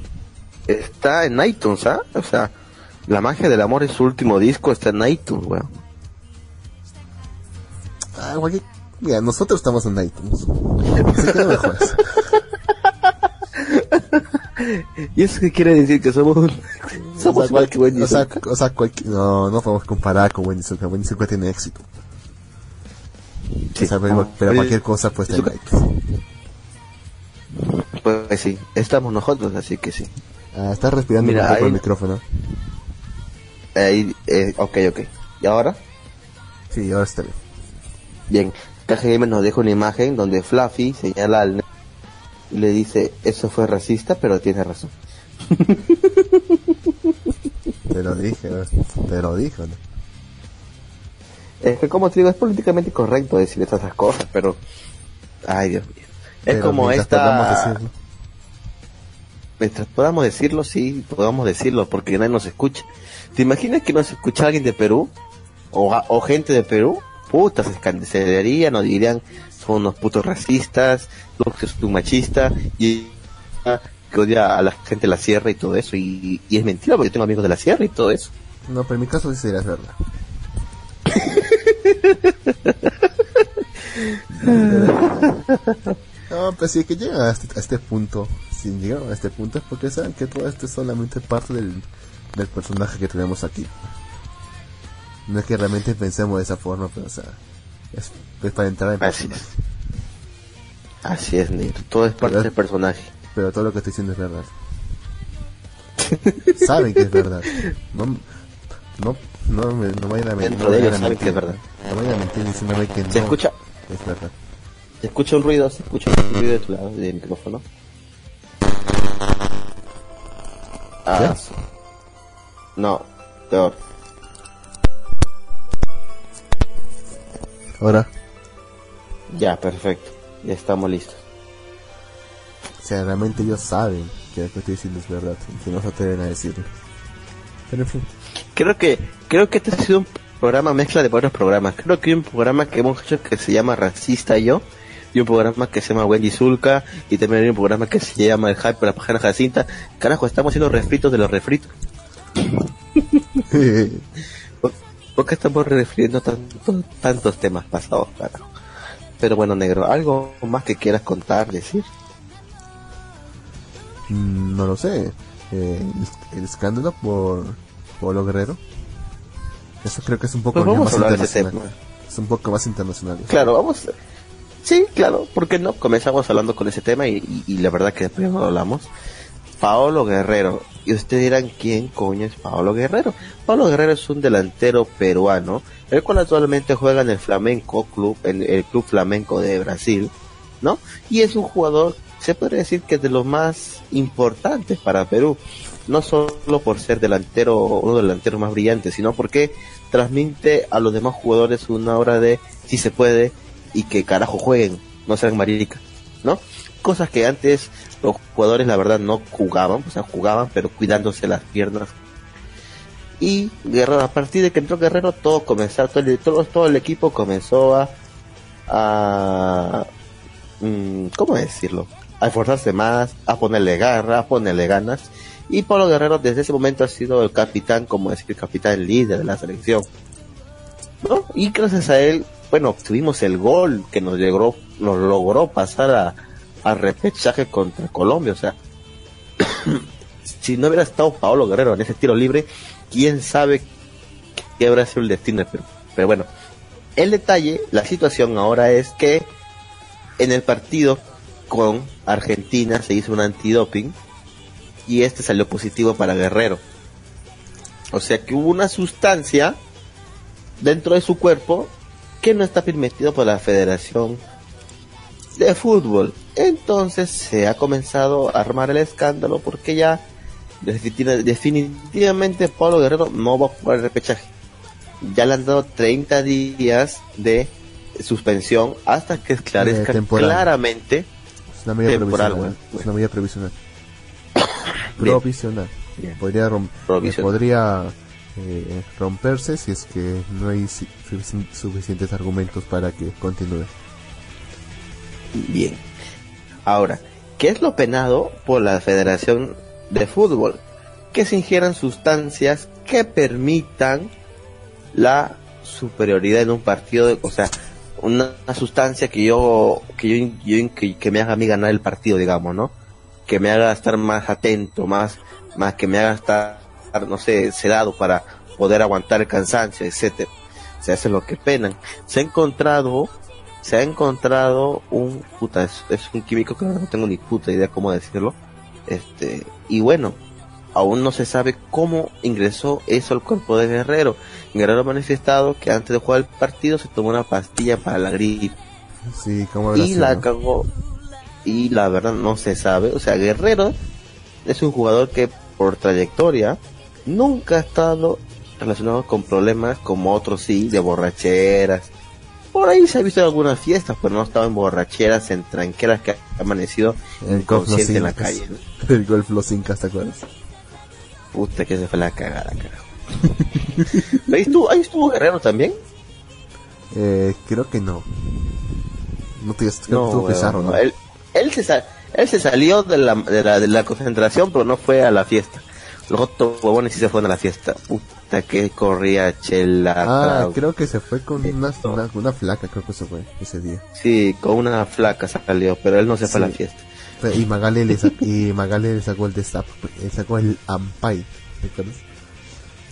C: Está en iTunes, ¿ah? O sea, La magia del amor es su último disco, está en iTunes, weón.
B: ah, Mira, nosotros estamos en iTunes. Así que no me jodas.
C: ¿Y eso qué quiere decir? Que somos, somos
B: o sea,
C: igual que Wendy
B: o sea, o sea, no, no podemos comparar con Wendy Zulka. Wendy Zulka tiene éxito.
C: Sí.
B: O sea, pero, cualquier cosa pues está en.
C: Pues sí, estamos nosotros, así que sí.
B: Ah, estás respirando
C: Mira,
B: un poco
C: ahí-
B: el micrófono.
C: Ahí, eh, ok, ok. ¿Y ahora?
B: Sí, ahora está bien.
C: Bien, Gamer nos deja una imagen donde Fluffy señala al y le dice, eso fue racista, pero tiene razón.
B: Te lo dije, te lo dije. ¿no?
C: Es que como te digo, es políticamente correcto decir esas cosas, pero... Ay, Dios mío. Es como
B: mientras
C: esta...
B: podamos decirlo.
C: Mientras podamos decirlo, sí, podamos decirlo, porque nadie nos escucha. ¿Te imaginas que nos escucha alguien de Perú? O, o gente de Perú? Puta, se escandalizarían, nos dirían, son unos putos racistas, Lux es un machista, y que odia a la gente de la sierra y todo eso. Y, y es mentira porque yo tengo amigos de la sierra y todo eso.
B: No, pero en mi caso sí sería verdad. No, pues si es que llegan a este, a este punto, si llegaron a este punto es porque saben que todo esto es solamente parte del, del personaje que tenemos aquí. No es que realmente pensemos de esa forma, pero o sea, es, es para entrar en
C: Así
B: personaje.
C: es. Así es, negro. Todo es parte
B: Pero-
C: del personaje.
B: Pero todo lo que estoy diciendo es verdad. saben que es verdad. No, no, no, me, no vayan a mentir.
C: Dentro
B: no
C: de
B: vayan
C: ellos
B: a
C: saben
B: mentir.
C: que es verdad.
B: No vayan a mentir diciéndome que no
C: ¿Se escucha?
B: es verdad.
C: ¿Se escucha un ruido? ¿Se escucha un ruido de tu lado del micrófono? Ah,
B: ¿Ya?
C: No, peor.
B: Ahora,
C: Ya, perfecto. Ya estamos listos.
B: o sea, realmente ellos saben que lo que estoy diciendo es verdad y que no se atreven a decirlo. Pero en fin,
C: Creo que creo que este ha sido un programa mezcla de varios programas. Creo que hay un programa que hemos hecho que se llama Racista Yo y un programa que se llama Wendy Zulka y también hay un programa que se llama El Hype por la página Jacinta. Carajo, estamos haciendo refritos de los refritos. ¿Por, qué estamos refiriendo tanto, tantos temas pasados, carajo? Pero bueno, negro, algo más que quieras contar, decir.
B: mm, no lo sé. Eh, el, el escándalo por Polo Guerrero. Eso creo que es un poco
C: Pues
B: más internacional. Es un poco más internacional.
C: Claro, vamos. Sí, claro, ¿por qué no? Comenzamos hablando con ese tema y, y- y la verdad que después no lo hablamos. Paolo Guerrero. Y ustedes dirán, ¿quién coño es Paolo Guerrero? Paolo Guerrero es un delantero peruano, el cual actualmente juega en el Flamenco Club, en el Club Flamenco de Brasil, ¿no? Y es un jugador, se podría decir que es de los más importantes para Perú. No solo por ser delantero, uno de los delanteros más brillantes, sino porque transmite a los demás jugadores una hora de si se puede y que carajo jueguen, no sean maricas, ¿no? Cosas que antes los jugadores la verdad no jugaban, o sea, jugaban pero cuidándose las piernas. Y Guerrero, a partir de que entró Guerrero, todo comenzó, todo el, todo, todo el equipo comenzó a, a mm, ¿cómo decirlo? A esforzarse más, a ponerle garra, a ponerle ganas. Y Pablo Guerrero desde ese momento ha sido el capitán, como decir, el capitán líder de la selección. ¿No? Y gracias a él, bueno, obtuvimos el gol que nos logró, nos logró pasar a, a repechaje contra Colombia. O sea, si no hubiera estado Paolo Guerrero en ese tiro libre, quién sabe qué habrá sido el destino. Pero bueno, el detalle, la situación ahora es que en el partido con Argentina se hizo un antidoping y este salió positivo para Guerrero. O sea que hubo una sustancia dentro de su cuerpo que no está permitido por la Federación de Fútbol. Entonces se ha comenzado a armar el escándalo porque ya definitiva- definitivamente Pablo Guerrero no va a jugar el repechaje. Ya le han dado 30 días de suspensión hasta que esclarezca
B: Eh,
C: claramente
B: Es una medida
C: Temporal,
B: provisional.
C: güey.
B: Es una medida provisional. Provisional.
C: Bien.
B: Podría,
C: Provisional.
B: podría eh, romperse si es que no hay suficientes argumentos para que continúe.
C: Bien. Ahora, ¿qué es lo penado por la Federación de Fútbol? Que se ingieran sustancias que permitan la superioridad en un partido, de- o sea, una, una sustancia que yo, que yo, yo- que, que me haga a mí ganar el partido, digamos, ¿no? Que me haga estar más atento, más, más que me haga estar, no sé, sedado para poder aguantar el cansancio, etcétera. O sea, eso es lo que penan. Se ha encontrado se ha encontrado un puta, es, es un químico que no tengo ni puta idea cómo decirlo. Este, y bueno, aún no se sabe cómo ingresó eso al cuerpo de Guerrero. Guerrero ha manifestado que antes de jugar el partido se tomó una pastilla para la gripe
B: Sí, ¿cómo
C: y la
B: no?
C: cagó. Y la verdad no se sabe. O sea, Guerrero es un jugador que por trayectoria nunca ha estado relacionado con problemas como otros sí, de borracheras. Por ahí se ha visto en algunas fiestas, pero no estaba en borracheras, en tranqueras que ha amanecido
B: El
C: inconsciente en la calle. ¿no?
B: El golf los incas, ¿te acuerdas?
C: Puta que se fue la cagada, carajo. ahí, estuvo, ahí estuvo Guerrero también.
B: Eh, creo que no. No te creo que
C: No,
B: estuvo Pizarro,
C: no.
B: ¿no?
C: Él, él, se Él se salió de la, de la, de la concentración, pero no fue a la fiesta. Los otros huevones sí se fueron a la fiesta. Puta que corría chela.
B: Ah,
C: trago.
B: creo que se fue con una, una, una flaca, creo que se fue ese día.
C: Sí, con una flaca salió, pero él no se fue a la fiesta.
B: Y Magali le, sa- y Magali le sacó el destap, le sacó el Ampai, ¿te acuerdas?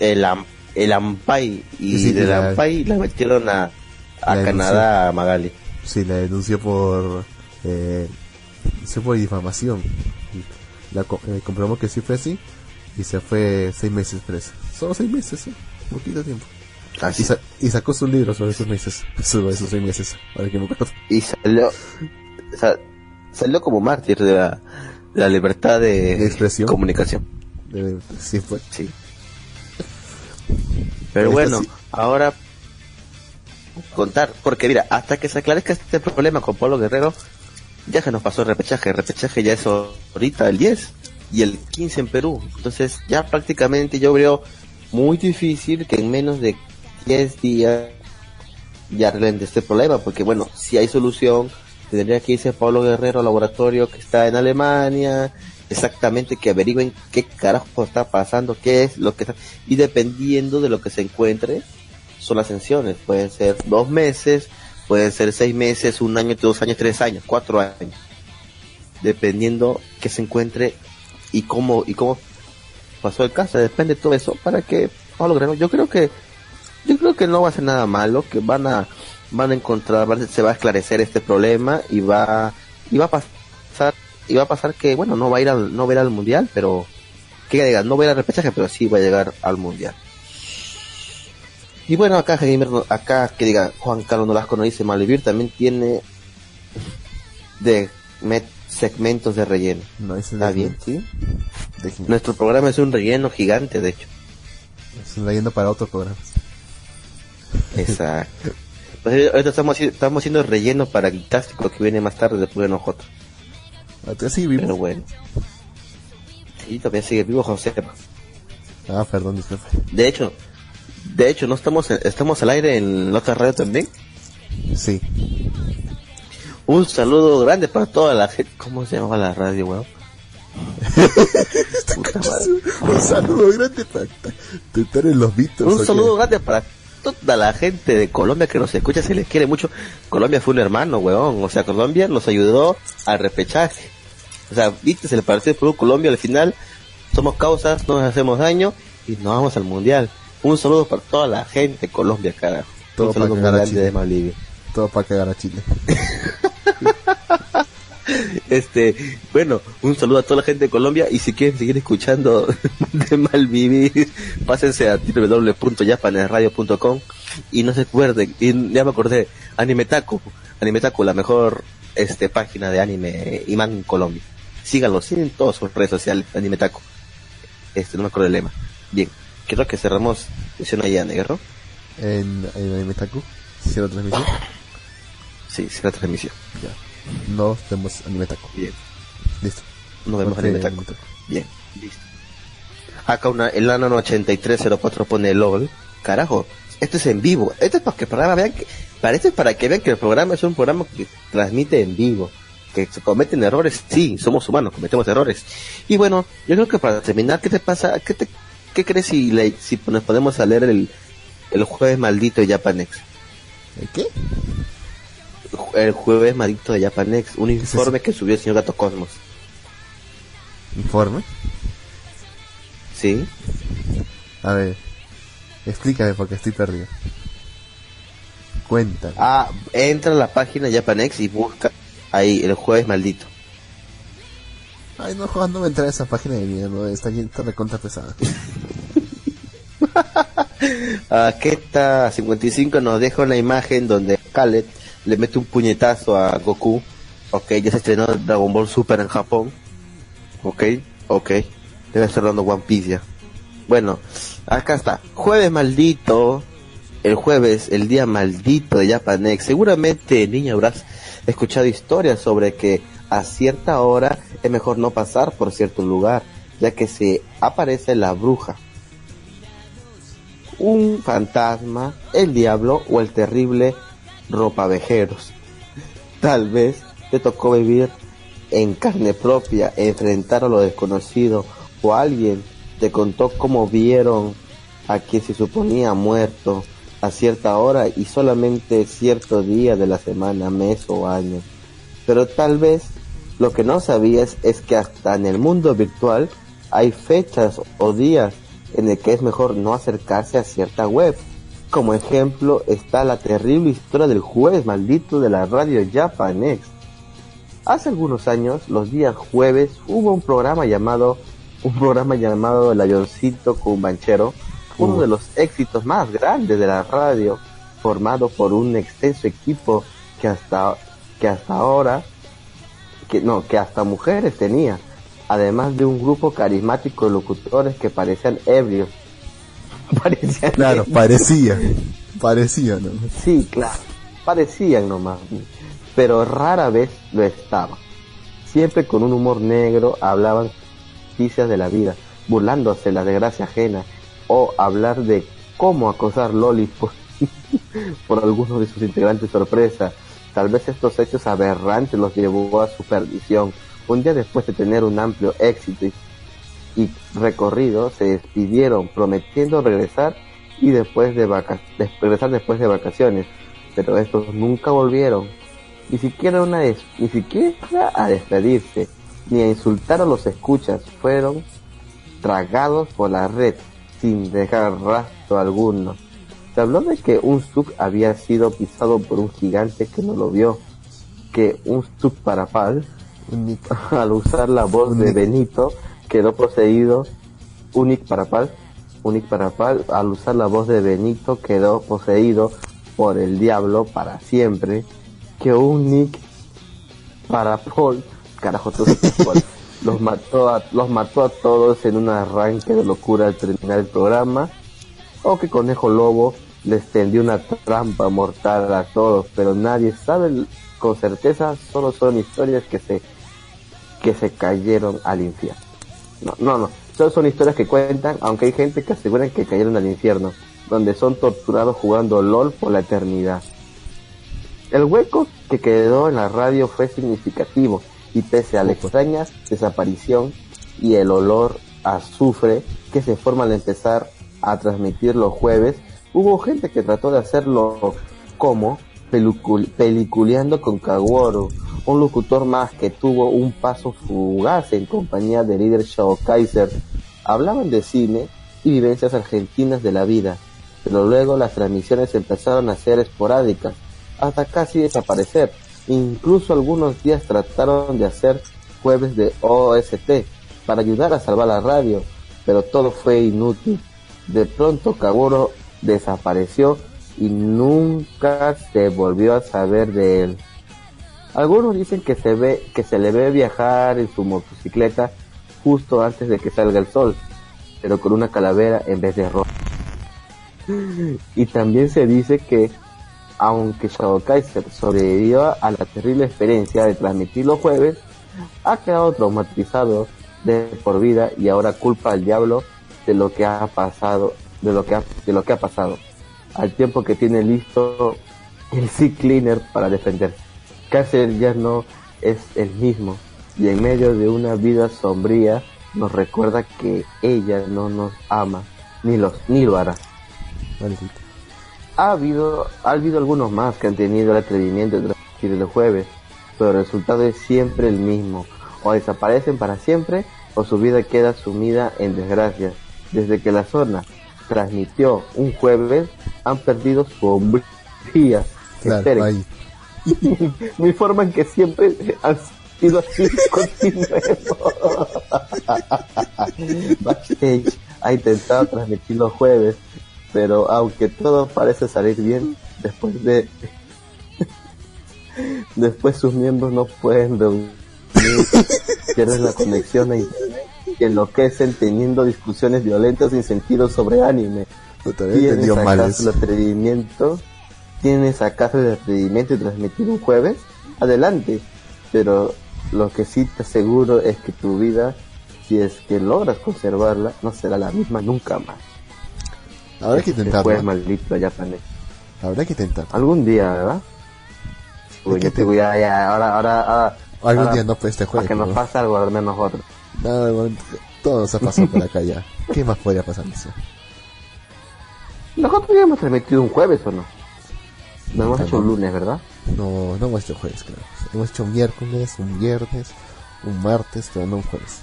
C: El, Am- el Ampay. Y
B: Sí,
C: del
B: la-
C: Ampay la metieron a, Canadá, a Magali.
B: Sí, la denunció por, eh, se fue difamación. La eh, comprobó que sí fue así y se fue seis meses presa. Solo seis meses, ¿sí? poquito tiempo.
C: Así.
B: Y, sa- y sacó su libro sobre esos meses, sobre esos seis meses, ahora que me acuerdo.
C: y salió sa- salió como mártir de la, de la libertad de,
B: De expresión.
C: comunicación
B: Eh, sí fue.
C: sí pero bueno
B: sí.
C: ahora contar porque mira hasta que se aclarezca este problema con Pablo Guerrero ya se nos pasó el repechaje el repechaje ya es ahorita el 10 y el 15 en Perú. Entonces ya prácticamente yo veo muy difícil que en menos de 10 días ya arreglen este problema, porque bueno, si hay solución, tendría que irse Pablo Guerrero al laboratorio que está en Alemania, exactamente que averigüen qué carajo está pasando, qué es lo que está, y dependiendo de lo que se encuentre, son las sanciones, pueden ser dos meses, pueden ser seis meses, un año, dos años, tres años, cuatro años, dependiendo que se encuentre y cómo, y cómo pasó el caso, depende de todo eso para que Pablo Guerrero, yo creo que yo creo que no va a ser nada malo, que van a van a encontrar, se va a esclarecer este problema y va y va a pasar y va a pasar que bueno, no va a ir al no va a ir al mundial, pero que diga, no va a al repechaje, pero sí va a llegar al mundial. Y bueno, acá Gamer no- acá que diga Juan Carlos Nolasco nos dice Malvivir también tiene de met- segmentos de relleno.
B: No, ese
C: Está
B: es
C: bien, ¿sí? Nuestro programa es un relleno gigante, de hecho.
B: Es leyendo para otros programas.
C: Exacto. Pues ahorita estamos, estamos haciendo el relleno para el que viene más tarde después de nosotros.
B: ¿Tú sí vivo?
C: Pero bueno. Sí, todavía sigue vivo José.
B: Ah, perdón, disculpe.
C: De hecho, de hecho, no estamos estamos al aire en la otra radio también.
B: Sí.
C: Un saludo grande para toda la gente. ¿Cómo se llama la radio, weón? Puta madre.
B: Un saludo grande para estar en los Beatles.
C: Un
B: ¿o
C: saludo grande para toda la gente de Colombia que nos escucha, se les quiere mucho. Colombia fue un hermano, weón. O sea, Colombia nos ayudó al repechaje. O sea, viste, se le pareció Perú, Colombia al final. Somos causas, no nos hacemos daño y nos vamos al mundial. Un saludo para toda la gente de Colombia, carajo.
B: Todo
C: un saludo
B: para cagar a Chile.
C: de.
B: Todo para cagar a Chile.
C: Este, bueno, un saludo a toda la gente de Colombia y si quieren seguir escuchando de Malvivir, pásense a www.japanesradio.com y no se acuerden, y ya me acordé, Animetaku, Animetaku, la mejor este página de anime manga en Colombia. Síganlos en todas sus redes sociales, Animetaku. Este, no me acuerdo el lema. Bien, creo que cerramos sesión allá, negro.
B: En, en Animetaku. Hicieron transmisión.
C: Sí, será transmisión.
B: Ya. Nos vemos Animetaku.
C: Bien,
B: Listo.
C: nos vemos Animetaku.
B: Animetaku.
C: Bien, listo. Acá una, el Nano 8304 pone LOL. Carajo, esto es en vivo. Esto es para que el programa vean que, para esto es para que vean que el programa es un programa que transmite en vivo. Que se cometen errores, sí, somos humanos, cometemos errores. Y bueno, yo creo que para terminar, ¿qué te pasa? ¿Qué te, qué crees si, si nos podemos a leer el, el jueves maldito de Japanex?
B: ¿El qué?
C: El jueves maldito de Japanex, un
B: es
C: informe que subió el señor Gato Cosmos.
B: ¿Informe?
C: ¿Sí?
B: A ver. Explícame porque estoy perdido. Cuéntame.
C: Ah, entra a la página Japanex y busca ahí el jueves maldito.
B: Ay, no, Juan, no me entra a esa página de mierda. Está bien, está recontra pesada.
C: Está 55 nos deja una imagen donde Khaled le mete un puñetazo a Goku. Ok, ya se estrenó Dragon Ball Super en Japón. Ok, ok. Debe estar dando One Piece ya. Bueno, acá está. Jueves maldito. El jueves, el día maldito de Japanex. Seguramente, niño, habrás escuchado historias sobre que a cierta hora es mejor no pasar por cierto lugar, ya que se aparece la bruja un fantasma, el diablo o el terrible ropavejeros. Tal vez te tocó vivir en carne propia enfrentar a lo desconocido o alguien te contó cómo vieron a quien se suponía muerto a cierta hora y solamente cierto día de la semana, mes o año. Pero tal vez lo que no sabías es que hasta en el mundo virtual hay fechas o días en el que es mejor no acercarse a cierta web. Como ejemplo está la terrible historia del jueves maldito de la radio Japanex. Hace algunos años, los días jueves, hubo un programa llamado un programa llamado El Ayoncito Cumbanchero, uno de los éxitos más grandes de la radio, formado por un extenso equipo que hasta que hasta ahora que no, que hasta mujeres tenía, además de un grupo carismático de locutores que parecían ebrios.
B: parecían claro, parecían, parecían, ¿no?
C: Sí, claro, parecían nomás, pero rara vez lo estaban. Siempre con un humor negro hablaban noticias de la vida, burlándose la desgracia ajena, o hablar de cómo acosar lolis por, algunos de sus integrantes sorpresa. Tal vez estos hechos aberrantes los llevó a su perdición. Un día después de tener un amplio éxito y, recorrido, se despidieron prometiendo regresar y después de regresar después de vacaciones, pero estos nunca volvieron, ni siquiera una ni siquiera a despedirse ni a insultar a los escuchas, fueron tragados por la red sin dejar rastro alguno. Se habló de que un sub había sido pisado por un gigante que no lo vio, que un sub parapal, al usar la voz de Benito, quedó poseído, Unic parapal, Unic parapal, al usar la voz de Benito quedó poseído por el diablo para siempre, que un Nick Parapol carajo los mató a, los mató a todos en un arranque de locura al terminar el programa. O que Conejo Lobo les tendió una trampa mortal a todos pero nadie sabe con certeza solo son historias que se que se cayeron al infierno. No no no. Solo son historias que cuentan aunque hay gente que aseguran que cayeron al infierno donde son torturados jugando LOL por la eternidad. El hueco que quedó en la radio fue significativo y pese a la extraña desaparición y el olor a azufre que se forma al empezar a transmitir los jueves, hubo gente que trató de hacerlo como peliculeando con Kaworu, un locutor más que tuvo un paso fugaz en compañía del líder Shao Kaiser. Hablaban de cine y vivencias argentinas de la vida, pero luego las transmisiones empezaron a ser esporádicas, hasta casi desaparecer Incluso algunos días trataron de hacer jueves de OST para ayudar a salvar la radio, pero todo fue inútil. De pronto Kaguro desapareció y nunca se volvió a saber de él. Algunos dicen que se ve que se le ve viajar en su motocicleta justo antes de que salga el sol, pero con una calavera en vez de ropa. Y también se dice que aunque Shadow Kaiser sobrevivió a la terrible experiencia de transmitir los jueves, ha quedado traumatizado de por vida y ahora culpa al diablo de lo que ha pasado, de lo que ha, de lo que ha pasado, al tiempo que tiene listo el Sea Cleaner para defenderse. Kaiser ya no es el mismo y en medio de una vida sombría nos recuerda que ella no nos ama ni los ni lo hará ha habido, ha habido algunos más que han tenido el atrevimiento de transmitir el jueves, pero el resultado es siempre el mismo. O desaparecen para siempre o su vida queda sumida en desgracia. Desde que la zona transmitió un jueves, han perdido su hombría.
B: Claro, ahí.
C: Me informan que siempre han sido así Backstage ha intentado transmitir los jueves, pero aunque todo parece salir bien, después de después sus miembros no pueden reunir, pierden la conexión a internet y enloquecen teniendo discusiones violentas sin sentido sobre anime. ¿Tienes acaso el atrevimiento? ¿Tienes acaso el atrevimiento de transmitir un jueves? Adelante, pero lo que sí te aseguro es que tu vida, si es que logras conservarla, no será la misma nunca más.
B: Habrá que intentarlo.
C: maldito
B: Habrá que intentar.
C: Algún día, ¿verdad? Uy, ya te voy a, ahora, ahora,
B: Algún
C: Para-
B: día no pues este
C: Para
B: juego.
C: que nos
B: ¿no?
C: pase algo al menos nosotros.
B: Nada, bueno, todo nos ha pasado por acá ya. ¿Qué más podría pasar? Sé.
C: Nosotros ya hemos transmitido un jueves o no. Lo hemos hecho un lunes, ¿verdad?
B: No, no hemos hecho jueves, claro. Hemos hecho un miércoles, un viernes, un martes, pero no un jueves.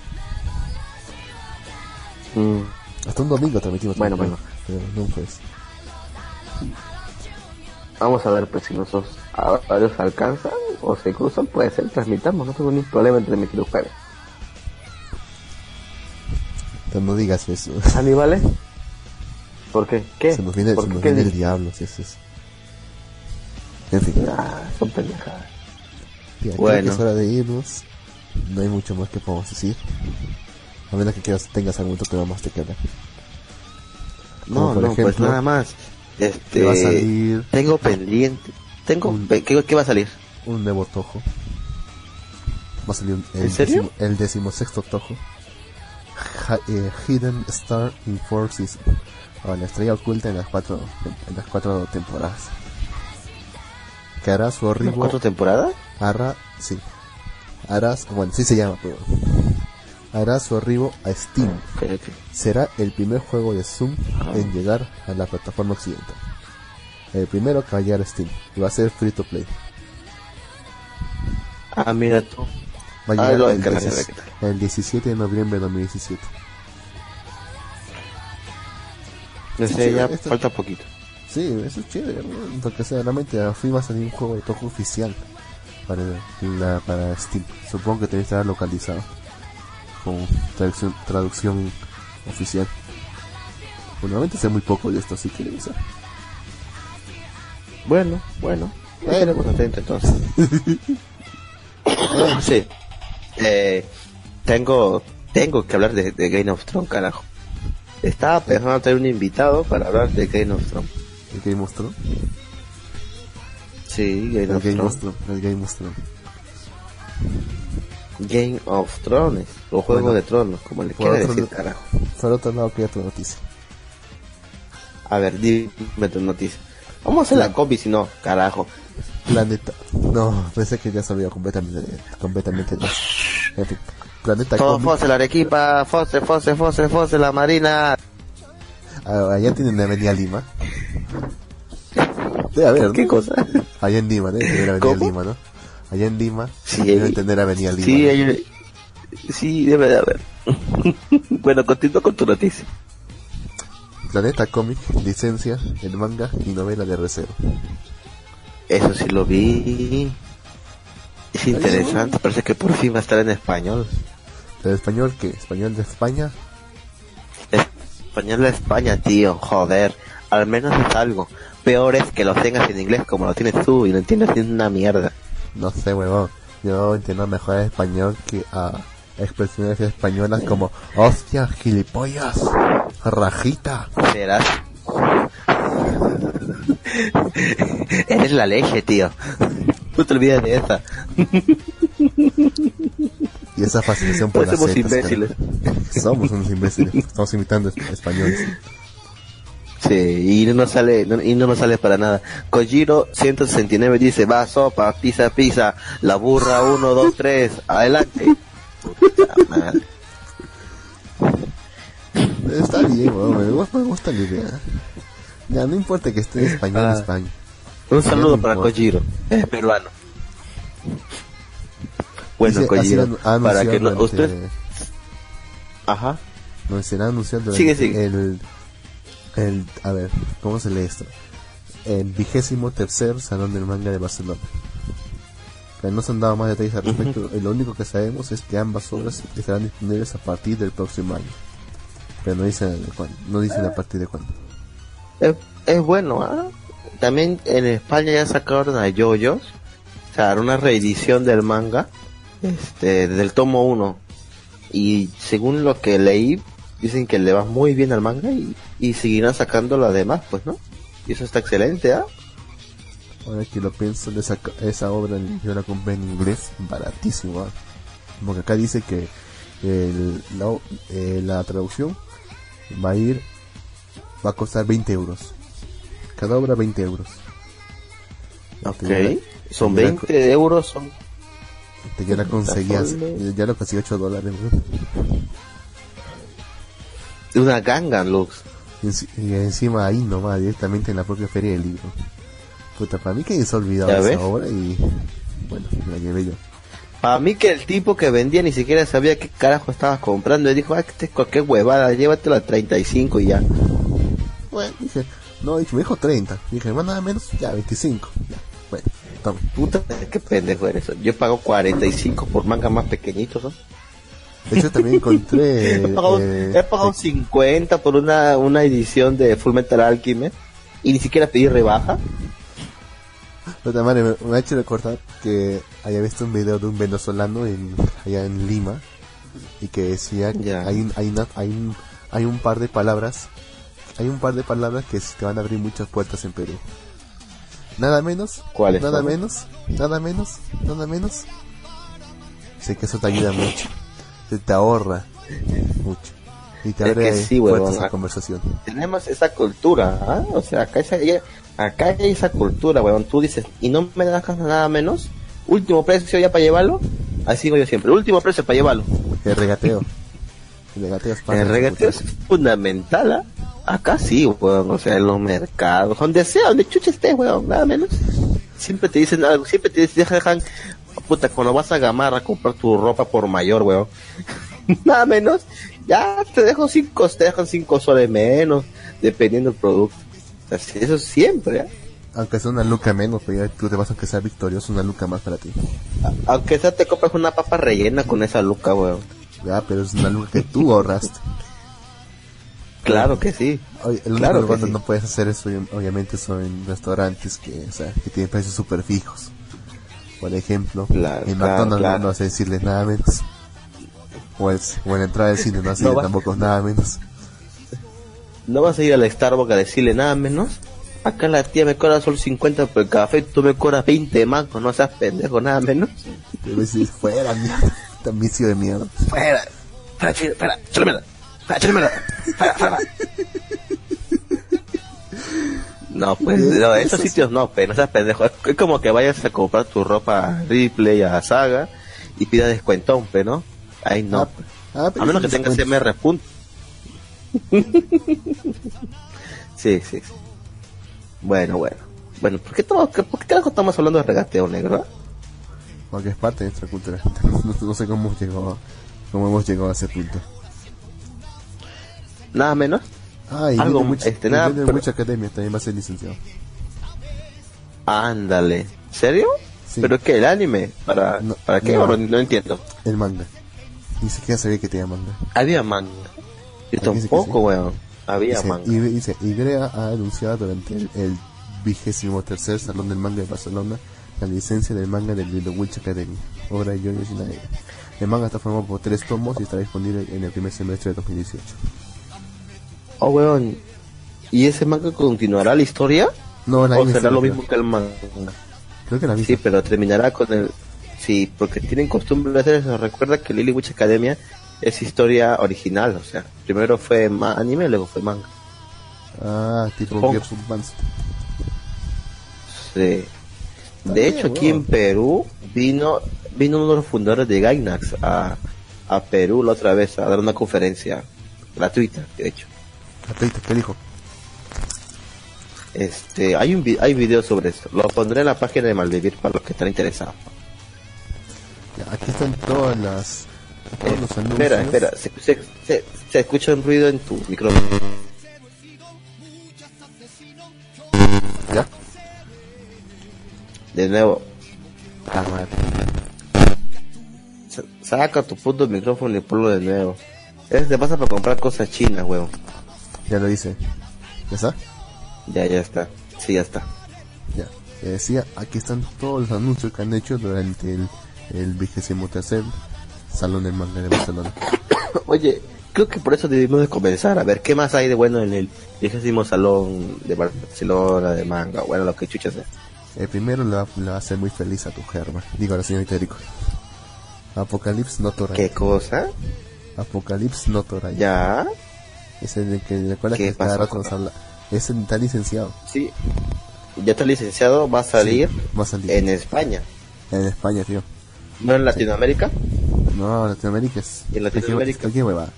C: Mm.
B: Hasta un domingo transmitimos.
C: Bueno, bueno.
B: jueves, Pero no jueves.
C: Vamos a ver pues si nosotros a varios alcanzan o se cruzan, puede ser, transmitamos, no tengo ningún problema en transmitir jueves.
B: Pero no digas eso.
C: ¿Aníbales? ¿Por qué? ¿Qué?
B: Se nos viene,
C: ¿Por
B: se nos
C: ¿Qué
B: viene el diablo, si es eso. En fin,
C: Ah, son pendejadas.
B: creo
C: Bueno.
B: que es hora de irnos. No hay mucho más que podamos decir. A menos que quieras, tengas algún otro tema más de que hablar.
C: No, no, pues
B: ejemplo,
C: nada más. Este,
B: va a salir
C: tengo pendiente. Tengo,
B: Un-
C: ¿qué, qué va a salir?
B: un nuevo Tojo. Va a salir un- el,
C: ¿En serio?
B: décimo- el decimosexto Tojo. Ja- eh, Hidden Star in Four Seasons. O la estrella oculta en las cuatro, en las cuatro temporadas. Que hará su arribo.
C: ¿Cuatro temporadas?
B: Hará, sí. Hará, bueno, sí se llama, pero. Hará su arribo a Steam. Será el primer juego de Zoom en llegar a la plataforma occidental. El primero que va a llegar a Steam. Y va a ser free to play.
C: Ah, mira tú.
B: Va a
C: Ah,
B: llegar
C: lo
B: el,
C: encargaré,
B: 16
C: ¿qué tal?
B: el 17 de noviembre de 2017.
C: No
B: Sí,
C: ya
B: esto-
C: falta poquito.
B: Sí, eso es chévere, porque seguramente a fin va a salir un juego de Toho oficial para, la, para Steam. Supongo que también estará localizado con traducción, traducción oficial. Bueno, normalmente sé muy poco de esto, así que sea,
C: Bueno, bueno.
B: Bueno.
C: Estaremos atentos entonces. sí. Eh, tengo, tengo que hablar de, de Game of Thrones, carajo. Estaba pensando traer un invitado para hablar de Game of Thrones.
B: el Game of Thrones.
C: Sí, Game of
B: Game
C: Thrones.
B: of Thrones. El Game of Thrones.
C: Game of Thrones. O Juego
B: Bueno,
C: de Tronos, como le quiera decir, carajo.
B: Por otro lado, que otra noticia.
C: A ver, dime tu noticia. Vamos a hacer la copy si no, carajo.
B: Planeta. No, pensé que ya sabía completamente. Completamente. no. En fin, Planeta
C: Todo
B: Comic.
C: Fose, la Arequipa, Fose, Fose, la Marina.
B: Ah, allá tienen Avenida Lima. Debe haber,
C: ¿Qué
B: ¿no?
C: cosa?
B: Allá en Lima, debe tener Avenida
C: ¿Cómo?
B: Lima, ¿no? Allá en Lima
C: Sí,
B: deben
C: ahí-
B: tener Avenida Lima.
C: Sí,
B: ¿no?
C: hay- sí, debe de haber. bueno, continúa con tu noticia.
B: Planeta Comic licencia el manga y novela de Recero.
C: Eso sí lo vi. Es interesante, parece que por fin va a estar en español.
B: ¿De español qué? ¿Español de España?
C: Español de España, tío, joder. Al menos es algo. Peor es que lo tengas en inglés como lo tienes tú y lo entiendes es una mierda.
B: No sé, huevón. Yo entiendo mejor el español que a expresiones españolas como hostia, gilipollas, rajita.
C: Serás. Eres la leche, tío. No te olvides de esa.
B: Y esa fascinación por las
C: Parecemos
B: zetas,
C: imbéciles.
B: cara. Somos unos imbéciles. Estamos imitando es- españoles.
C: Sí, y no nos sale, no- y no nos sale para nada. Kojiro 169 dice, va, sopa, pizza, pizza, la burra 1, 2, 3, adelante. Puta.
B: Está bien, huevón. Me gusta, la idea. Ya, no importa que esté en español
C: Ah.
B: España.
C: Un saludo
B: no
C: para. Kojiro, es peruano. Bueno, Kojiro, para que no, usted, ajá,
B: No, será anunciado
C: Sigue,
B: durante
C: sigue.
B: el, el, a ver, ¿cómo se lee esto? El vigésimo tercer Salón del Manga de Barcelona. No se han dado más detalles al respecto, y lo único que sabemos es que ambas obras estarán disponibles a partir del próximo año. Pero no dicen de cuándo, no dicen a partir de cuándo.
C: es, es bueno, ¿ah? También en España ya sacaron a Yoyos, o sea, una reedición del manga, este, del tomo 1. Y según lo que leí, dicen que le va muy bien al manga y, y seguirán sacando lo demás, pues, ¿no? Y eso está excelente, ¿ah?
B: Ahora que lo pienso, esa, esa obra yo la compré en inglés baratísimo. ¿ah? Porque acá dice que el- la, eh, la traducción va a ir, va a costar 20 euros. Cada obra 20 euros.
C: Ok. Son
B: señora
C: 20 euros, son
B: Te ya la conseguías, ya lo conseguí 8 dólares.
C: Una ganga, Lux.
B: Y, enci- y encima ahí nomás, directamente en la propia feria del libro. Puta, para mí que se ha olvidado
C: ¿Ya
B: de
C: ves?
B: esa obra y bueno, me la llevé yo.
C: Para mí que el tipo que vendía ni siquiera sabía qué carajo estabas comprando. Y dijo, ah, que este es cualquier huevada, llévatela a 35 y ya.
B: Bueno, dije, no, dije, me dijo 30. Dije, más nada menos, ya, 25. Ya, bueno, toma.
C: Puta, qué pendejo eres. Yo pago 45 por manga más pequeñitos, ¿no?
B: De hecho, también encontré.
C: He pagado,
B: eh,
C: he pagado 50 por una, una edición de Full Metal Alchemist y ni siquiera pedí rebaja.
B: Me, me ha hecho recordar que había visto un video de un venezolano en, allá en Lima y que decía que hay, un, hay, una- hay, un, hay un par de palabras, hay un par de palabras que te van a abrir muchas puertas en Perú. Nada menos,
C: ¿Cuáles
B: nada
C: son?
B: menos, nada menos, nada menos. Sé que eso te ayuda mucho, te, te ahorra mucho y te
C: Es
B: abre
C: que sí, huevón,
B: puertas a
C: ah.
B: conversación.
C: Tenemos esa cultura, ¿ah? O sea, acá, esa, acá hay esa cultura, weón. Tú dices, y no me das nada menos. Último precio ya para llevarlo. Así digo yo siempre. Último precio para llevarlo.
B: El regateo. El regateo es
C: El regateo es fundamental, ¿ah? Acá sí, weón. O sea, en los mercados, donde sea, donde chucha estés, weón. Nada menos. Siempre te dicen algo, siempre te dejan puta, cuando vas a Gamarra a comprar tu ropa por mayor, weón. Nada menos. Ya te dejo cinco, te dejan cinco soles menos, dependiendo del producto. O sea, eso siempre, ¿ah?
B: Aunque sea una luca menos, pero ya tú te vas a sea victorioso, una luca más para ti.
C: A- Aunque sea te compras una papa rellena con esa luca, weón.
B: Ya, pero es una luca que tú ahorraste.
C: Claro que sí.
B: Oye, el
C: Claro
B: lugar donde
C: sí.
B: no puedes hacer eso, obvi- obviamente, son en restaurantes que, o sea, que tienen precios súper fijos. Por ejemplo,
C: Claro,
B: en McDonald's
C: claro.
B: no vas a decirles nada menos. O, el- o en la entrada del cine no vas a decirle
C: va-
B: tampoco nada menos.
C: No vas a ir al Starbucks a decirle nada menos. Acá la tía me cobra solo 50 por el café y tú me cobras 20 mangos, no seas pendejo, nada menos.
B: Y a veces fuera, mierda. Tan vicio de mierda.
C: Fuera, fuera, chido, fuera, chúlemela, fuera, chúlemela, fuera, fuera. No, pues, no, esos sitios no, pero no seas pendejo. Es como que vayas a comprar tu ropa a Ripley, a Saga y pidas descuentón, pe, ¿no? Ahí no.
B: Ah,
C: pues.
B: ah, pero
C: a menos que tengas. MR punto. sí, sí, sí. Bueno, bueno. Bueno, ¿por qué, estamos, ¿por qué carajo estamos hablando de regateo negro?
B: Porque es parte de nuestra cultura. No, no sé cómo llegó, cómo hemos llegado a ese punto.
C: Nada menos.
B: Ah, y
C: Algo,
B: viene mucha,
C: este, nada,
B: viene
C: pero-
B: mucha academia, también va a ser licenciado.
C: Ándale. ¿Serio?
B: Sí.
C: ¿Pero qué? ¿El anime? ¿Para,
B: No,
C: ¿para qué?
B: no.
C: No. no entiendo.
B: El manga. Ni siquiera sabía que tenía manga.
C: Había manga. Yo tampoco, weón. Había
B: Dice,
C: manga.
B: y, dice, ha anunciado durante el, vigésimo tercer Salón del Manga de Barcelona la licencia del manga del Little Witch Academy, obra de Yoyo Shinaga. El manga está formado por tres tomos y estará disponible en el primer semestre de 2018.
C: Oh, weón. ¿Y ese manga continuará la historia?
B: No, la
C: ¿O
B: misma
C: será lo mismo que el manga?
B: Creo que la misma.
C: Sí, pero terminará con el... Sí, porque tienen costumbre de hacer eso. Recuerda que Lily Witch Academia es historia original, o sea, primero fue anime, luego fue manga.
B: Ah, tipo Advance.
C: Sí. De hecho, aquí en Perú vino vino uno de los fundadores de Gainax a, a Perú la otra vez a dar una conferencia gratuita, de hecho.
B: Atleita, ¿qué dijo?
C: Este, hay un vi- hay video sobre esto. Lo pondré en la página de Malvivir para los que están interesados.
B: Aquí están todas las... Todos los anuncios.
C: Espera, espera, se, se, se- se escucha un ruido en tu micrófono.
B: ¿Ya?
C: De nuevo. Ah, madre. Sa- Saca tu puto micrófono y ponlo de nuevo. Es te pasa para comprar cosas chinas, weón.
B: Ya lo hice. ¿Ya está?
C: Ya, ya está. Sí, ya está.
B: Ya. Te decía, aquí están todos los anuncios que han hecho durante el, el vigésimo tercer Salón del Manga de Barcelona.
C: Oye, creo que por eso debimos de comenzar a ver qué más hay de bueno en el vigésimo salón de Barcelona de manga. Bueno, lo que chuchas es.
B: El primero le va, le va a hacer muy feliz a tu germa. Digo a la señorita Erico. Apocalypse no Toray.
C: ¿Qué cosa?
B: Apocalypse no Toray.
C: Ya.
B: Es el de que recuerda
C: ¿Qué
B: que cada rato nos habla. Es el está licenciado.
C: Sí. Ya está licenciado, va a salir
B: Va a salir
C: en España.
B: en España, tío.
C: ¿No en Latinoamérica?
B: No, Latinoamérica es.
C: ¿En Latinoamérica?
B: Cualquier hueva.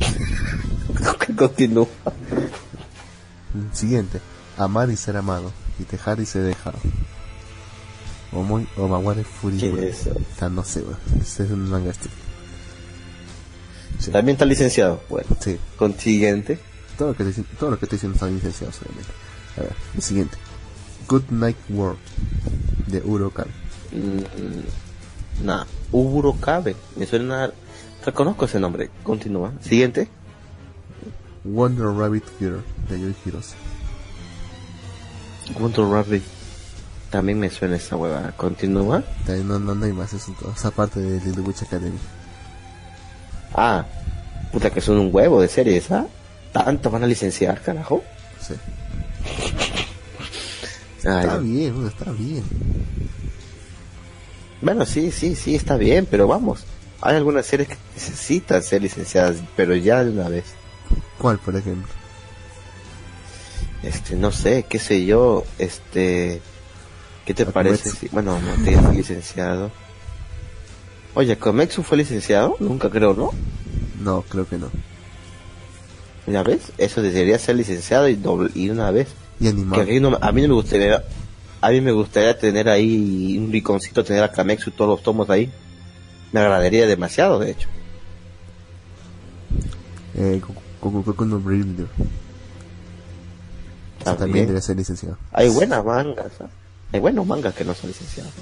C: Continúa.
B: Siguiente. Amar y ser amado. Y dejar y ser dejado. O muy, o Maguire Fury.
C: ¿Qué es eso?
B: Ah, no sé. Ese es un manga estúpido. Sí.
C: También está licenciado. Bueno,
B: Sí.
C: consiguiente.
B: Todo lo que te, todo lo que estoy diciendo están licenciados, obviamente. A ver, el siguiente. Good Night World. De Urokan.
C: Mm, nah, Uburo Cabe. Me suena. Reconozco ese nombre. Continúa. Siguiente.
B: Wonder Rabbit Girl. De Joy Heroes.
C: Wonder Rabbit. También me suena esa hueva. Continúa.
B: No, no, no hay más, es un- esa parte de Little Witch Academy.
C: Ah, puta que son un huevo de series, ¿ah? ¿Tanto van a licenciar, carajo?
B: Sí.
C: Ay,
B: Está bien, está bien.
C: Bueno, sí, sí, sí, está bien, pero vamos. Hay algunas series que necesitan ser licenciadas, pero ya de una vez.
B: ¿Cuál, por ejemplo?
C: Este, no sé, qué sé yo, este... ¿Qué te parece? si- bueno, no te licenciado. Oye, ¿Comexu fue licenciado? Nunca creo, ¿no?
B: No, creo que no.
C: ¿Una vez? Eso debería ser licenciado y, doble, y una vez.
B: Y
C: Que
B: animado.
C: aquí no- a mí no me gustaría... A mí me gustaría tener ahí un rinconcito, tener a Kamexu todos los tomos ahí. Me agradaría demasiado, de hecho.
B: Eh, Goku no Brilliant. Eso también
C: También.
B: debe ser licenciado.
C: Hay buenas mangas, ¿ah? hay buenos mangas que no son licenciados.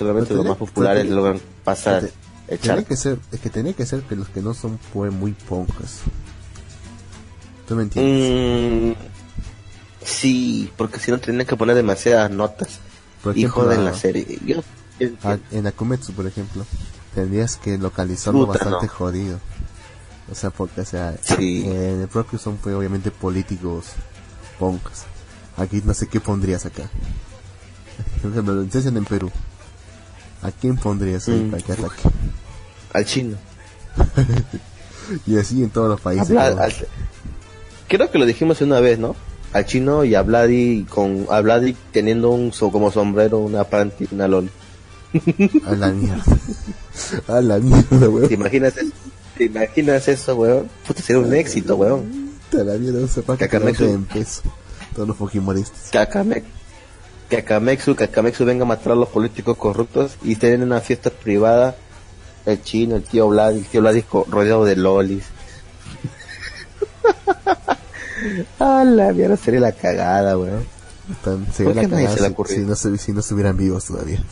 C: Solamente los más populares
B: pero
C: logran pasar charco.
B: que ser, es que tiene que ser que los que no son pues muy ponjas. ¿Tú me entiendes?
C: Mm, sí, porque si no tendrían que poner demasiadas notas
B: Por
C: y
B: ejemplo,
C: joden
B: a-
C: la serie. Yo,
B: a- en Akumetsu, por ejemplo, tendrías que localizarlo
C: Puta,
B: bastante
C: no.
B: jodido. O sea, porque, o sea,
C: Sí.
B: eh, en el propio son pues, obviamente políticos ponjas. Aquí no sé qué pondrías acá. Por ejemplo, lo en Perú. ¿A quién pondrías ahí
C: Mm,
B: para que
C: uf.
B: ataque?
C: al chino.
B: Y así en todos los países.
C: Habla-
B: ¿no?
C: al- creo que lo dijimos una vez, ¿no? Al chino y a Vladi con a Vladi teniendo un so- como sombrero, una panty, una loli.
B: A la mierda. A la mierda, weón.
C: ¿Te imaginas eso? ¿Te imaginas eso, weón? Puta, sería un éxito, weón.
B: A la mierda, no
C: Kakametsu.
B: te en peso. Todos los fujimoristas.
C: que Akame- que Akamexu, que Akamexu venga a matar a los políticos corruptos y estén en una fiesta privada el chino, el tío Vlad, el tío Vlad co- rodeado de lolis. a la mierda sería la cagada, weón.
B: Están, se
C: ¿Por
B: la cagada
C: se
B: si- no se, si no estuvieran vivos todavía.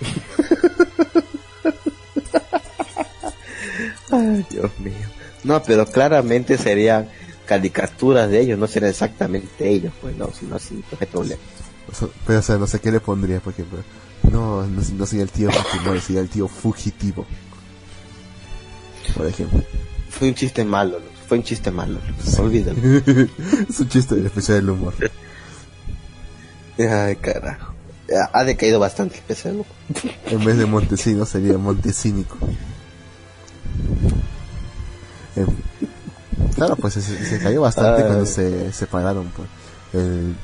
C: Ay, Dios mío. No, pero claramente serían caricaturas de ellos, no serían exactamente ellos, pues no, si no, sí, no hay
B: pero, o sea, no sé qué le pondría, por ejemplo. No, no, no soy el tío Fujimori, soy el tío fugitivo. Por ejemplo.
C: Fue un chiste malo, Luz, fue un chiste malo, Luz, olvídalo.
B: es un chiste del especial del humor.
C: Ay, carajo. Ha decaído bastante el PC, ¿no?
B: En vez de Montesino sería Montesínico. En fin. Claro, pues se, se cayó bastante
C: Ay.
B: cuando se separaron. Pues. El,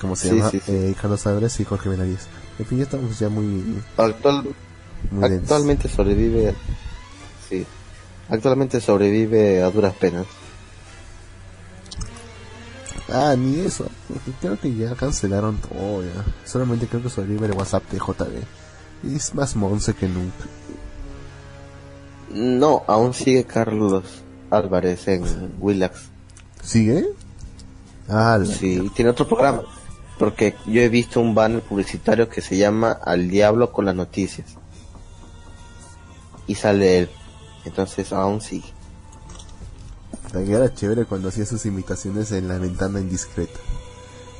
B: ¿Cómo se
C: Sí,
B: llama?
C: sí, sí.
B: Eh, Carlos Álvarez y Jorge Benavides. En fin, ya estamos ya muy,
C: Actual,
B: muy densos.
C: actualmente sobrevive, sí, actualmente sobrevive a duras penas.
B: Ah, ni eso. Creo que ya cancelaron todo ya. Solamente creo que sobrevive el WhatsApp de JB. Y es más monce que nunca.
C: No, aún sigue Carlos Álvarez en Willax.
B: ¿Sigue? Ah,
C: Sí, tiene otro programa. Porque yo he visto un banner publicitario que se llama Al Diablo con las Noticias. Y sale él. Entonces aún sigue.
B: Que era chévere cuando hacía sus imitaciones en la ventana indiscreta.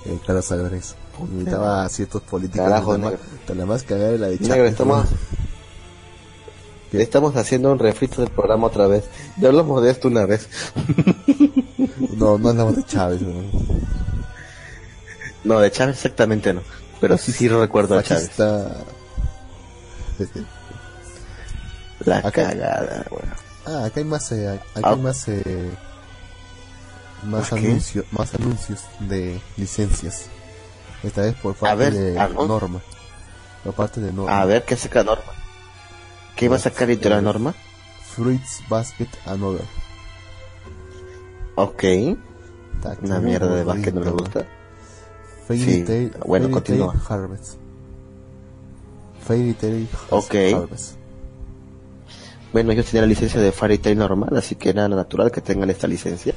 B: Eh, Carlos Álvarez. Imitaba a ciertos políticos.
C: Carajo,
B: la, más, cagada era la de
C: Negro,
B: Chávez,
C: estamos, Estamos haciendo un refrito del programa otra vez. Ya hablamos de esto una vez.
B: No, no hablamos de Chávez. ¿no?
C: No, de Chávez exactamente no. Pero sí recuerdo a Chávez.
B: Fascista.
C: La
B: Acá-
C: cagada, weón.
B: Ah, acá hay más, eh, acá
C: Ah.
B: hay más, eh, más anuncios, más anuncios de licencias. Esta vez por parte
C: ver,
B: de Norma. de Norma.
C: A ver, ¿qué saca Norma? ¿Qué iba a sacar editorial Norma?
B: Fruits Basket Another.
C: Ok. Una mierda de basket no me gusta.
B: Fairy
C: Sí,
B: Tail,
C: bueno,
B: Fairy
C: continúa.
B: Tail Harvest. Fairy Tail
C: Ok.
B: Harvest.
C: Bueno, ellos tenían la licencia de Fairy Tail normal, así que era natural que tengan esta licencia.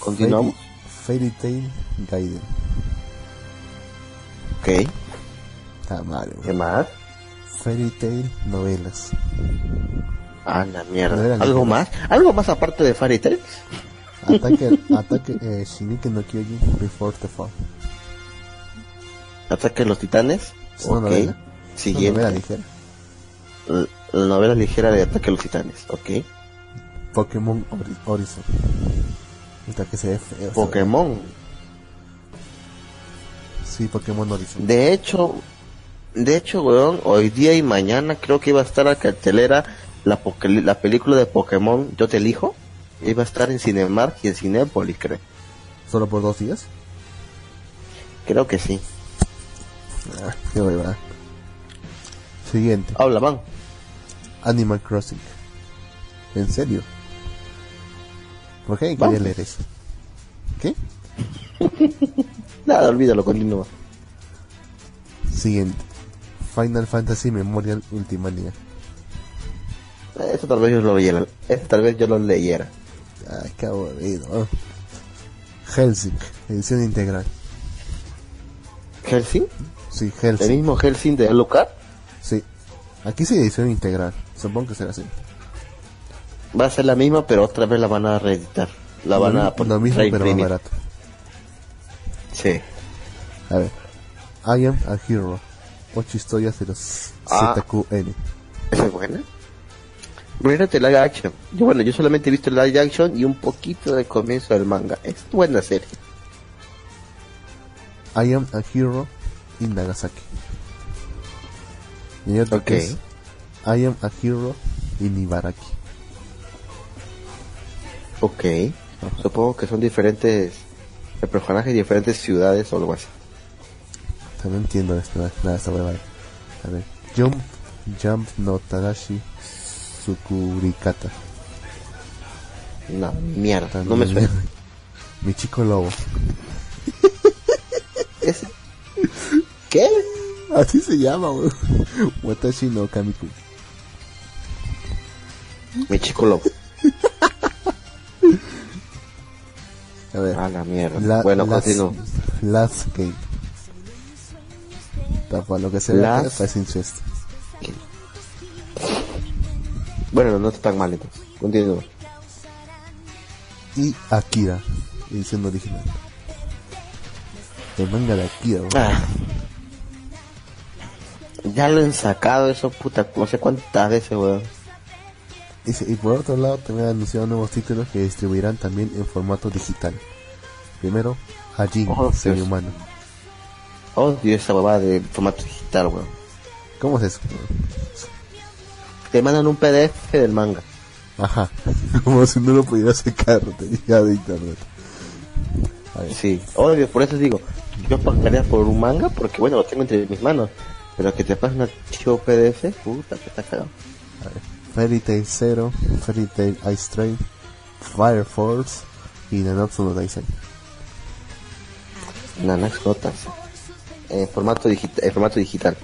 C: Continuamos.
B: Fairy, Fairy Tail Gaiden.
C: Ok.
B: Está mal,
C: ¿Qué más?
B: Fairy Tail Novelas.
C: Ah, la mierda. ¿Algo más? ¿Algo más aparte de Fairy Tail?
B: Ataque, ataque, eh, no Kyojin Before the Fall.
C: Ataque a los titanes.
B: ¿Es una
C: Ok.
B: novela? ¿Es una
C: Siguiente.
B: novela ligera?
C: L- La novela ligera de Ataque a los titanes. Ok.
B: Pokémon Ori- Horizon. Hasta que se.
C: Pokémon.
B: Sí, Pokémon Horizon.
C: De hecho, de hecho, weón, hoy día y mañana creo que iba a estar a cartelera la, la película de Pokémon Yo te elijo. Iba a estar en Cinemark y en Cinépolis, creo.
B: ¿Solo por dos días?
C: Creo que sí.
B: Ah, qué. Siguiente.
C: Habla, van.
B: Animal Crossing. ¿En serio? ¿Por qué quería leer eso? ¿Qué?
C: Nada, olvídalo, continúa.
B: Siguiente. Final Fantasy Memorial Ultimania.
C: Eso tal vez yo lo leyera. Eso tal vez yo lo leyera.
B: Ay, qué aburrido. Helsing, edición integral.
C: ¿Helsing?
B: Sí,
C: ¿El
B: Helsing.
C: mismo Helsing de Alucard?
B: Sí. Aquí sí edición integral. Supongo que será así.
C: Va a ser la misma, pero otra vez la van a reeditar. La van a poner
B: lo mismo pero más barato.
C: Sí.
B: A ver. I am a hero. Ocho historias de los
C: Ah.
B: ZQN.
C: ¿Esa es buena? Mírate live action. Yo, bueno, yo solamente he visto el live action y un poquito del comienzo del manga. Es buena serie.
B: I am a hero in Nagasaki. Y otro que
C: Ok.
B: es I am a hero in Ibaraki.
C: Ok. Supongo que son diferentes personajes de diferentes ciudades o algo así.
B: Sea, no entiendo esto, nada esta huevada. A ver. Jump, Jump no Tadashi Sukurikata.
C: No, mierda.
B: También-
C: No me suena.
B: Mi chico lobo.
C: ¿Qué?
B: Así se llama, weón. Watashi no Kamiku.
C: Mi chico lobo.
B: A ver.
C: Ah, la mierda.
B: La-
C: bueno, continúo.
B: last Game. Para lo que se ve acá,
C: Last-
B: parece incesto.
C: Bueno, no está tan mal entonces. Continúo.
B: Y Akira, edición original. El manga de Akira.
C: Ah. Ya lo han sacado eso, puta, no sé cuántas veces, weón.
B: Dice, y por otro lado también han anunciado nuevos títulos que distribuirán también en formato digital. Primero, Hajin,
C: Oh,
B: ser humano.
C: Odio esa huevada de formato digital, weón.
B: ¿Cómo es eso?
C: Te mandan un PDF del manga.
B: Ajá, como si no lo pudiera sacar de, ya de internet.
C: Sí, odio, por eso digo, yo pagaría por un manga porque, bueno, lo tengo entre mis manos. Pero que te pasen un archivo PDF, puta, que está cagado.
B: a ver. Fairy Tail Zero, Fairy Tail Ice Train, Fire Force y Nanatsu no Taisai.
C: Nanax notas. En formato, digita- en formato digital.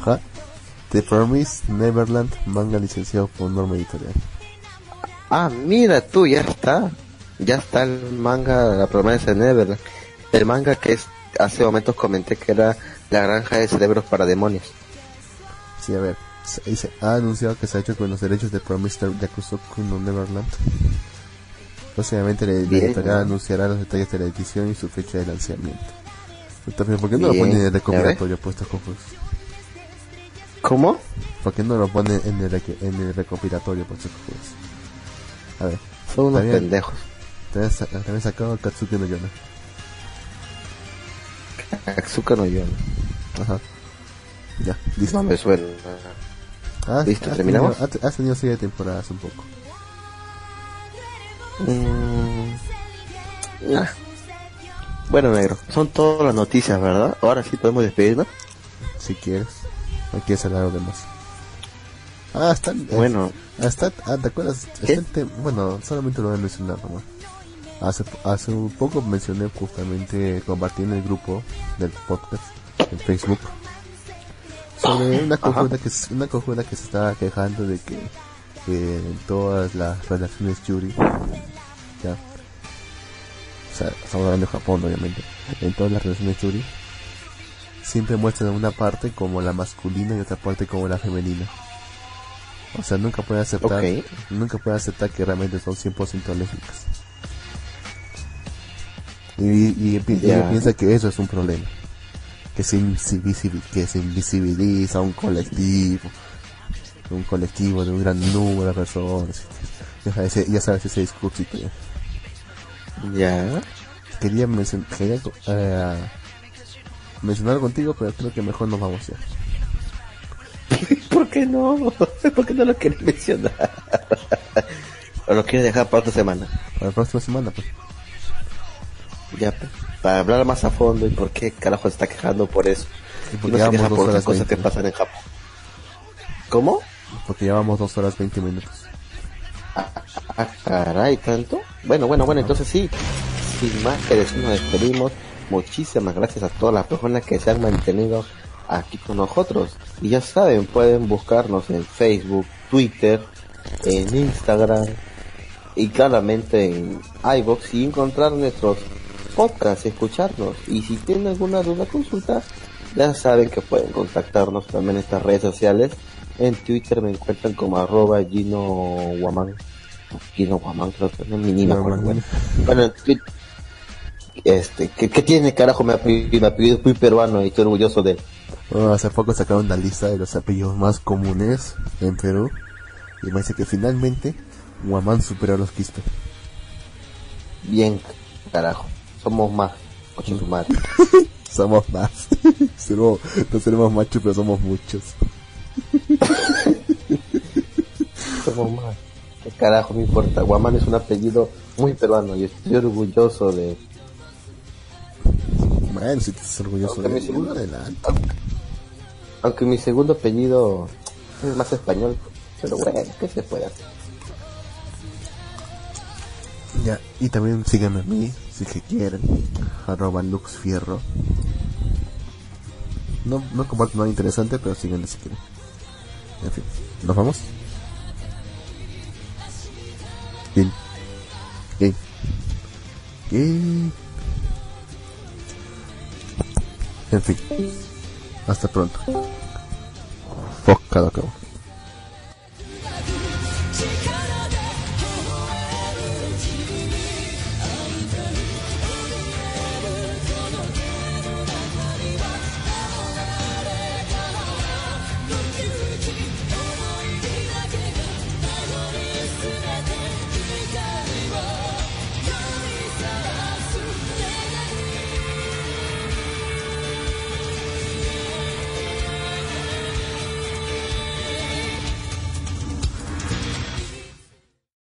B: Ajá. The Promise Neverland, manga licenciado por Norma Editorial.
C: Ah, mira tú, ya está. Ya está el manga, la promesa de Neverland. El manga que es, hace momentos comenté que era la granja de cerebros para demonios.
B: Sí, a ver. se- ha anunciado que se ha hecho con los derechos de Promise Yakusoku no Neverland. Próximamente la editorial anunciará los detalles de la edición y su fecha de lanzamiento. Pero también, ¿por qué no lo
C: Bien,
B: ponen en el recopilatorio puestos confusos?
C: ¿Cómo?
B: ¿Por qué no lo ponen en el, en el recopilatorio puestos confusos? A ver,
C: Son unos
B: También-
C: pendejos.
B: también, sa- también sacado Katsuki no Yona.
C: Atsuka no yo.
B: Ajá. Ya, listo.
C: No me suena.
B: Ah,
C: ¿Listo?
B: ha
C: ¿Terminamos?
B: tenido- Ha, ha tenido serie de temporadas un poco.
C: Mm. Ah. Bueno, negro, son todas las noticias, ¿verdad? Ahora sí podemos despedirnos.
B: si quieres. ¿O quieres hablar algo de más? Ah, está.
C: Bueno.
B: ah, está, ah, ¿te acuerdas? Está el bueno, solamente lo voy a mencionar nomás. Hace, hace un poco mencioné justamente, compartí en el grupo del podcast, en Facebook, sobre una
C: Ajá.
B: conjura que, una conjura que se estaba quejando de que, que en todas las relaciones Yuri, ya, sea, estamos hablando de Japón obviamente, en todas las relaciones Yuri, siempre muestran una parte como la masculina y otra parte como la femenina. O sea, nunca pueden aceptar, nunca pueden aceptar que realmente son 100% lésbicas. Y, y,
C: Ya.
B: piensa que eso es un problema. Que se, que se invisibiliza un colectivo. Un colectivo de un gran número de personas. Ya sabes, ya sabes ese. Ya. Quería, mencion- quería eh, mencionar contigo, pero creo que mejor nos vamos ya.
C: ¿Por qué no? ¿Por qué no lo quieres mencionar? ¿O lo quieres dejar para otra semana?
B: Para la próxima semana, pues.
C: Ya, pues, para hablar más a fondo y por qué carajo se está quejando por eso.
B: Y porque
C: no se queja por
B: horas
C: cosas que
B: 20.
C: pasan en Japón. ¿Cómo?
B: Porque llevamos dos horas 20 minutos.
C: Ah, caray, ¿tanto? Bueno, bueno, bueno, entonces sí. Sin más que decir, nos despedimos. Muchísimas gracias a todas las personas que se han mantenido aquí con nosotros. Y ya saben, pueden buscarnos en Facebook, Twitter, en Instagram y claramente en iBox y encontrar nuestros podcasts, escucharnos. Y si tienen alguna duda, consulta, ya saben que pueden contactarnos también en estas redes sociales. En Twitter me encuentran como arroba Gino Guamán. Gino Guamán, creo que no, me acuerdo. Bueno, este, ¿qué, qué tiene carajo mi apellido? Mi apellido es muy peruano y estoy orgulloso de él.
B: Bueno, hace poco sacaron una lista de los apellidos más comunes en Perú. Y me dice que finalmente Guamán superó a los Quispe.
C: Bien, carajo. Somos más. Madre.
B: Somos más. Seremos- no seremos machos, pero somos muchos.
C: Somos más. ¿Qué carajo me importa? Guamán es un apellido muy peruano y estoy orgulloso de
B: Bueno, si te estás orgulloso
C: Aunque
B: de
C: mi segundo-
B: adelante.
C: Aunque mi segundo apellido es más español, pero bueno, ¿qué se puede hacer?
B: Ya, y también síganme a mí, si que quieren. Arroba LuxFierro. No, no comparto nada interesante, pero síganme si quieren. En fin, ¿nos vamos? Bien. Bien. Bien. En fin. Hasta pronto. Fuck, cada cabo.